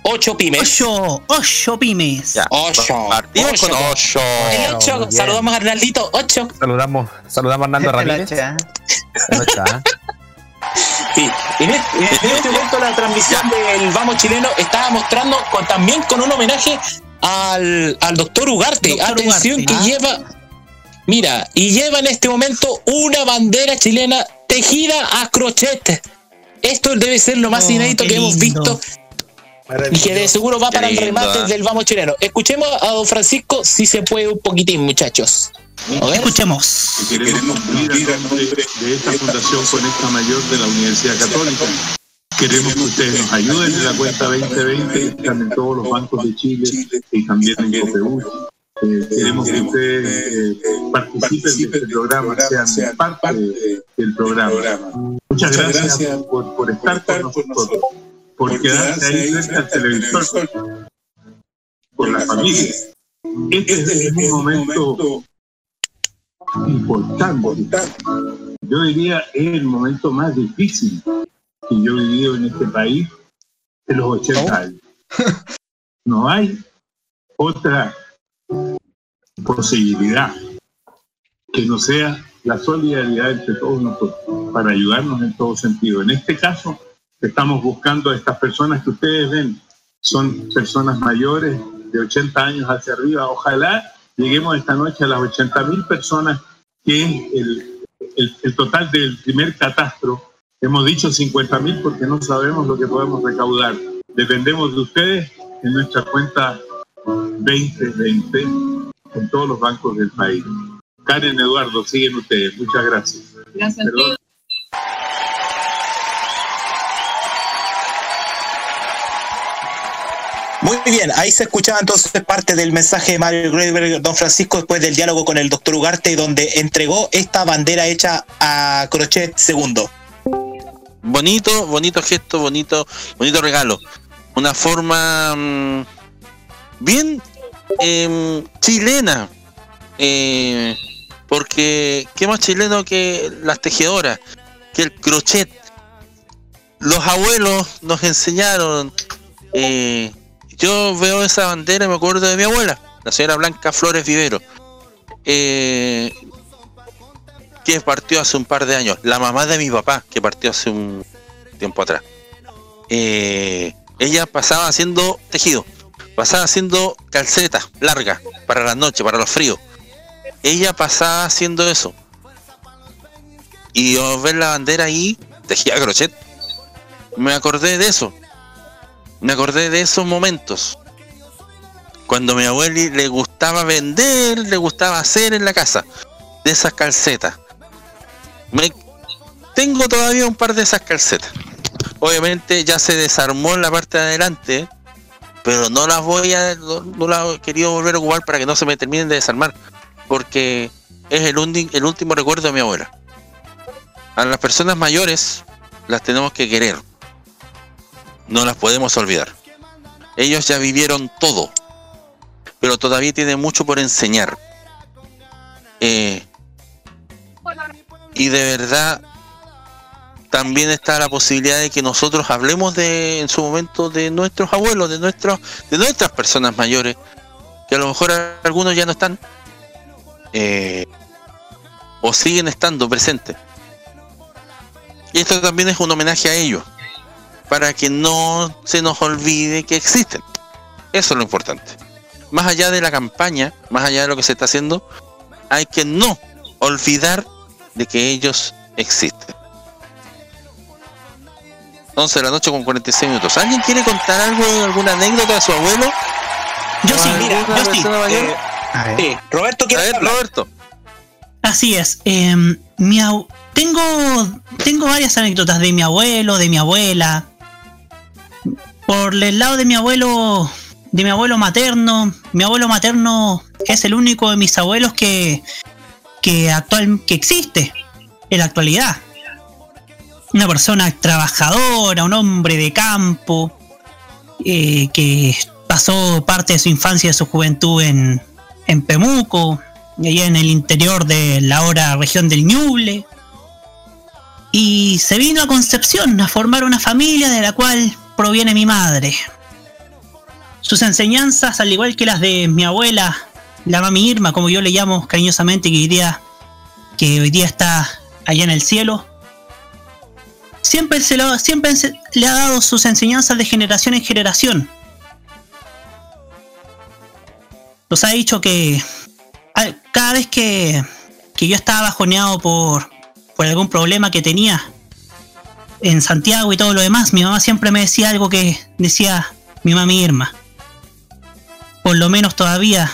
[SPEAKER 11] Ocho pymes.
[SPEAKER 9] Ocho, ocho pymes.
[SPEAKER 6] Ya.
[SPEAKER 11] Ocho.
[SPEAKER 6] Partimos
[SPEAKER 11] Ocho.
[SPEAKER 6] con 8.
[SPEAKER 11] El ocho,
[SPEAKER 24] bien.
[SPEAKER 11] saludamos a Arnaldito, 8.
[SPEAKER 24] Saludamos, saludamos a Hernando Ramírez.
[SPEAKER 11] En este, en este momento la transmisión del Vamos Chileno estaba mostrando con- también con un homenaje al, al doctor Ugarte.
[SPEAKER 9] Doctor
[SPEAKER 11] Atención
[SPEAKER 9] Ugarte,
[SPEAKER 11] que
[SPEAKER 9] ah.
[SPEAKER 11] lleva, mira, y lleva en este momento una bandera chilena tejida a crochet. Esto debe ser lo más
[SPEAKER 9] Oh,
[SPEAKER 11] inédito que hemos visto y que de seguro va
[SPEAKER 6] Qué
[SPEAKER 11] para el remate
[SPEAKER 6] ah.
[SPEAKER 11] del Vamos Chileno. Escuchemos a don Francisco si se puede un poquitín, muchachos.
[SPEAKER 9] Escuchemos.
[SPEAKER 21] que queremos cumplir a nombre de esta Fundación Conecta Mayor de la Universidad Católica. Queremos que ustedes nos ayuden en la cuenta 2020, están en todos los bancos de Chile y también en COPEU. Eh, queremos que ustedes eh, participen de este programa, sean parte de- del programa. Muchas gracias por, por estar con nosotros, por quedarse ahí frente al televisor, por la familia. Este es un momento importante. Yo diría es el momento más difícil que yo he vivido en este país en los 80 años. No hay otra posibilidad que no sea la solidaridad entre todos nosotros para ayudarnos en todo sentido. En este caso, estamos buscando a estas personas que ustedes ven, son personas mayores de 80 años hacia arriba. Ojalá lleguemos esta noche a las 80 mil personas, que es el, el- el total del primer catastro. Hemos dicho 50 mil porque no sabemos lo que podemos recaudar. Dependemos de ustedes en nuestra cuenta 2020 en todos los bancos del país. Karen Eduardo, siguen ustedes. Muchas gracias.
[SPEAKER 19] Gracias
[SPEAKER 21] Perdón.
[SPEAKER 11] Muy bien, ahí se escuchaba entonces parte del mensaje de Mario Greenberg, don Francisco, después del diálogo con el doctor Ugarte, donde entregó esta bandera hecha a crochet segundo.
[SPEAKER 6] Bonito, bonito gesto, bonito, bonito regalo. Una forma mm, bien em, chilena. Eh, porque qué más chileno que las tejedoras, que el crochet. Los abuelos nos enseñaron. eh, yo veo esa bandera y me acuerdo de mi abuela. la señora Blanca Flores Vivero, eh, que partió hace un par de años, la mamá de mi papá, que partió hace un tiempo atrás. Eh, ella pasaba haciendo tejido, pasaba haciendo calcetas largas para la noche, para los fríos. Ella pasaba haciendo eso. Y yo ver la bandera ahí, tejía crochet. Me acordé de eso. Me acordé de esos momentos. Cuando a mi abuela le gustaba vender, le gustaba hacer en la casa. De esas calcetas. Tengo todavía un par de esas calcetas. Obviamente ya se desarmó en la parte de adelante, pero no las voy a, no, las he querido volver a ocupar para que no se me terminen de desarmar, porque es el, undi- el último recuerdo de mi abuela. A las personas mayores las tenemos que querer, no las podemos olvidar. Ellos ya vivieron todo, pero todavía tienen mucho por enseñar. Eh, y de verdad también está la posibilidad de que nosotros hablemos de en su momento de nuestros abuelos, de nuestros, de nuestras personas mayores, que a lo mejor algunos ya no están eh, o siguen estando presentes. Y esto también es un homenaje a ellos, para que no se nos olvide que existen. Eso es lo importante. Más allá de la campaña, más allá de lo que se está haciendo, hay que no olvidar de que ellos existen. 11 de la noche con 46 minutos. ¿Alguien quiere contar algo, alguna anécdota de su abuelo?
[SPEAKER 9] Yo sí, mira,
[SPEAKER 6] ¿Alguna
[SPEAKER 9] yo sí. Eh,
[SPEAKER 11] Roberto quiere
[SPEAKER 6] A ver,
[SPEAKER 11] hablar.
[SPEAKER 6] Roberto.
[SPEAKER 9] Así es. eh, mi tengo, tengo varias anécdotas de mi abuelo, de mi abuela. Por el lado de mi abuelo, de mi abuelo materno, mi abuelo materno es el único de mis abuelos que, que actual, que existe en la actualidad. Una persona trabajadora, un hombre de campo, eh, que pasó parte de su infancia y de su juventud en, en Pemuco, allá en el interior de la ahora región del Ñuble. Y se vino a Concepción a formar una familia de la cual proviene mi madre. Sus enseñanzas, al igual que las de mi abuela, la mami Irma, como yo le llamo cariñosamente, que hoy que hoy día está allá en el cielo, siempre, se lo, siempre le ha dado sus enseñanzas de generación en generación. Nos ha dicho que cada vez que, que yo estaba bajoneado por, por algún problema que tenía en Santiago y todo lo demás, mi mamá siempre me decía algo que decía mi mami Irma. Por lo menos todavía,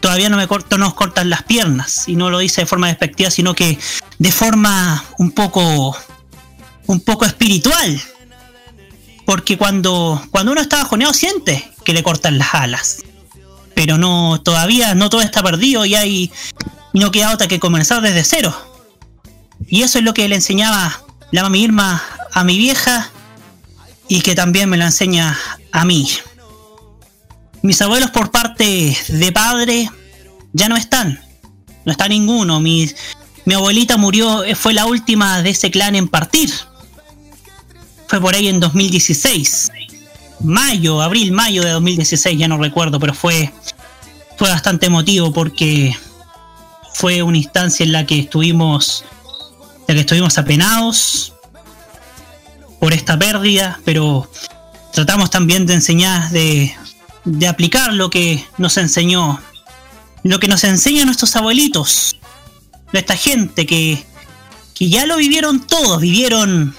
[SPEAKER 9] todavía no me corto, nos cortan las piernas. Y no lo dice de forma despectiva, sino que de forma un poco, un poco espiritual. Porque cuando, cuando uno está bajoneado siente que le cortan las alas pero no todavía no todo está perdido y hay no queda otra que comenzar desde cero. Y eso es lo que le enseñaba la mami Irma a mi vieja y que también me lo enseña a mí. Mis abuelos por parte de padre ya no están. No está ninguno. Mi, mi abuelita murió, fue la última de ese clan en partir. Fue por ahí en 2016 mayo, abril, mayo de 2016, ya no recuerdo, pero fue, fue bastante emotivo porque fue una instancia en la que estuvimos, en la que estuvimos apenados por esta pérdida, pero tratamos también de enseñar, de, de aplicar lo que nos enseñó, lo que nos enseñan nuestros abuelitos, nuestra gente que, que ya lo vivieron todos, vivieron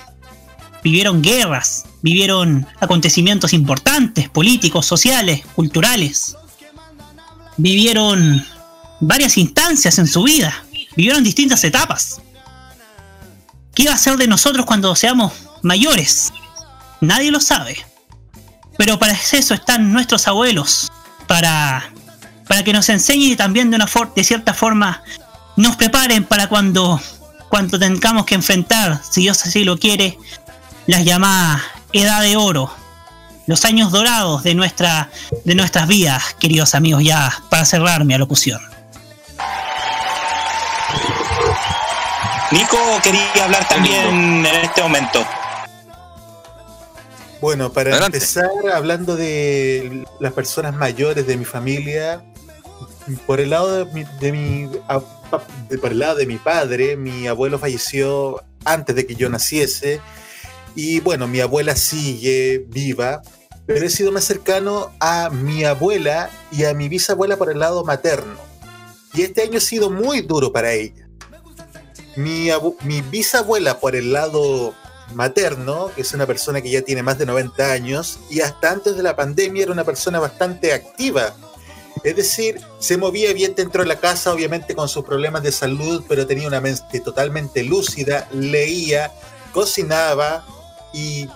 [SPEAKER 9] vivieron guerras, vivieron acontecimientos importantes, políticos, sociales, culturales. Vivieron varias instancias en su vida, vivieron distintas etapas. ¿Qué iba a ser de nosotros cuando seamos mayores? Nadie lo sabe. Pero para eso están nuestros abuelos, para, para que nos enseñen y también de, una de cierta forma nos preparen para cuando, cuando tengamos que enfrentar, si Dios así lo quiere, las llamadas Edad de Oro, los años dorados de, nuestra, de nuestras vidas, queridos amigos, ya para cerrar mi alocución.
[SPEAKER 11] Nico quería hablar también en este momento.
[SPEAKER 10] Bueno, para
[SPEAKER 6] Adelante.
[SPEAKER 10] empezar, hablando de las personas mayores de mi familia, por el lado de mi, de mi- a- pa- de- por el lado de mi padre, mi abuelo falleció antes de que yo naciese. Y bueno, mi abuela sigue viva, pero he sido más cercano a mi abuela y a mi bisabuela por el lado materno. Y este año ha sido muy duro para ella. Mi, mi bisabuela por el lado materno, que es una persona que ya tiene más de 90 años, y hasta antes de la pandemia era una persona bastante activa. Es decir, se movía bien dentro de la casa, obviamente con sus problemas de salud, pero tenía una mente totalmente lúcida, leía, cocinaba y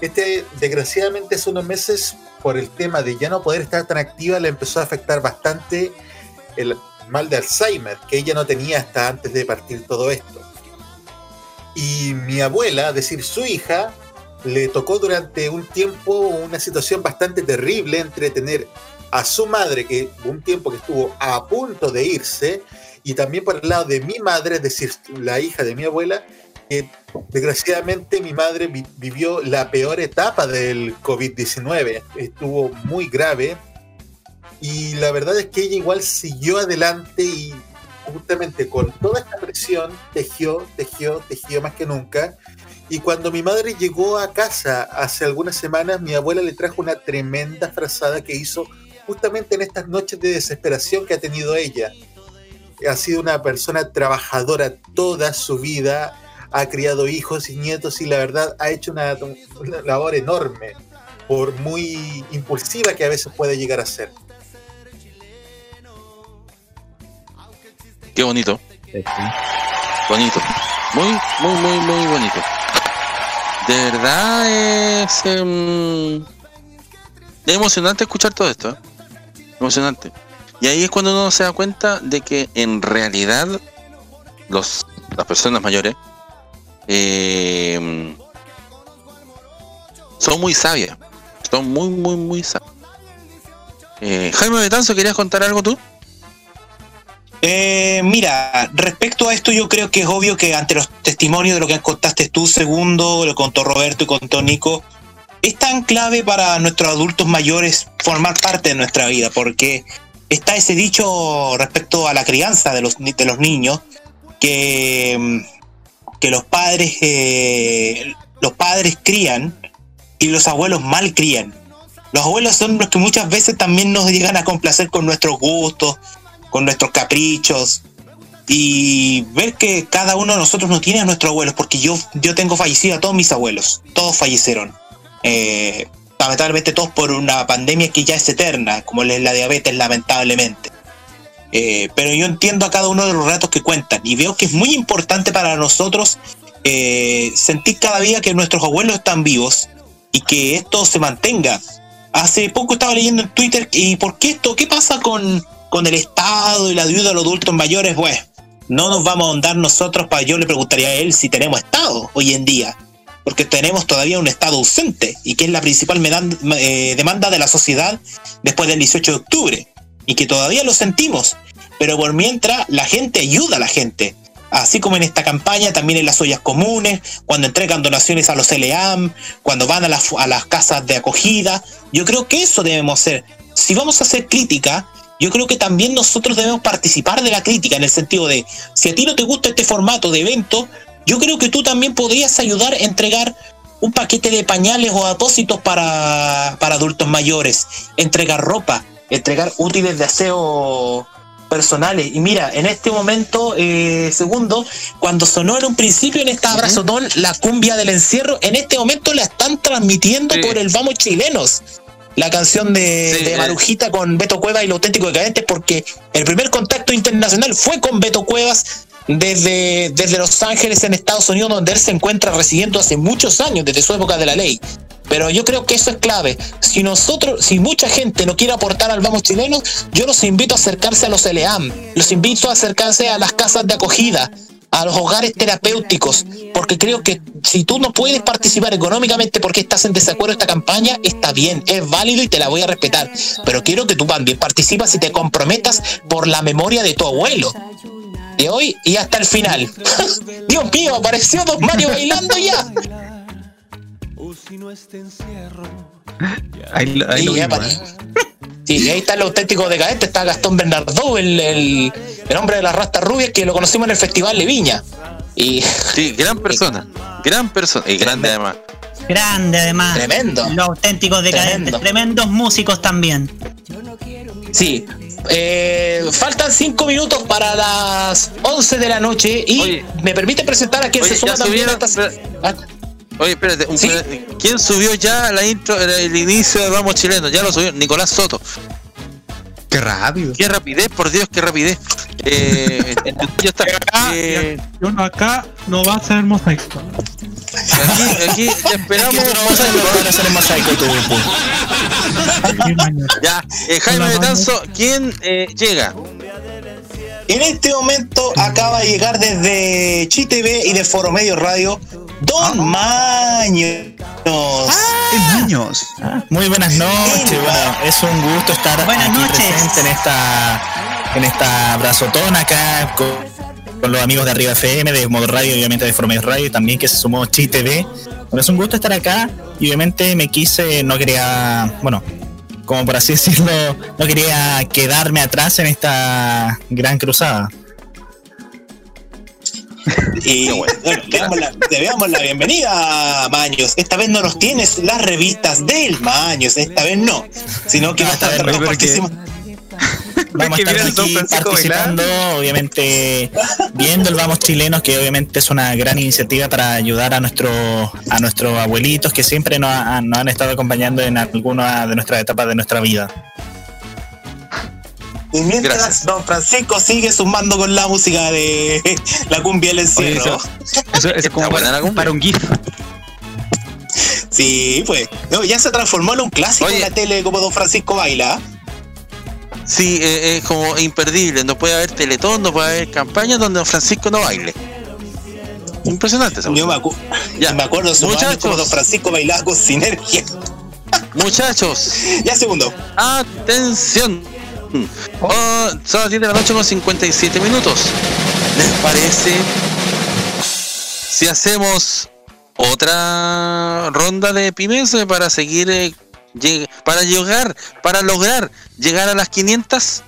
[SPEAKER 10] este, desgraciadamente hace unos meses, por el tema de ya no poder estar tan activa, le empezó a afectar bastante el mal de Alzheimer, que ella no tenía hasta antes de partir todo esto. Y mi abuela, es decir, su hija, le tocó durante un tiempo una situación bastante terrible entre tener a su madre, que un tiempo que estuvo a punto de irse, y también por el lado de mi madre, es decir, la hija de mi abuela, desgraciadamente mi madre vi- vivió la peor etapa del COVID-19. Estuvo muy grave y la verdad es que ella igual siguió adelante y justamente con toda esta presión tejió, tejió, tejió más que nunca. Y cuando mi madre llegó a casa hace algunas semanas, mi abuela le trajo una tremenda frazada que hizo justamente en estas noches de desesperación que ha tenido ella. Ha sido una persona trabajadora toda su vida, ha criado hijos y nietos y la verdad ha hecho una, una labor enorme, por muy impulsiva que a veces puede llegar a ser.
[SPEAKER 6] Qué bonito. Bonito. Muy, muy, muy, muy bonito. De verdad es em, es emocionante escuchar todo esto. ¿eh? Emocionante. Y ahí es cuando uno se da cuenta de que en realidad los, las personas mayores em, son muy sabias. Son muy, muy, muy sabias. Eh, Jaime Betanzo, ¿querías contar algo tú?
[SPEAKER 11] Eh, mira, respecto a esto, yo creo que es obvio que ante los testimonios de lo que contaste tú, segundo, lo contó Roberto y contó Nico, es tan clave para nuestros adultos mayores formar parte de nuestra vida, porque está ese dicho respecto a la crianza de los, de los niños, que, mm, que los padres, eh, los padres crían y los abuelos mal crían. Los abuelos son los que muchas veces también nos llegan a complacer con nuestros gustos, con nuestros caprichos y ver que cada uno de nosotros no tiene a nuestros abuelos, porque yo, yo tengo fallecido a todos mis abuelos, todos fallecieron. Eh, lamentablemente todos por una pandemia que ya es eterna, como es la diabetes lamentablemente. Eh, pero yo entiendo a cada uno de los relatos que cuentan y veo que es muy importante para nosotros eh, sentir cada día que nuestros abuelos están vivos y que esto se mantenga. Hace poco estaba leyendo en Twitter y por qué esto, qué pasa con, con el Estado y la ayuda a los adultos mayores, pues no nos vamos a ahondar nosotros para yo le preguntaría a él si tenemos Estado hoy en día, porque tenemos todavía un Estado ausente y que es la principal eh, demanda de la sociedad después del 18 de octubre y que todavía lo sentimos, pero por mientras la gente ayuda a la gente. Así como en esta campaña, también en las ollas comunes, cuando entregan donaciones a los LEAM, cuando van a las, a las casas de acogida. Yo creo que eso debemos hacer. Si vamos a hacer crítica, yo creo que también nosotros debemos participar de la crítica, en el sentido de, si a ti no te gusta este formato de evento, yo creo que tú también podrías ayudar a entregar un paquete de pañales o apósitos para, para adultos mayores, entregar ropa, entregar útiles de aseo personales. Y mira, en este momento, eh, segundo, cuando sonó en un principio en esta abrazotón la cumbia del encierro, en este momento la están transmitiendo por el Vamos Chilenos. La canción de, de Marujita con Beto Cuevas y los auténticos decadentes, porque el primer contacto internacional fue con Beto Cuevas desde, desde Los Ángeles en Estados Unidos, donde él se encuentra residiendo hace muchos años, desde su época de la ley. Pero yo creo que eso es clave. Si nosotros, si mucha gente no quiere aportar al Vamos Chilenos, yo los invito a acercarse a los LEAM, los invito a acercarse a las casas de acogida, a los hogares terapéuticos, porque creo que si tú no puedes participar económicamente porque estás en desacuerdo esta campaña, está bien, es válido y te la voy a respetar. Pero quiero que tú también participas y te comprometas por la memoria de tu abuelo. De hoy y hasta el final. Dios mío, apareció Don Mario bailando ya.
[SPEAKER 8] Ahí, lo- ahí lo ¿eh?
[SPEAKER 11] Sí, y ahí está el auténtico decadente, está Gastón Bernardo, el, el, el hombre de las rastas rubias que lo conocimos en el Festival de Viña. Y
[SPEAKER 6] Sí, gran persona. Gran persona. Y grande además.
[SPEAKER 9] Grande además.
[SPEAKER 11] Tremendo.
[SPEAKER 9] Los auténticos decadentes.
[SPEAKER 11] Tremendo.
[SPEAKER 9] Tremendos músicos también.
[SPEAKER 11] sí, eh, faltan cinco minutos para las 11 de la noche y me permite presentar a quien
[SPEAKER 6] Oye,
[SPEAKER 11] se suma también a.
[SPEAKER 6] Oye, espérate. ¿quién subió ya la intro, el, el inicio de Vamos Chileno? Ya lo subió Nicolás Soto.
[SPEAKER 8] Qué rápido.
[SPEAKER 6] Qué rapidez, por Dios, qué rapidez. Eh, ya está. Eh,
[SPEAKER 17] Y uno acá no va a ser mosaico.
[SPEAKER 6] aquí, aquí te esperamos.
[SPEAKER 8] hacer el mosaico tú,
[SPEAKER 6] Ya, eh, Jaime Betanzo, ¿quién eh, llega?
[SPEAKER 11] En este momento acaba de llegar desde ChiTV y de Foro Medio Radio Don Maños.
[SPEAKER 25] Maños. Muy buenas noches. Bueno, es un gusto estar aquí presente en esta en esta abrazotona acá con, con los amigos de Arriba FM, de Modo Radio, obviamente de Formedio Radio, y también que se sumó Chi TV. Bueno, es un gusto estar acá y obviamente me quise, no quería, bueno, como por así decirlo, no quería quedarme atrás en esta gran cruzada.
[SPEAKER 11] Y bueno, le, damos la, le damos la bienvenida a Maños. Esta vez no nos tienes las revistas del Maños, esta vez no, sino que va a estar participando.
[SPEAKER 25] Vamos a estar aquí participando, obviamente viendo el Vamos Chilenos, que obviamente es una gran iniciativa para ayudar a nuestros a nuestros abuelitos que siempre nos, han- nos han estado acompañando en alguna de nuestras etapas de nuestra vida.
[SPEAKER 11] Y mientras Don Francisco sigue sumando con la música de la cumbia del encierro.
[SPEAKER 8] Eso, eso es como para, para un GIF.
[SPEAKER 11] Sí, pues. No, ya se transformó en un clásico en la tele como Don Francisco baila.
[SPEAKER 6] Sí, eh, es como imperdible. No puede haber teletón, no puede haber campaña donde Don Francisco no baile. Impresionante esa
[SPEAKER 11] Yo me, acu- me acuerdo su
[SPEAKER 6] Muchachos.
[SPEAKER 11] como Don Francisco bailaba con sinergia.
[SPEAKER 6] Muchachos.
[SPEAKER 11] Ya segundo.
[SPEAKER 6] Atención. Oh, son las 10 de la noche con 57 minutos. ¿Les parece si hacemos otra ronda de pymes para seguir, eh, para llegar, para lograr llegar a las 500?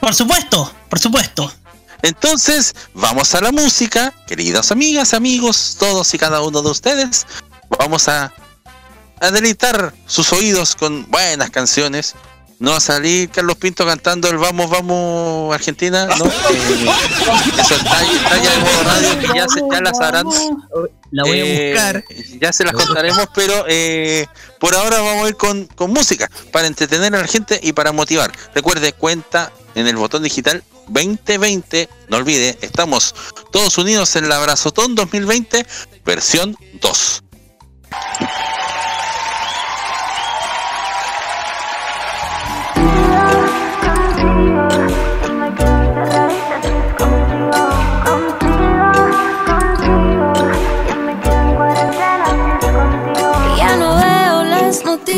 [SPEAKER 9] Por supuesto, por supuesto.
[SPEAKER 6] Entonces, vamos a la música, queridas amigas, amigos, todos y cada uno de ustedes. Vamos a, a deleitar sus oídos con buenas canciones. No va a salir Carlos Pinto cantando el Vamos, vamos Argentina, ¿no? Eh, eso está ya en modo radio, que ya, se, ya las harán.
[SPEAKER 7] La voy a
[SPEAKER 6] Eh,
[SPEAKER 7] buscar.
[SPEAKER 6] Ya se las contaremos, pero eh, por ahora vamos a ir con, con música para entretener a la gente y para motivar. Recuerde, cuenta en el botón digital 2020. No olvide, estamos todos unidos en la Abrazotón 2020, versión 2.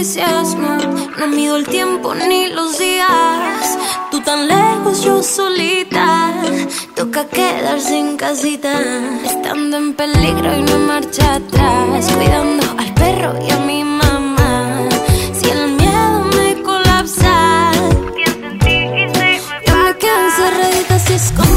[SPEAKER 26] Noticias, no, mido el tiempo ni los días. Tú tan lejos, yo solita. Toca quedarse en casita, estando en peligro y no marcha atrás. Cuidando al perro y a mi mamá. Si el miedo me colapsa, yo me quedo encerradita si es contigo,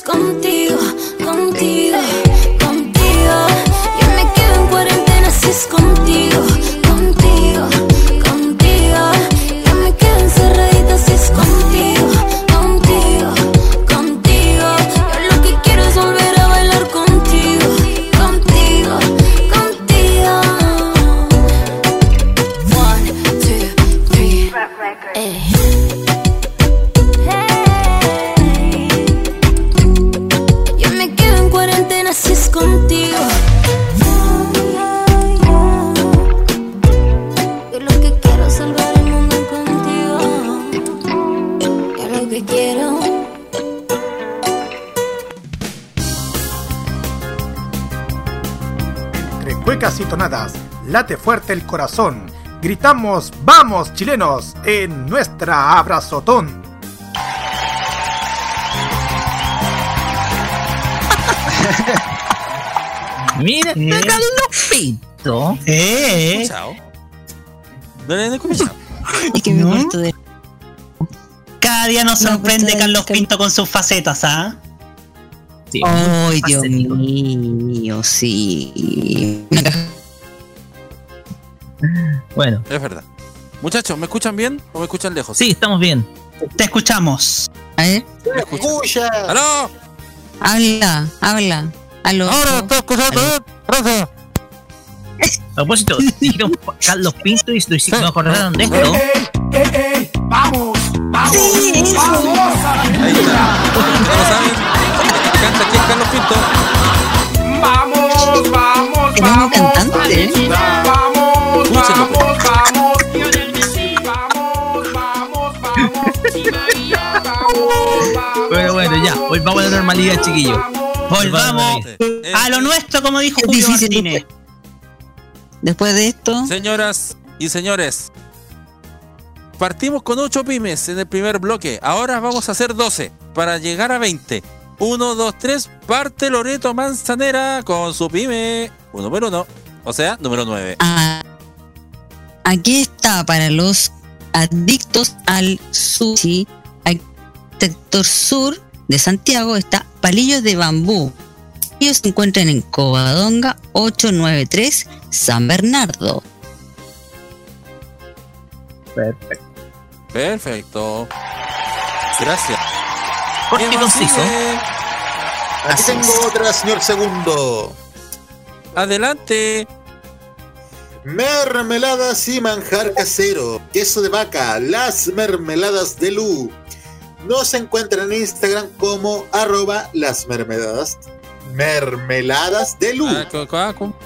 [SPEAKER 26] contigo,
[SPEAKER 27] late fuerte el corazón. Gritamos, vamos chilenos, en nuestra abrazotón.
[SPEAKER 7] Mira, está Carlos Pinto.
[SPEAKER 9] Eh.
[SPEAKER 6] Chao. No escuchado.
[SPEAKER 20] Es que me
[SPEAKER 9] ¿No?
[SPEAKER 20] corto de.
[SPEAKER 9] Cada día nos
[SPEAKER 20] No,
[SPEAKER 9] sorprende Carlos Pinto con sus facetas, ¿ah?
[SPEAKER 20] Ay, Dios mío, sí. Una caja-
[SPEAKER 7] Bueno.
[SPEAKER 6] Es verdad. Muchachos, ¿me escuchan bien o me escuchan lejos?
[SPEAKER 7] Sí, estamos bien.
[SPEAKER 9] Te escuchamos.
[SPEAKER 20] A ver,
[SPEAKER 6] ¿Me escuchan? ¡Aló!
[SPEAKER 20] habla, habla. Aló.
[SPEAKER 6] Ahora estoy escuchando bien. Gracias.
[SPEAKER 7] A propósito, dijeron Carlos Pinto y nos nos acordaron de esto.
[SPEAKER 27] ¡Vamos! ¡Vamos!
[SPEAKER 20] Sí, eso.
[SPEAKER 6] Ahí está. ¿Ya lo saben? Canta aquí Carlos Pinto.
[SPEAKER 27] ¡Vamos! ¡Vamos!
[SPEAKER 20] El mismo cantante, ¿eh?
[SPEAKER 27] ¡Vamos! ¡Vamos! ¡Vamos! ¡Vamos! ¡Vamos!
[SPEAKER 7] Bueno, bueno, ya. Hoy vamos a la normalidad, chiquillos.
[SPEAKER 9] Volvamos
[SPEAKER 6] Eh,
[SPEAKER 9] a lo nuestro, como dijo Julio
[SPEAKER 20] difícil.
[SPEAKER 9] Martínez.
[SPEAKER 20] Después de esto,
[SPEAKER 6] Señoras y señores, partimos con 8 pymes en el primer bloque. Ahora vamos a hacer 12 para llegar a 20. 1, 2, 3, parte Loreto Manzanera con su pyme número 1, o sea, número 9.
[SPEAKER 20] ah, aquí está para los adictos al sushi. Al sector sur de Santiago está Palillos de Bambú. Ellos se encuentran en Covadonga 893 San Bernardo.
[SPEAKER 7] Perfecto.
[SPEAKER 6] Perfecto. Gracias.
[SPEAKER 7] Corto y
[SPEAKER 6] ¿Quién más
[SPEAKER 7] conciso.
[SPEAKER 10] Aquí tengo otra, señor segundo.
[SPEAKER 6] Adelante.
[SPEAKER 10] Mermeladas y manjar casero. Queso de vaca. Las mermeladas de Lu. Nos encuentran en Instagram como arroba las mermeladas. Mermeladas de Lu.
[SPEAKER 6] Ah, co-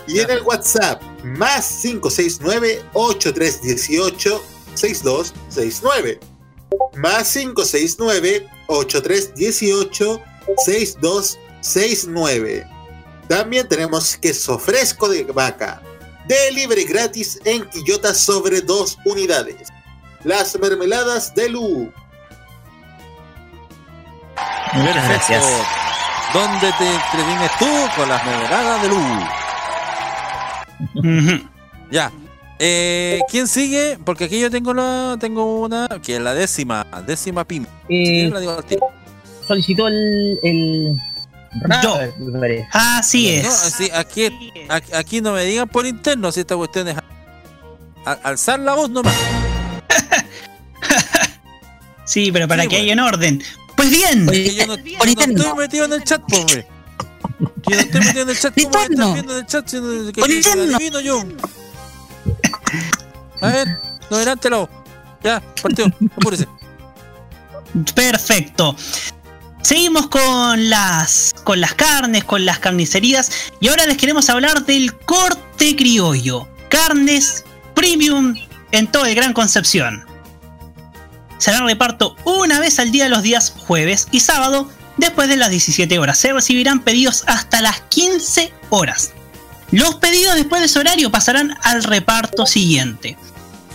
[SPEAKER 10] Y en el WhatsApp, más 569-8318-6269. Más 569-8318-6269. También tenemos queso fresco de vaca. Delivery gratis en Quillota sobre dos unidades. Las mermeladas de Lu.
[SPEAKER 7] Muchas gracias.
[SPEAKER 6] ¿Dónde te entretienes tú con las mermeladas de luz? Ya. Eh, ¿Quién sigue? Porque aquí yo tengo la, tengo una que es la décima, décima pim. Si
[SPEAKER 7] Eh,
[SPEAKER 6] la digo al tiro.
[SPEAKER 7] solicitó el. el...
[SPEAKER 9] Yo.
[SPEAKER 7] me parece.
[SPEAKER 9] Así
[SPEAKER 6] No,
[SPEAKER 9] es.
[SPEAKER 6] sí, aquí, aquí, aquí no me digan por interno si esta cuestión es a- alzar la voz nomás.
[SPEAKER 9] Sí, pero para
[SPEAKER 6] Sí,
[SPEAKER 9] que
[SPEAKER 6] bueno.
[SPEAKER 9] haya en orden. Pues bien.
[SPEAKER 6] Que yo no, yo no estoy metido en el chat, pobre. Yo no estoy metido en el chat. ¿Cómo voy a estar viendo en el chat no- que, lo adivino yo? A ver, no adelántelo. Ya, partió, apúrese.
[SPEAKER 9] Perfecto. Seguimos con las, con las carnes, con las carnicerías. Y ahora les queremos hablar del corte criollo. Carnes premium en todo el Gran Concepción. Será reparto una vez al día los días jueves y sábado después de las 17 horas. Se recibirán pedidos hasta las 15 horas. Los pedidos después de ese horario pasarán al reparto siguiente.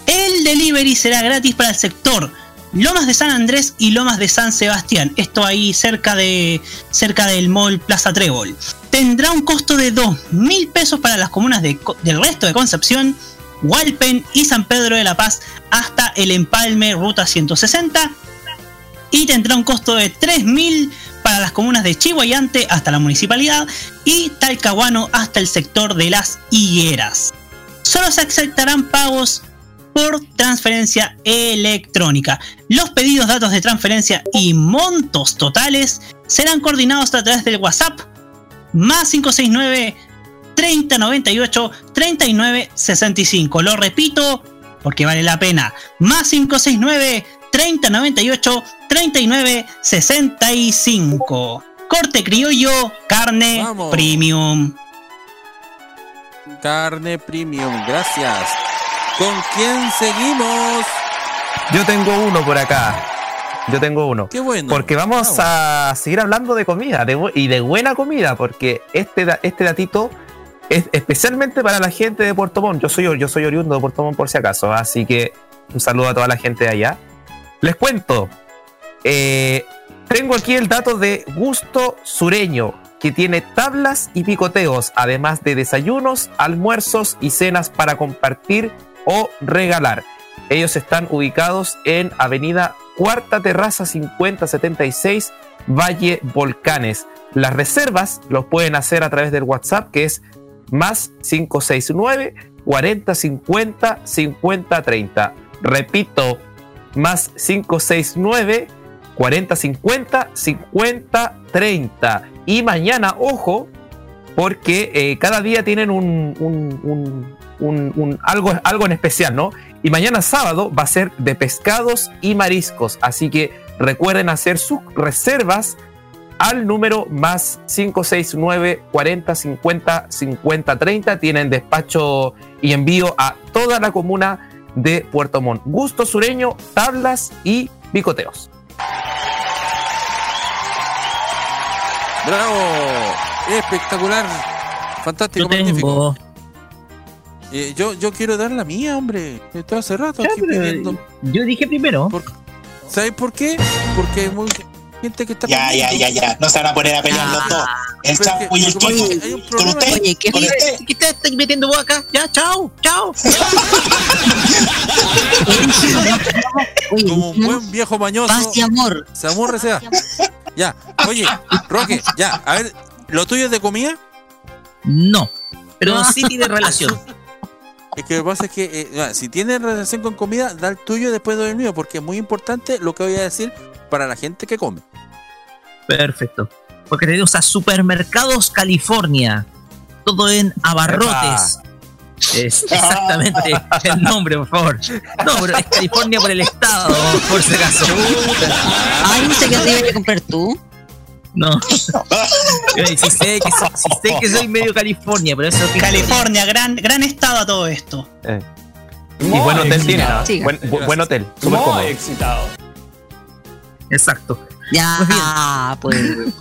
[SPEAKER 9] El delivery será gratis para el sector Lomas de San Andrés y Lomas de San Sebastián. Esto ahí cerca de cerca del mall Plaza Trébol. Tendrá un costo de 2 mil pesos para las comunas de del resto de Concepción Hualpen y San Pedro de la Paz hasta el empalme Ruta 160 y tendrá un costo de 3.000 para las comunas de Chihuayante hasta la municipalidad y Talcahuano hasta el sector de las higueras. Solo se aceptarán pagos por transferencia electrónica. Los pedidos, datos de transferencia y montos totales serán coordinados a través del WhatsApp más 569 3098 3965. Lo repito porque vale la pena. Más 569 3098 3965. Corte criollo, carne
[SPEAKER 6] Vamos.
[SPEAKER 9] premium.
[SPEAKER 6] Carne premium, gracias. ¿Con quién seguimos?
[SPEAKER 24] Yo tengo uno por acá. Yo tengo uno.
[SPEAKER 6] Qué bueno.
[SPEAKER 24] Porque vamos a seguir hablando de comida de y de buena comida, porque este, este datito es especialmente para la gente de Puerto Montt. Yo soy, yo soy oriundo de Puerto Montt por si acaso, así que un saludo a toda la gente de allá. Les cuento, eh, tengo aquí el dato de Gusto Sureño, que tiene tablas y picoteos, además de desayunos, almuerzos y cenas para compartir o regalar. Ellos están ubicados en Avenida Cuarta Terraza 5076, Valle Volcanes. Las reservas los pueden hacer a través del WhatsApp, que es más 569 40 50 50 30. Repito, más 569 40 50 50 30. Y mañana, ojo, porque eh, cada día tienen un- un- un- algo, algo en especial, ¿no? Y mañana sábado va a ser de pescados y mariscos. Así que recuerden hacer sus reservas al número más 569 40 50 50 30. Tienen despacho y envío a toda la comuna de Puerto Montt. Gusto sureño, tablas y picoteos.
[SPEAKER 6] Bravo, espectacular, fantástico,
[SPEAKER 7] Yo
[SPEAKER 6] magnífico. Eh, yo, yo quiero dar la mía, hombre. Esto hace rato aquí pidiendo.
[SPEAKER 7] Yo dije primero.
[SPEAKER 6] ¿Sabes por qué? Porque hay mucha gente que está
[SPEAKER 11] Ya, ya, ya, ya. No se van a poner a pelear los dos. El chavo y el
[SPEAKER 6] un
[SPEAKER 11] Con usted.
[SPEAKER 7] Oye, ¿qué,
[SPEAKER 11] con
[SPEAKER 7] qué,
[SPEAKER 11] usted.
[SPEAKER 7] qué te estás metiendo vos acá? Ya, chao, chao.
[SPEAKER 6] Como un buen viejo mañoso.
[SPEAKER 20] Paz y amor.
[SPEAKER 6] Se amorre sea. Ya, oye, Roque, ya, a ver, ¿lo tuyo es de comida?
[SPEAKER 7] No, pero sí tiene relación.
[SPEAKER 6] Es que lo que pasa es que eh, si tiene relación con comida, da el tuyo y después doy el mío, porque es muy importante lo que voy a decir para la gente que come.
[SPEAKER 7] Perfecto. Porque tenemos a Supermercados California. Todo en abarrotes. Es exactamente el nombre, por favor. No, pero es California por el estado, por si acaso.
[SPEAKER 20] Ay, no sé qué te iba a comprar tú.
[SPEAKER 7] No. Si sé, que, so- si sé que soy medio California, pero eso es
[SPEAKER 9] California, gran, gran estado a todo esto.
[SPEAKER 24] Eh. Y buen hotel tiene. Buen, bu- buen hotel, súper cómodo.
[SPEAKER 7] Exacto.
[SPEAKER 20] Ya, pues.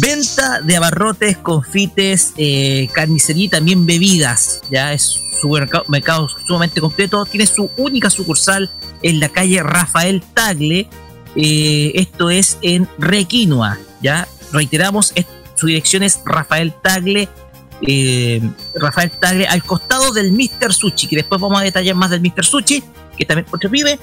[SPEAKER 7] Venta de abarrotes, confites, eh, carnicería y también bebidas. Ya es su mercado, mercado sumamente completo. Tiene su única sucursal en la calle Rafael Tagle. Eh, esto es en Requinoa. Ya reiteramos, su dirección es Rafael Tagle. eh, Rafael Tagle al costado del Mr. Sushi, que después vamos a detallar más del Mr. Sushi, que también otro vive.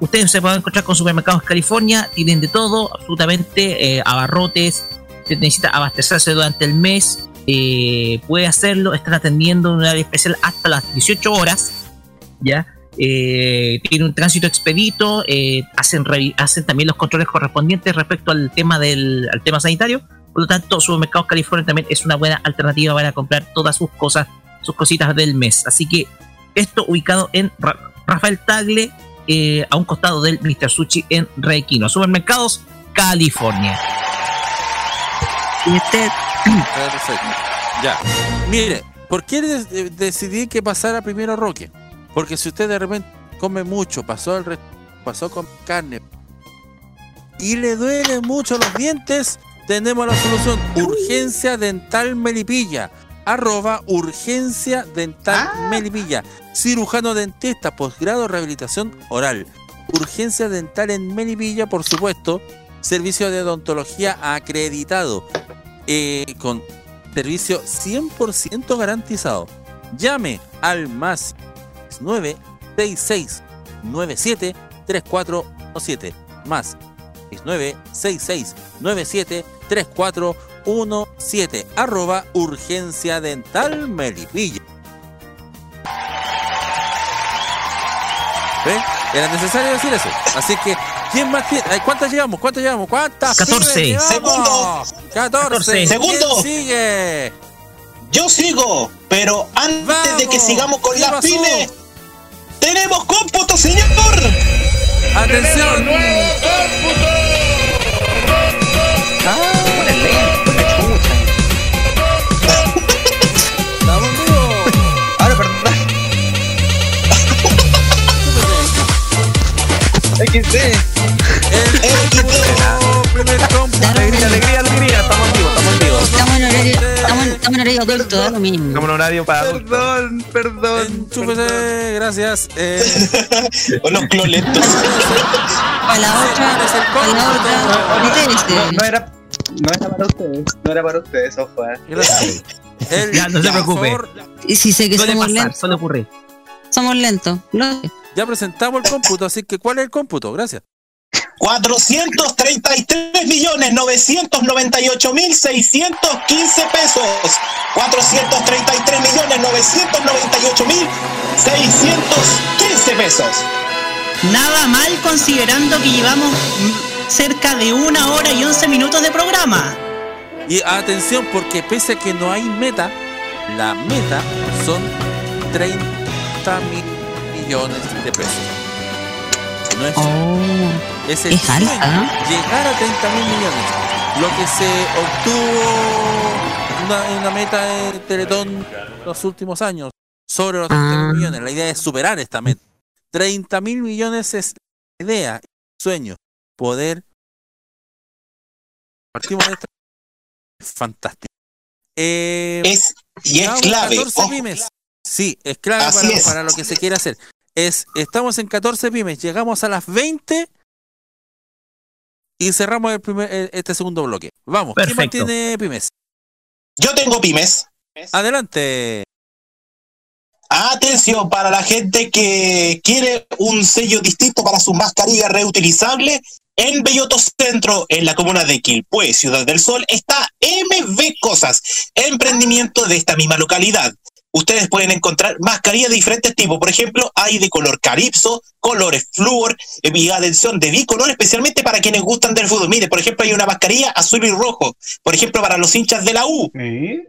[SPEAKER 7] Ustedes se pueden encontrar con supermercados California, tienen de todo, absolutamente, eh, abarrotes, si necesita abastecerse durante el mes, puede hacerlo, están atendiendo en un área especial hasta las 18 horas, ¿ya? Eh, tiene un tránsito expedito, eh, hacen, hacen también los controles correspondientes respecto al tema del al tema sanitario, por lo tanto, Supermercados California también es una buena alternativa para comprar todas sus cosas, sus cositas del mes. Así que esto ubicado en Ra- Rafael Tagle, eh, a un costado del Mr. Sushi en Requino. Supermercados California.
[SPEAKER 20] Y este,
[SPEAKER 6] Perfecto. Ya. Mire, ¿por qué decidí que pasara primero Roque? Porque si usted de repente come mucho, pasó el pasó con carne y le duelen mucho los dientes, tenemos la solución. Urgencia Dental Melipilla. Arroba Urgencia Dental Melipilla. Cirujano dentista, posgrado rehabilitación oral. Urgencia Dental en Melipilla, por supuesto. Servicio de odontología acreditado. eh, con servicio 100% garantizado. llame al más 966 97 3417 más 966 97 3417 arroba urgencia dental Melipilla. ¿Ve? Era necesario decir eso. Así que, ¿quién más tiene? Ay, ¿Cuántas llevamos? ¿Cuántas llevamos? ¿Cuántas?
[SPEAKER 7] 14.
[SPEAKER 6] pibes llevamos? 14. ¿Quién
[SPEAKER 11] Segundo.
[SPEAKER 6] sigue?
[SPEAKER 11] Yo sigo, pero antes de que sigamos con
[SPEAKER 6] ¿Qué
[SPEAKER 11] las
[SPEAKER 6] pasó?
[SPEAKER 11] pymes, tenemos cómputo, señor.
[SPEAKER 6] Atención.
[SPEAKER 8] Ahora, perdón. XD.
[SPEAKER 24] Alegría, alegría, alegría. Estamos vivos, estamos vivos.
[SPEAKER 20] Estamos en horario, estamos, estamos en horario adulto, da lo mismo.
[SPEAKER 24] Estamos en horario para.
[SPEAKER 8] Perdón, perdón.
[SPEAKER 6] Enchúfese, gracias. Eh,
[SPEAKER 11] O los cloletos.
[SPEAKER 20] A la otra, a la otra.
[SPEAKER 8] No, no era, no era para ustedes. No era para ustedes, ojo. eh.
[SPEAKER 6] gracias. El-
[SPEAKER 7] Ya, no se preocupe.
[SPEAKER 20] Y si sé que
[SPEAKER 7] Suele
[SPEAKER 20] somos
[SPEAKER 7] pasar,
[SPEAKER 20] lentos,
[SPEAKER 7] suele ocurrir.
[SPEAKER 20] somos lentos. Sé.
[SPEAKER 6] Ya presentamos el cómputo, así que ¿cuál es el cómputo? Gracias.
[SPEAKER 11] 433 millones 998 mil 615 pesos. 433 millones 998 mil 615 pesos.
[SPEAKER 9] Nada mal considerando que llevamos cerca de una hora y once minutos de programa.
[SPEAKER 6] Y atención, porque pese a que no hay meta, la meta son 30 mil millones de pesos. No es,
[SPEAKER 20] Oh,
[SPEAKER 6] es el
[SPEAKER 20] es
[SPEAKER 6] sueño, llegar a 30 mil millones. Lo que se obtuvo una, en una meta de Teletón los últimos años, sobre los 30 mil
[SPEAKER 20] Ah.
[SPEAKER 6] millones. La idea es superar esta meta. 30 mil millones es la idea, el sueño, poder. Partimos de esta. Es fantástico. Eh,
[SPEAKER 11] Es, y es clave.
[SPEAKER 6] 14
[SPEAKER 11] ojo.
[SPEAKER 6] pymes. Sí, es clave
[SPEAKER 11] Así
[SPEAKER 6] para,
[SPEAKER 11] es.
[SPEAKER 6] para lo que se quiere hacer. Es, estamos en 14 pymes, llegamos a las 20 y cerramos el primer, el- este segundo bloque. Vamos, ¿quién más
[SPEAKER 7] Perfecto.
[SPEAKER 6] tiene pymes?
[SPEAKER 11] Yo tengo pymes.
[SPEAKER 6] Adelante.
[SPEAKER 11] Atención para la gente que quiere un sello distinto para su mascarilla reutilizable. En Belloto Centro, en la comuna de Quilpué, Ciudad del Sol, está MV Cosas, emprendimiento de esta misma localidad. Ustedes pueden encontrar mascarillas de diferentes tipos. Por ejemplo, hay de color calipso, colores flúor, eh, y atención de bicolor, especialmente para quienes gustan del fútbol. Mire, por ejemplo, hay una mascarilla azul y rojo. Por ejemplo, para los hinchas de la U.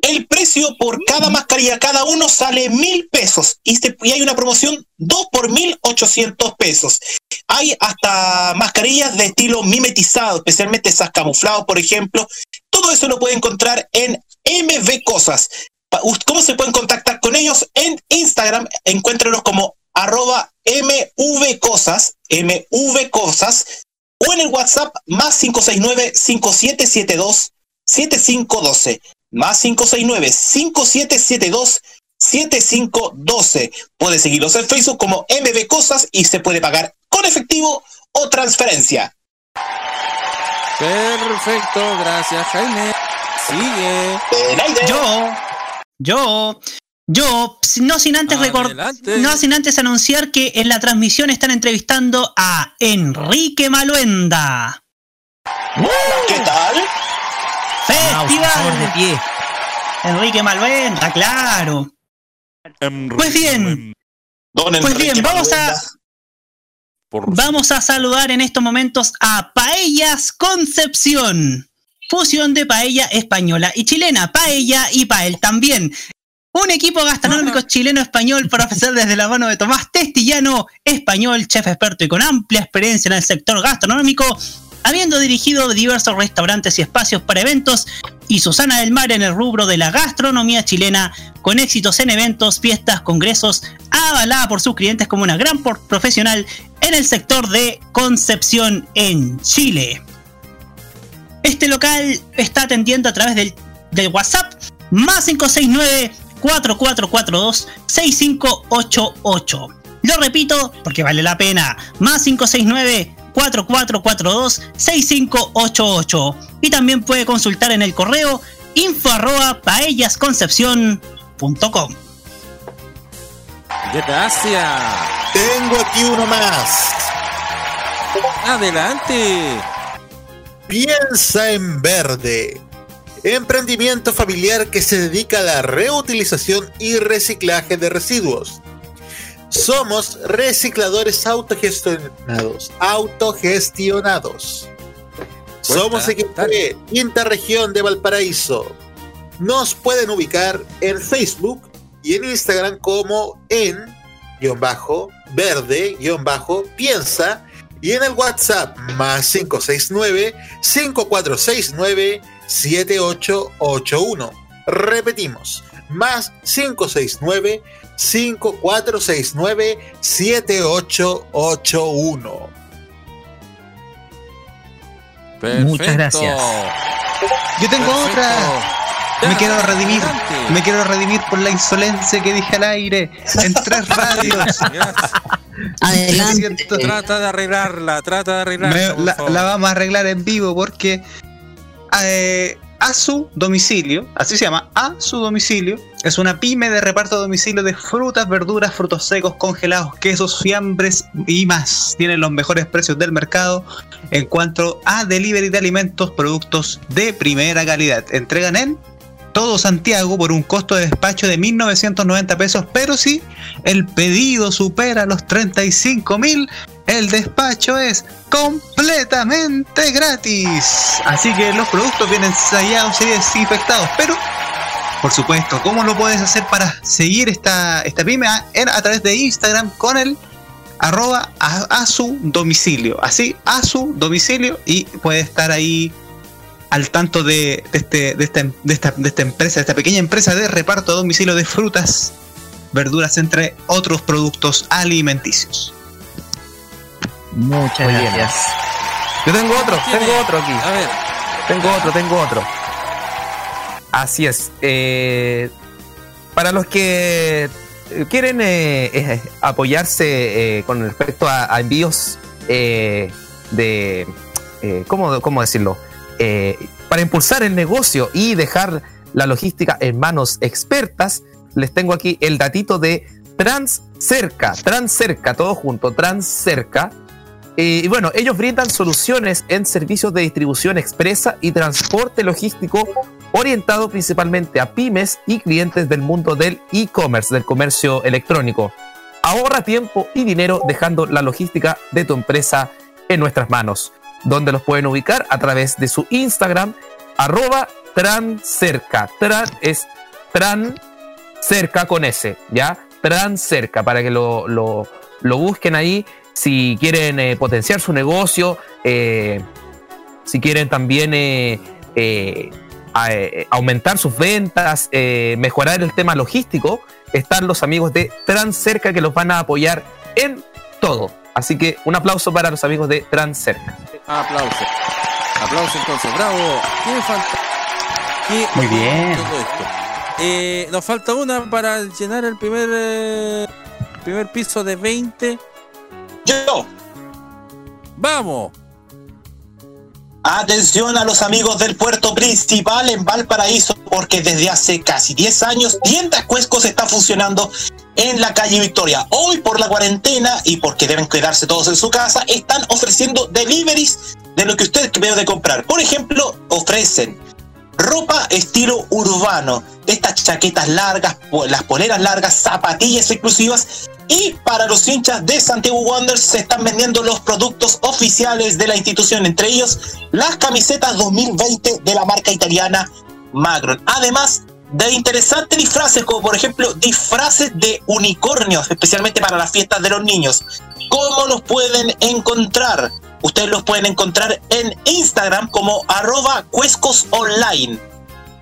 [SPEAKER 11] El precio por cada mascarilla, cada uno sale mil pesos. Y, se- y hay una promoción dos por mil ochocientos pesos. Hay hasta mascarillas de estilo mimetizado, especialmente esas camuflados, por ejemplo. Todo eso lo puede encontrar en MV Cosas. ¿Cómo se pueden contactar con ellos? En Instagram, encuéntrenos como arroba mvcosas, mvcosas, o en el WhatsApp más 569-5772-7512, más 569-5772-7512. Puede seguirlos en Facebook como MV Cosas y se puede pagar con efectivo o transferencia.
[SPEAKER 6] Perfecto, gracias Jaime. Sigue.
[SPEAKER 9] Yo, yo, yo, no sin antes recordar,
[SPEAKER 6] Adelante.
[SPEAKER 9] no sin antes anunciar que en la transmisión están entrevistando a Enrique Maluenda.
[SPEAKER 11] ¿Qué tal?
[SPEAKER 9] Festival
[SPEAKER 7] de pie.
[SPEAKER 9] Enrique Maluenda, claro. Pues bien,
[SPEAKER 11] Don
[SPEAKER 9] pues
[SPEAKER 11] Enrique
[SPEAKER 9] bien, vamos a. Vamos a saludar en estos momentos a Paellas Concepción. Fusión de paella española y chilena, paella y pael también. Un equipo gastronómico chileno-español para ofrecer desde la mano de Tomás Testillano, español, chef experto y con amplia experiencia en el sector gastronómico, habiendo dirigido diversos restaurantes y espacios para eventos, y Susana del Mar en el rubro de la gastronomía chilena, con éxitos en eventos, fiestas, congresos, avalada por sus clientes como una gran profesional en el sector de Concepción en Chile. Este local está atendiendo a través del, del WhatsApp más 569 4442 6588. Lo repito porque vale la pena. Más 569 4442 6588. Y también puede consultar en el correo info arroba paellasconcepción.com.
[SPEAKER 6] Gracias.
[SPEAKER 10] Tengo aquí uno más.
[SPEAKER 6] Adelante.
[SPEAKER 10] Piensa en verde. Emprendimiento familiar que se dedica a la reutilización y reciclaje de residuos. Somos recicladores autogestionados. Autogestionados. Somos equipo de quinta región de Valparaíso. Nos pueden ubicar en Facebook y en Instagram como en guion bajo verde guion bajo piensa y en el WhatsApp más 569 5469 7881. Repetimos, más 569 5469 7881.
[SPEAKER 8] Muchas gracias. Yo tengo otra. Me quiero redimir. Me quiero redimir por la insolencia que dije al aire en tres radios.
[SPEAKER 6] Adelante. Trata de arreglarla, trata de arreglarla.
[SPEAKER 8] Me- la, la vamos a arreglar en vivo porque eh, a su domicilio, así se llama, a su domicilio, es una pyme de reparto a domicilio de frutas, verduras, frutos secos, congelados, quesos, fiambres y más. Tienen los mejores precios del mercado en cuanto a delivery de alimentos, productos de primera calidad. Entregan en todo Santiago por un costo de despacho de 1.990 pesos, pero si el pedido supera los 35 mil, el despacho es completamente gratis. Así que los productos vienen sellados y desinfectados, pero por supuesto, ¿cómo lo puedes hacer para seguir esta, esta pyme? A, en- a través de Instagram con el arroba a, a su domicilio. Así, a su domicilio y puede estar ahí al tanto de, de este, de, este- de esta, de esta empresa, de esta pequeña empresa de reparto a domicilio de frutas, verduras, entre otros productos alimenticios.
[SPEAKER 7] Muchas
[SPEAKER 24] Muy bien.
[SPEAKER 7] gracias.
[SPEAKER 24] Yo tengo otro,
[SPEAKER 6] ¿Quién
[SPEAKER 24] tengo otro aquí.
[SPEAKER 6] A ver.
[SPEAKER 24] Tengo otro, tengo otro. Así es. eh, para los que eh, quieren eh, eh, apoyarse eh, con respecto a, a envíos eh, de... eh, ¿cómo, cómo decirlo? Eh, para impulsar el negocio y dejar la logística en manos expertas, les tengo aquí el datito de Transcerca. Transcerca, todo junto, Transcerca. Eh, y bueno, ellos brindan soluciones en servicios de distribución expresa y transporte logístico orientado principalmente a pymes y clientes del mundo del e-commerce, del comercio electrónico. Ahorra tiempo y dinero dejando la logística de tu empresa en nuestras manos, donde los pueden ubicar a través de su Instagram, arroba trancerca. Tran es tran cerca con S, ¿ya? Trancerca, para que lo, lo, busquen ahí si quieren eh, potenciar su negocio, eh, si quieren también eh, aumentar sus ventas, mejorar el tema logístico, están los amigos de Transcerca que los van a apoyar en todo. Así que un aplauso para los amigos de Transcerca.
[SPEAKER 6] Aplauso. Aplauso entonces. Bravo. ¿Quién falta? ¿Qué-
[SPEAKER 8] Muy bien.
[SPEAKER 6] todo esto? Eh, nos falta una para llenar el primer eh, primer piso de 20.
[SPEAKER 11] Yo.
[SPEAKER 6] Vamos.
[SPEAKER 11] Atención a los amigos del puerto principal en Valparaíso, porque desde hace casi 10 años Tiendas Cuescos está funcionando en la calle Victoria. Hoy por la cuarentena y porque deben quedarse todos en su casa, están ofreciendo deliveries de lo que usted debe de comprar. Por ejemplo, ofrecen ropa estilo urbano, estas chaquetas largas, las poleras largas, zapatillas exclusivas. Y para los hinchas de Santiago Wanderers se están vendiendo los productos oficiales de la institución, entre ellos las camisetas 2020 de la marca italiana Macron. Además de interesantes disfraces, como por ejemplo disfraces de unicornios, especialmente para las fiestas de los niños. ¿Cómo los pueden encontrar? Ustedes los pueden encontrar en Instagram como arroba cuescos online.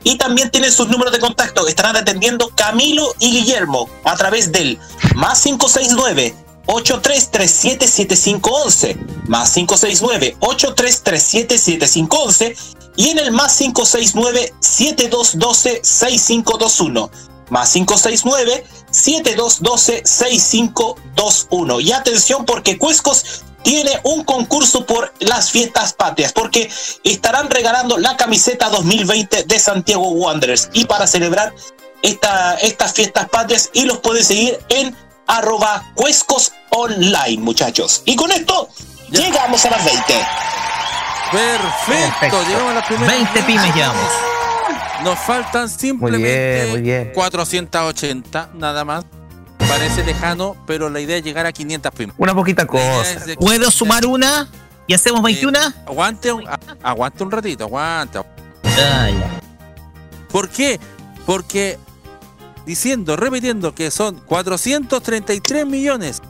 [SPEAKER 11] Y también tienen sus números de contacto. Estarán atendiendo Camilo y Guillermo a través del más 569 83377511 más 569 83377511 y en el más 569 7212 6521 más 569 7212 6521 y atención porque Cuescos tiene un concurso por las fiestas patrias porque estarán regalando la camiseta 2020 de Santiago Wanderers y para celebrar esta, estas fiestas patrias y los pueden seguir en arroba Cuescos Online, muchachos. Y con esto llegamos a las 20.
[SPEAKER 6] Perfecto,
[SPEAKER 7] Perfecto.
[SPEAKER 6] llegamos a las primeras
[SPEAKER 7] 20 pymes llevamos.
[SPEAKER 6] Nos faltan simplemente
[SPEAKER 24] bien, muy bien.
[SPEAKER 6] 480, nada más. Parece lejano, pero la idea es llegar a 500 pymes.
[SPEAKER 24] Una poquita cosa.
[SPEAKER 7] ¿Puedo sumar una? ¿Y hacemos 21?
[SPEAKER 6] Aguante un, a- aguante un ratito, aguante.
[SPEAKER 7] Ya.
[SPEAKER 6] ¿Por qué? Porque diciendo, repitiendo que son 433 millones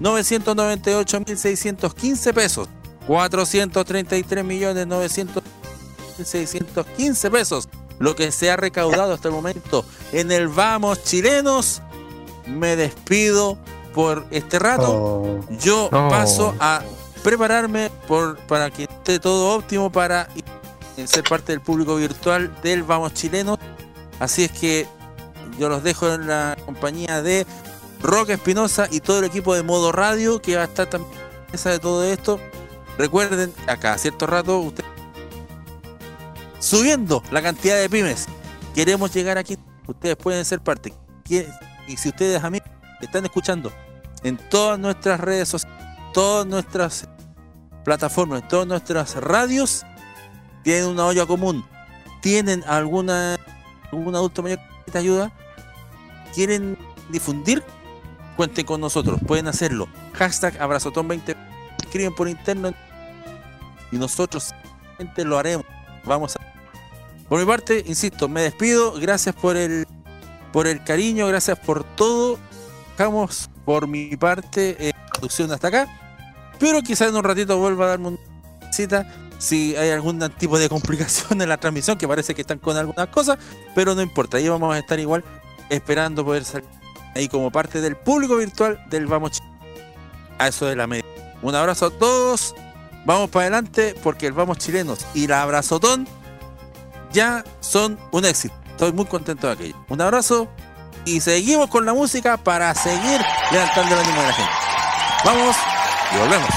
[SPEAKER 6] 998 mil 615 pesos. 433 millones 900 mil 615 pesos. Lo que se ha recaudado hasta el momento en el Vamos Chilenos. Me despido por este rato.
[SPEAKER 24] Oh,
[SPEAKER 6] Yo
[SPEAKER 24] No.
[SPEAKER 6] paso a prepararme por, para que esté todo óptimo para ser parte del público virtual del Vamos Chilenos. Así es que yo los dejo en la compañía de Roque Espinosa y todo el equipo de Modo Radio que va a estar también en la mesa de todo esto. Recuerden, acá a cierto rato, usted subiendo la cantidad de pymes. Queremos llegar aquí. Ustedes pueden ser parte. Y si ustedes, amigos, están escuchando en todas nuestras redes sociales, todas nuestras plataformas, en todas nuestras radios, tienen una olla común. ¿Tienen alguna algún adulto mayor que necesite ayuda? ¿Quieren difundir? Cuenten con nosotros, pueden hacerlo. Hashtag abrazotón20. Escriben por interno y nosotros lo haremos. Vamos a. Por mi parte, insisto, me despido. Gracias por el por el cariño, gracias por todo. Dejamos por mi parte eh, producción hasta acá. Pero quizás en un ratito vuelva a darme una cita si hay algún tipo de complicación en la transmisión, que parece que están con algunas cosas, pero no importa, ahí vamos a estar igual esperando poder salir ahí como parte del público virtual del Vamos Chile. A eso de la media. Un abrazo a todos, vamos para adelante porque el Vamos Chilenos y la Abrazotón ya son un éxito. Estoy muy contento de aquello. Un abrazo y seguimos con la música para seguir levantando el ánimo de la gente. Vamos y volvemos.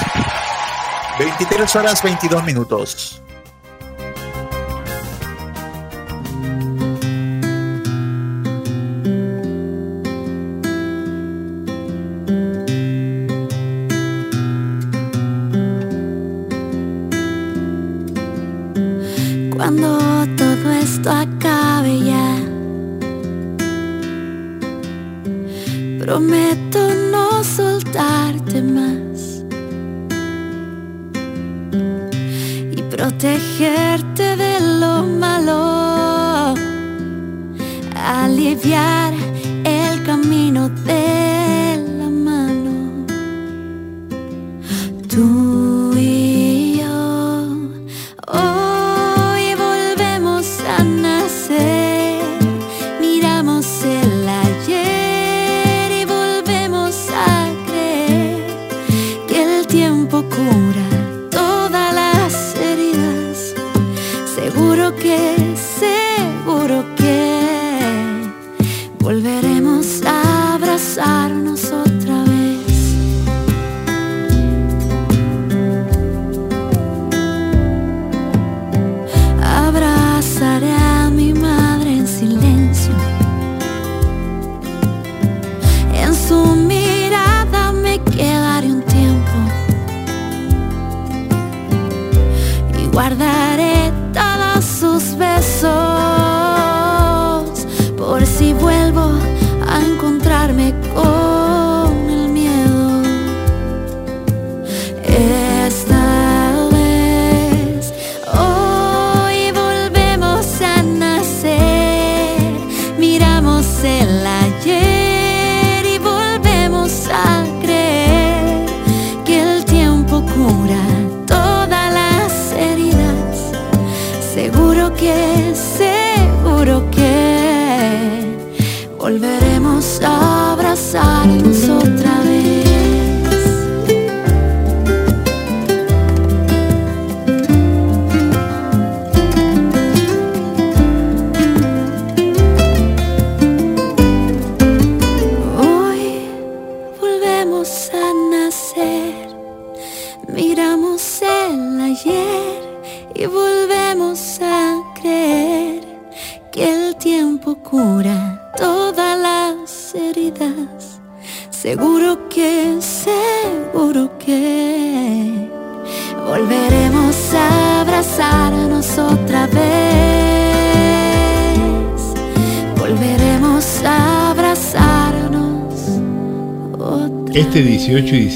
[SPEAKER 10] 23 horas 22 minutos.
[SPEAKER 26] Cuando todo esto acabe ya, prometo no soltarte más y protegerte de lo malo, aliviar el camino de